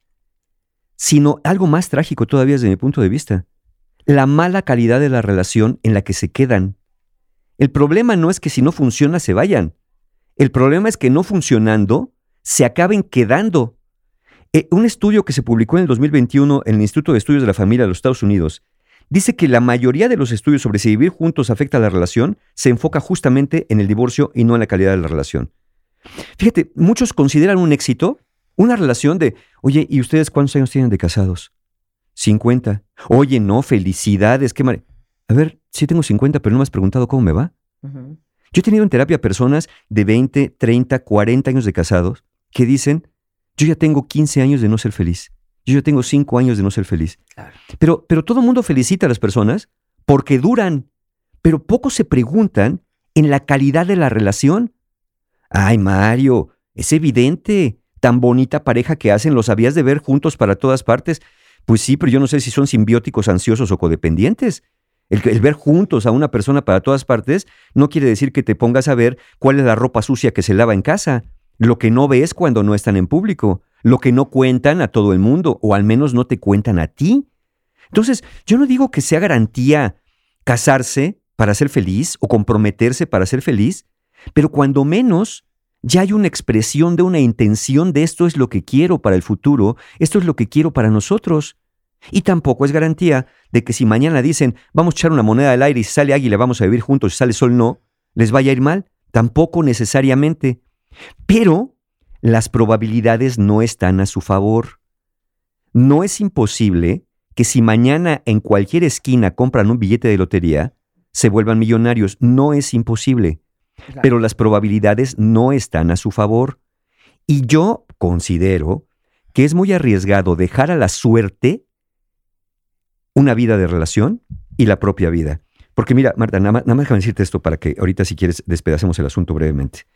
sino algo más trágico todavía desde mi punto de vista, la mala calidad de la relación en la que se quedan. El problema no es que si no funciona se vayan. El problema es que no funcionando se acaben quedando. Eh, un estudio que se publicó en el 2021 en el Instituto de Estudios de la Familia de los Estados Unidos dice que la mayoría de los estudios sobre si vivir juntos afecta a la relación se enfoca justamente en el divorcio y no en la calidad de la relación. Fíjate, muchos consideran un éxito una relación de, oye, ¿y ustedes cuántos años tienen de casados? 50. Oye, no, felicidades, qué mal. A ver, sí tengo 50, pero no me has preguntado cómo me va. Yo he tenido en terapia personas de 20, 30, 40 años de casados que dicen, yo ya tengo 15 años de no ser feliz. Yo ya tengo 5 años de no ser feliz. Pero, pero todo el mundo felicita a las personas porque duran, pero pocos se preguntan en la calidad de la relación. Ay, Mario, es evidente, tan bonita pareja que hacen, los habías de ver juntos para todas partes. Pues sí, pero yo no sé si son simbióticos, ansiosos o codependientes. El, ver juntos a una persona para todas partes no quiere decir que te pongas a ver cuál es la ropa sucia que se lava en casa, lo que no ves cuando no están en público, lo que no cuentan a todo el mundo, o al menos no te cuentan a ti. Entonces, yo no digo que sea garantía casarse para ser feliz o comprometerse para ser feliz, pero cuando menos ya hay una expresión de una intención de esto es lo que quiero para el futuro, esto es lo que quiero para nosotros. Y tampoco es garantía de que si mañana dicen vamos a echar una moneda al aire y si sale águila vamos a vivir juntos, si sale sol no, les vaya a ir mal. Tampoco necesariamente. Pero las probabilidades no están a su favor. No es imposible que si mañana en cualquier esquina compran un billete de lotería, se vuelvan millonarios. No es imposible. Pero las probabilidades no están a su favor. Y yo considero que es muy arriesgado dejar a la suerte una vida de relación y la propia vida. Porque mira, Marta, nada más, nada más déjame decirte esto para que ahorita si quieres despedacemos el asunto brevemente.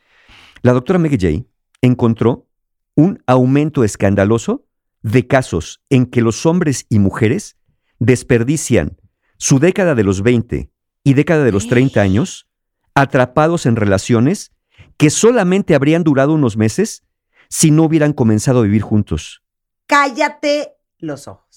La doctora Meg Jay encontró un aumento escandaloso de casos en que los hombres y mujeres desperdician su década de los 20 y década de los 30 años atrapados en relaciones que solamente habrían durado unos meses si no hubieran comenzado a vivir juntos. Cállate los ojos.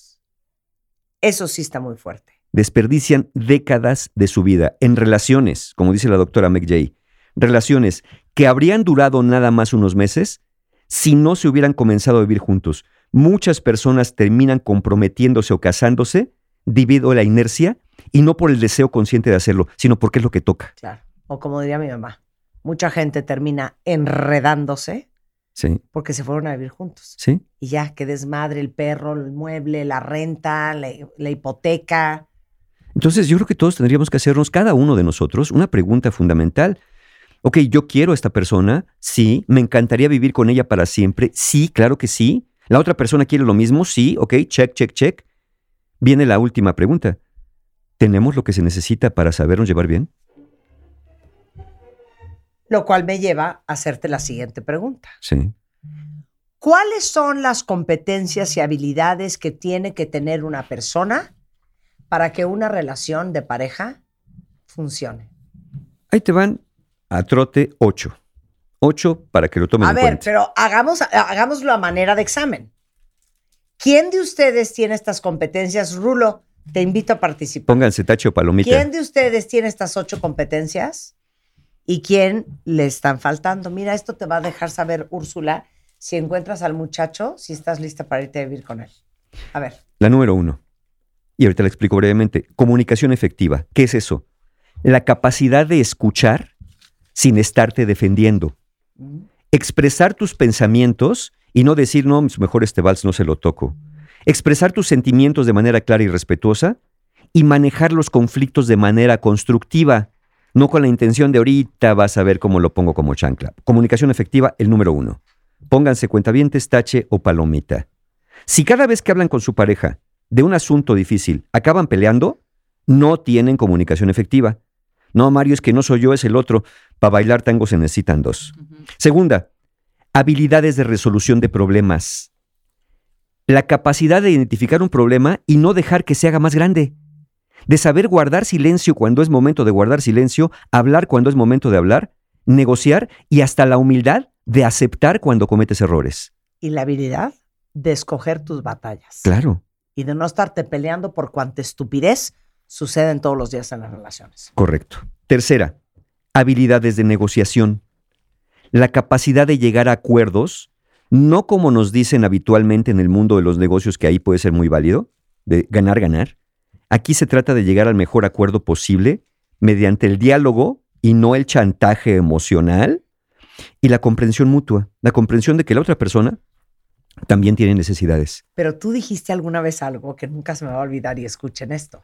Eso sí está muy fuerte. Desperdician décadas de su vida en relaciones, como dice la doctora McJay, relaciones que habrían durado nada más unos meses si no se hubieran comenzado a vivir juntos. Muchas personas terminan comprometiéndose o casándose debido a la inercia y no por el deseo consciente de hacerlo, sino porque es lo que toca. Claro. O como diría mi mamá, mucha gente termina enredándose Sí, porque se fueron a vivir juntos. sí. Y ya, que desmadre el perro, el mueble, la renta, la, la hipoteca. Entonces yo creo que todos tendríamos que hacernos, cada uno de nosotros, una pregunta fundamental. Ok, yo quiero a esta persona, sí, me encantaría vivir con ella para siempre, sí, claro que sí. La otra persona quiere lo mismo, sí, ok, check, check, check. Viene la última pregunta. ¿Tenemos lo que se necesita para sabernos llevar bien? Lo cual me lleva a hacerte la siguiente pregunta. Sí. ¿Cuáles son las competencias y habilidades que tiene que tener una persona para que una relación de pareja funcione? Ahí te van a trote 8. 8 para que lo tomen A en ver, cuenta. pero hagamos, hagámoslo a manera de examen. ¿Quién de ustedes tiene estas competencias? Rulo, te invito a participar. Pónganse tacho palomita. ¿Quién de ustedes tiene estas ocho competencias? ¿Y quién le están faltando? Mira, esto te va a dejar saber, Úrsula, si encuentras al muchacho, si estás lista para irte a vivir con él. A ver, La número uno. Y ahorita le explico brevemente. Comunicación efectiva. ¿Qué es eso? La capacidad de escuchar sin estarte defendiendo. Expresar tus pensamientos y no decir, no, mejor este vals no se lo toco. Expresar tus sentimientos de manera clara y respetuosa y manejar los conflictos de manera constructiva, no con la intención de ahorita vas a ver cómo lo pongo como chancla. Comunicación efectiva, el número uno. Pónganse cuentavientes, tache o palomita. Si cada vez que hablan con su pareja de un asunto difícil acaban peleando, no tienen comunicación efectiva. No, Mario, es que no soy yo, es el otro. Para bailar tango se necesitan dos. Segunda, habilidades de resolución de problemas. La capacidad de identificar un problema y no dejar que se haga más grande. De saber guardar silencio cuando es momento de guardar silencio, hablar cuando es momento de hablar, negociar y hasta la humildad de aceptar cuando cometes errores. Y la habilidad de escoger tus batallas. Claro, Y de no estarte peleando por cuanta estupidez suceden todos los días en las relaciones. correcto. Tercera, habilidades de negociación. La capacidad de llegar a acuerdos, no como nos dicen habitualmente en el mundo de los negocios, que ahí puede ser muy válido, de ganar, ganar. Aquí se trata de llegar al mejor acuerdo posible mediante el diálogo y no el chantaje emocional y la comprensión mutua, la comprensión de que la otra persona también tiene necesidades. Pero tú dijiste alguna vez algo que nunca se me va a olvidar y escuchen esto.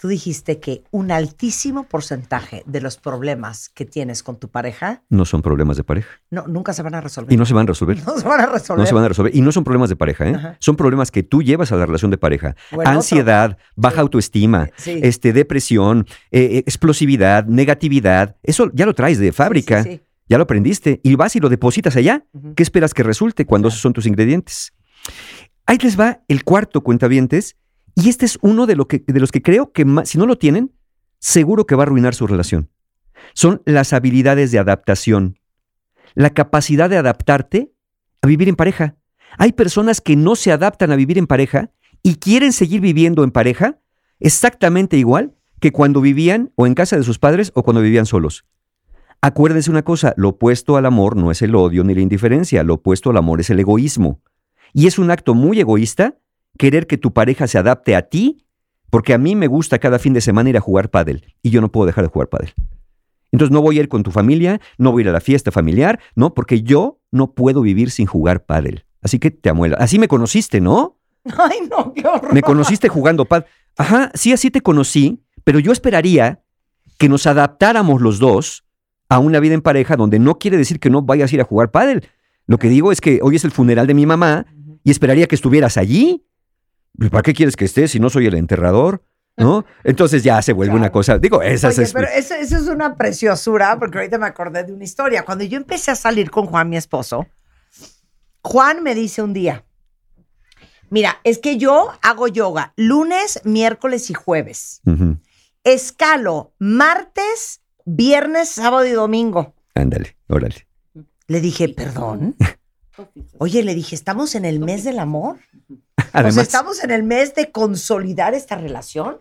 Tú dijiste que un altísimo porcentaje de los problemas que tienes con tu pareja No son problemas de pareja. no, nunca se van a resolver. Y no se van a resolver. No se van a resolver. No se van a resolver. Y no son problemas de pareja, ¿eh? Ajá. Son problemas que tú llevas a la relación de pareja. Otro. Ansiedad, baja autoestima, Sí. este, depresión, eh, eh, explosividad, negatividad. Eso ya lo traes de fábrica. sí. Ya lo aprendiste. Y vas y lo depositas allá. ¿Qué esperas que resulte cuando esos son tus ingredientes? Ahí les va el cuarto cuentavientes. Y este es uno de, lo que, de los que creo que ma- si no lo tienen, seguro que va a arruinar su relación. Son las habilidades de adaptación. La capacidad de adaptarte a vivir en pareja. Hay personas que no se adaptan a vivir en pareja y quieren seguir viviendo en pareja exactamente igual que cuando vivían o en casa de sus padres o cuando vivían solos. Acuérdense una cosa, lo opuesto al amor no es el odio ni la indiferencia, lo opuesto al amor es el egoísmo. Y es un acto muy egoísta querer que tu pareja se adapte a ti, porque a mí me gusta cada fin de semana ir a jugar pádel y yo no puedo dejar de jugar pádel. Entonces no voy a ir con tu familia, no voy a ir a la fiesta familiar, no, porque yo no puedo vivir sin jugar pádel. Así que te amuela. Así me conociste, ¿no? Ay, no, qué horror. Me conociste jugando pad. Ajá, sí, así te conocí, pero yo esperaría que nos adaptáramos los dos a una vida en pareja donde no quiere decir que no vayas a ir a jugar pádel. Lo que digo es que hoy es el funeral de mi mamá y esperaría que estuvieras allí. ¿Para qué quieres que estés si no soy el enterrador? ¿No? Entonces ya se vuelve una cosa. Digo, Oye, es. pero eso, eso es una preciosura, porque ahorita me acordé de una historia. Cuando yo empecé a salir con Juan, mi esposo, Juan me dice un día, mira, es que yo hago yoga lunes, miércoles y jueves. Escalo martes, viernes, sábado y domingo. Ándale, órale. Le dije, perdón. Oye, le dije, estamos en el mes del amor. o sea, Además, estamos en el mes de consolidar esta relación.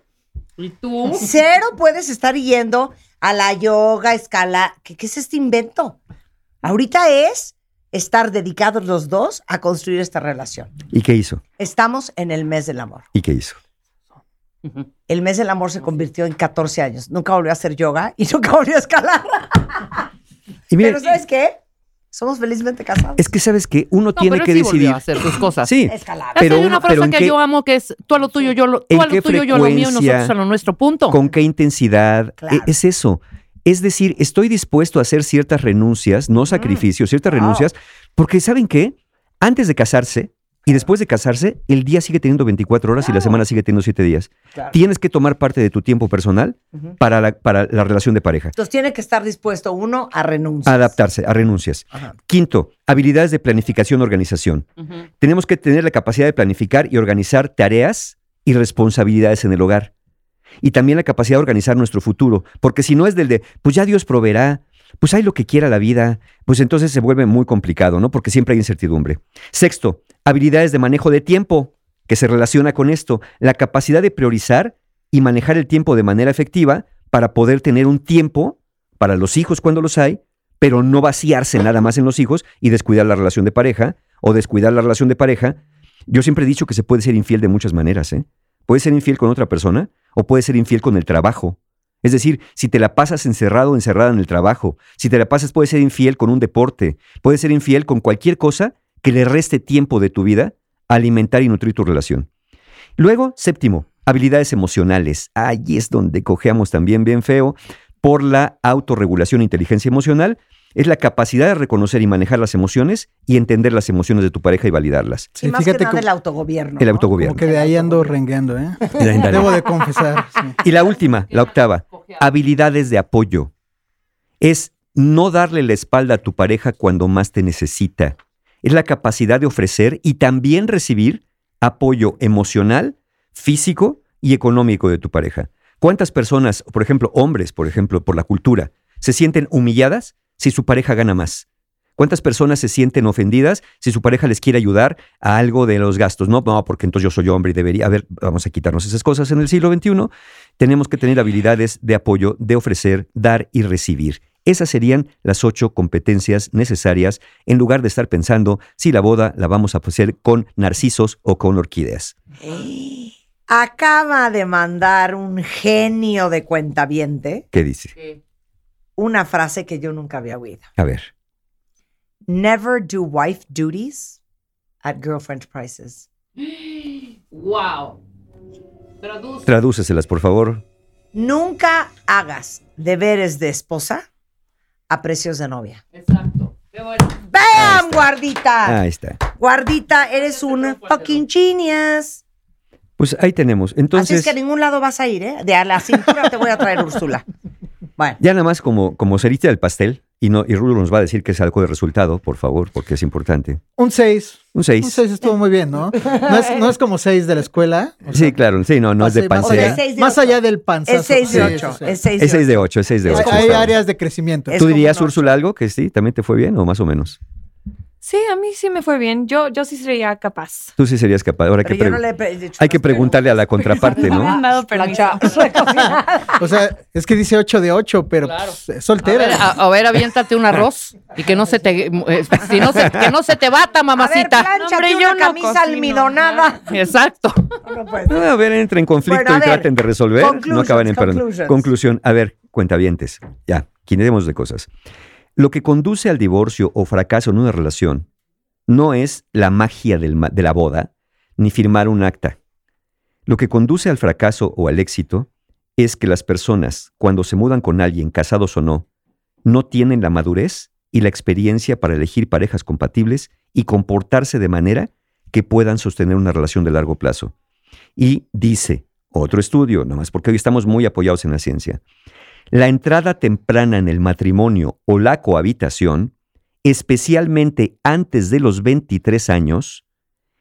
¿Y tú? Cero puedes estar yendo a la yoga, escala. ¿Qué, qué es este invento? Ahorita es estar dedicados los dos a construir esta relación. ¿y qué hizo? Estamos en el mes del amor. ¿Y qué hizo? El mes del amor se convirtió en 14 años. Nunca volvió a hacer yoga y nunca volvió a escalar. Y Pero ¿sabes qué? Somos felizmente casados. es que sabes que uno No, tiene pero que sí decidir. a hacer sus cosas. Sí, Escalar. Pero pero, hay una frase ¿en que qué- yo amo que es tú a lo tuyo, yo lo, tú ¿En a lo qué tuyo, yo lo mío nosotros a lo nuestro punto. ¿Con qué intensidad? Claro. E- Es eso. Es decir, estoy dispuesto a hacer ciertas renuncias, no sacrificios, ciertas renuncias, porque ¿saben qué? Antes de casarse y después de casarse, el día sigue teniendo 24 horas y la semana sigue teniendo 7 días. Claro. Tienes que tomar parte de tu tiempo personal para la, para la relación de pareja. Entonces tiene que estar dispuesto uno a renunciar. Adaptarse a renuncias. Ajá. Quinto, habilidades de planificación organización. Tenemos que tener la capacidad de planificar y organizar tareas y responsabilidades en el hogar. Y también la capacidad de organizar nuestro futuro. Porque si no es del de, pues ya Dios proveerá, pues hay lo que quiera la vida, pues entonces se vuelve muy complicado, ¿no? Porque siempre hay incertidumbre. Sexto, habilidades de manejo de tiempo, que se relaciona con esto. La capacidad de priorizar y manejar el tiempo de manera efectiva para poder tener un tiempo para los hijos cuando los hay, pero no vaciarse nada más en los hijos y descuidar la relación de pareja o descuidar la relación de pareja. Yo siempre he dicho que se puede ser infiel de muchas maneras, ¿eh? Puedes ser infiel con otra persona o puedes ser infiel con el trabajo. Es decir, si te la pasas encerrado o encerrada en el trabajo, si te la pasas puedes ser infiel con un deporte, puedes ser infiel con cualquier cosa que le reste tiempo de tu vida a alimentar y nutrir tu relación. Luego, séptimo, habilidades emocionales. Ahí es donde cojeamos también bien feo por la autorregulación e inteligencia emocional. Es la capacidad de reconocer y manejar las emociones y entender las emociones de tu pareja y validarlas. y más que nada el autogobierno. El ¿no? autogobierno. Como que de ahí ando rengueando, ¿eh? Debo de confesar. sí. Y la última, la octava, habilidades de apoyo. Es no darle la espalda a tu pareja cuando más te necesita. Es la capacidad de ofrecer y también recibir apoyo emocional, físico y económico de tu pareja. ¿Cuántas personas, por ejemplo, hombres, por ejemplo, por la cultura, se sienten humilladas si su pareja gana más? ¿Cuántas personas se sienten ofendidas si su pareja les quiere ayudar a algo de los gastos? No, no, porque entonces yo soy hombre y debería. A ver, vamos a quitarnos esas cosas en el siglo XXI. Tenemos que tener habilidades de apoyo, de ofrecer, dar y recibir. Esas serían las ocho competencias necesarias en lugar de estar pensando si la boda la vamos a hacer con narcisos o con orquídeas. Acaba de mandar un genio de cuentaviente ¿Qué dice? Una frase que yo nunca había oído. A ver. Never do wife duties at girlfriend prices. Wow. Traduce. Tradúceselas, por favor. Nunca hagas deberes de esposa a precios de novia. Exacto. Qué bueno. ¡Bam, guardita! Ahí está. Guardita, eres un fucking genius. Pues ahí tenemos. Así Entonces, es que a ningún lado vas a ir, ¿eh? De a la cintura te voy a traer Úrsula. Bueno, ya nada más como, como cerita del pastel, y, no, y Rulo nos va a decir que es algo de resultado, por favor, porque es importante. Un 6. Un 6. Un 6 estuvo muy bien, ¿no? No es, no es como 6 de la escuela. o sea, Sí, claro, sí, no, no es de pancera. de Más allá del panzazo. es 6 de Sí, 8. sí, sí. Es 6 de Es 6 8. de 8, es 6 de 8. Hay, áreas de crecimiento. ¿Tú dirías. Úrsula, algo que sí, también te fue bien o más o menos? Sí, a mí sí me fue bien. Yo, yo sí sería capaz. Tú sí serías capaz. Ahora hay que, no hay que preguntarle a la contraparte, No me han ¿no? dado permiso. O sea, es que dice 8 de 8, pero Claro. pues, es A ver, soltera. a, a ver, aviéntate un arroz y que no se te, eh, si no se, que no se te bata, A ver, mamacita. Hombre, una no camisa cocino. almidonada. Exacto. No. No, a ver, entren en conflicto Bueno, y ver, traten de resolver. no acaban en conclusions. Conclusión. A ver, cuentavientes. Ya, quinemos de cosas. Lo que conduce al divorcio o fracaso en una relación no es la magia de la boda ni firmar un acta. Lo que conduce al fracaso o al éxito es que las personas, cuando se mudan con alguien, casados o no, no tienen la madurez y la experiencia para elegir parejas compatibles y comportarse de manera que puedan sostener una relación de largo plazo. Y dice otro estudio, nomás porque hoy estamos muy apoyados en la ciencia, la entrada temprana en el matrimonio o la cohabitación, especialmente antes de los 23 años,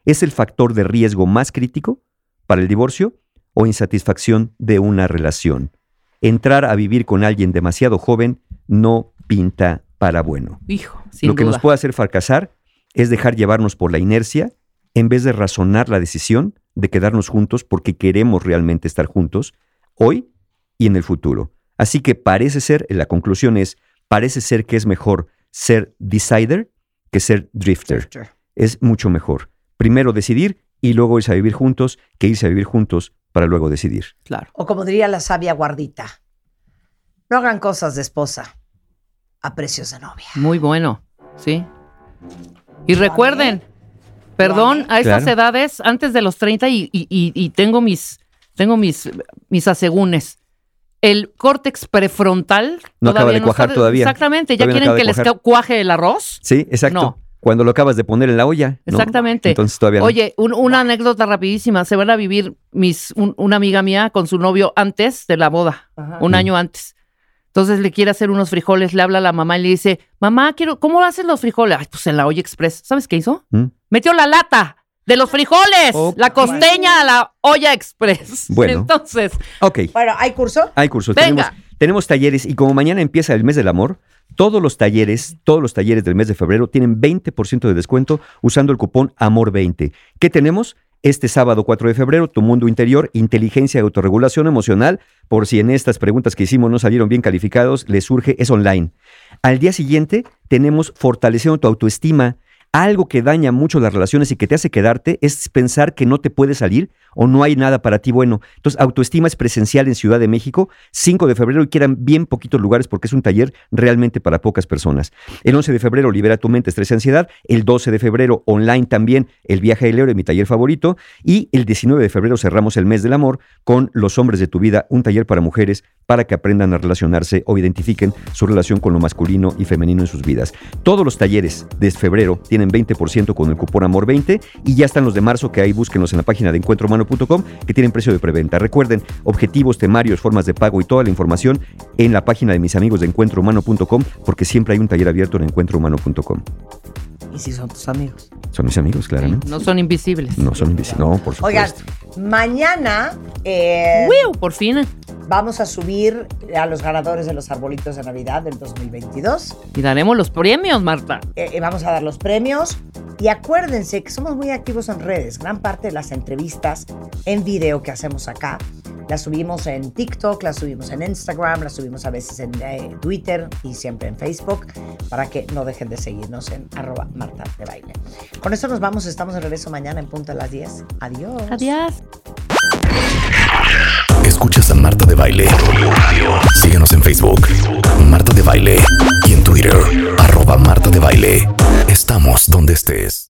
es el factor de riesgo más crítico para el divorcio o insatisfacción de una relación. Entrar a vivir con alguien demasiado joven no pinta para bueno. Hijo, Lo que duda. nos puede hacer fracasar es dejar llevarnos por la inercia en vez de razonar la decisión de quedarnos juntos porque queremos realmente estar juntos hoy y en el futuro. Así que parece ser, la conclusión es, parece ser que es mejor ser decider que ser drifter. Es mucho mejor. Primero decidir y luego irse a vivir juntos que irse a vivir juntos para luego decidir. Claro. O como diría la sabia guardita, no hagan cosas de esposa a precios de novia. Muy bueno, sí. Y recuerden, perdón, a estas Claro. edades, antes de los 30, y, y- y- y tengo mis, tengo mis, mis asegúnes. El córtex prefrontal. No acaba de no cuajar está- todavía. Exactamente, ya Todavía quieren que les cuajar. cuaje el arroz. Sí, exacto. No. Cuando lo acabas de poner en la olla. ¿no? Exactamente. Entonces todavía no. Oye, un- una anécdota rapidísima. Se van a vivir mis, un- una amiga mía con su novio antes de la boda, un año antes. Entonces le quiere hacer unos frijoles, le habla a la mamá y le dice, mamá, quiero, ¿cómo hacen los frijoles? Ay, pues en la olla express. ¿Sabes qué hizo? ¿Mm? Metió la lata de los frijoles, la costeña a la olla express. Bueno. Entonces, Ok. Bueno, ¿hay curso? Hay cursos. Venga. Tenemos, tenemos talleres y como mañana empieza el mes del amor, todos los talleres, todos los talleres del mes de febrero tienen 20% de descuento usando el cupón AMOR20. ¿Qué tenemos? Este sábado 4 de febrero, Tu Mundo Interior, Inteligencia y Autorregulación Emocional, por si en estas preguntas que hicimos no salieron bien calificados, les surge, es online. Al día siguiente tenemos Fortaleciendo tu autoestima. Algo que daña mucho las relaciones y que te hace quedarte es pensar que no te puedes salir o no hay nada para ti bueno. Entonces, autoestima es presencial en Ciudad de México, 5 de febrero y quedan bien poquitos lugares porque es un taller realmente para pocas personas. El 11 de febrero, libera tu mente, estrés y ansiedad. El 12 de febrero, online también, el viaje del héroe, mi taller favorito. Y el 19 de febrero cerramos el mes del amor con Los hombres de tu vida, un taller para mujeres para que aprendan a relacionarse o identifiquen su relación con lo masculino y femenino en sus vidas. Todos los talleres de febrero tienen 20% con el cupón AMOR20 y ya están los de marzo que ahí búsquenlos en la página de encuentrohumano.com que tienen precio de preventa. Recuerden, objetivos, temarios, formas de pago y toda la información en la página de mis amigos de encuentrohumano.com porque siempre hay un taller abierto en encuentrohumano.com. Y si son tus amigos. Son mis amigos, claramente. No son invisibles. No son invisibles. No, por supuesto. Oigan, mañana eh, ¡Wiu! Por fin. vamos a subir a los ganadores de los arbolitos de Navidad del 2022. Y daremos los premios, Marta. Eh, eh, vamos a dar los premios. Y acuérdense que somos muy activos en redes. Gran parte de las entrevistas en video que hacemos acá las subimos en TikTok, las subimos en Instagram, las subimos a veces en eh, Twitter y siempre en Facebook para que no dejen de seguirnos en arroba Marta de Baile. Con esto nos vamos. Estamos de regreso mañana en punto a las 10. Adiós. Adiós. Escuchas a Marta de Baile. Síguenos en Facebook, Marta de Baile. Y en Twitter, arroba Marta de Baile. Estamos donde estés.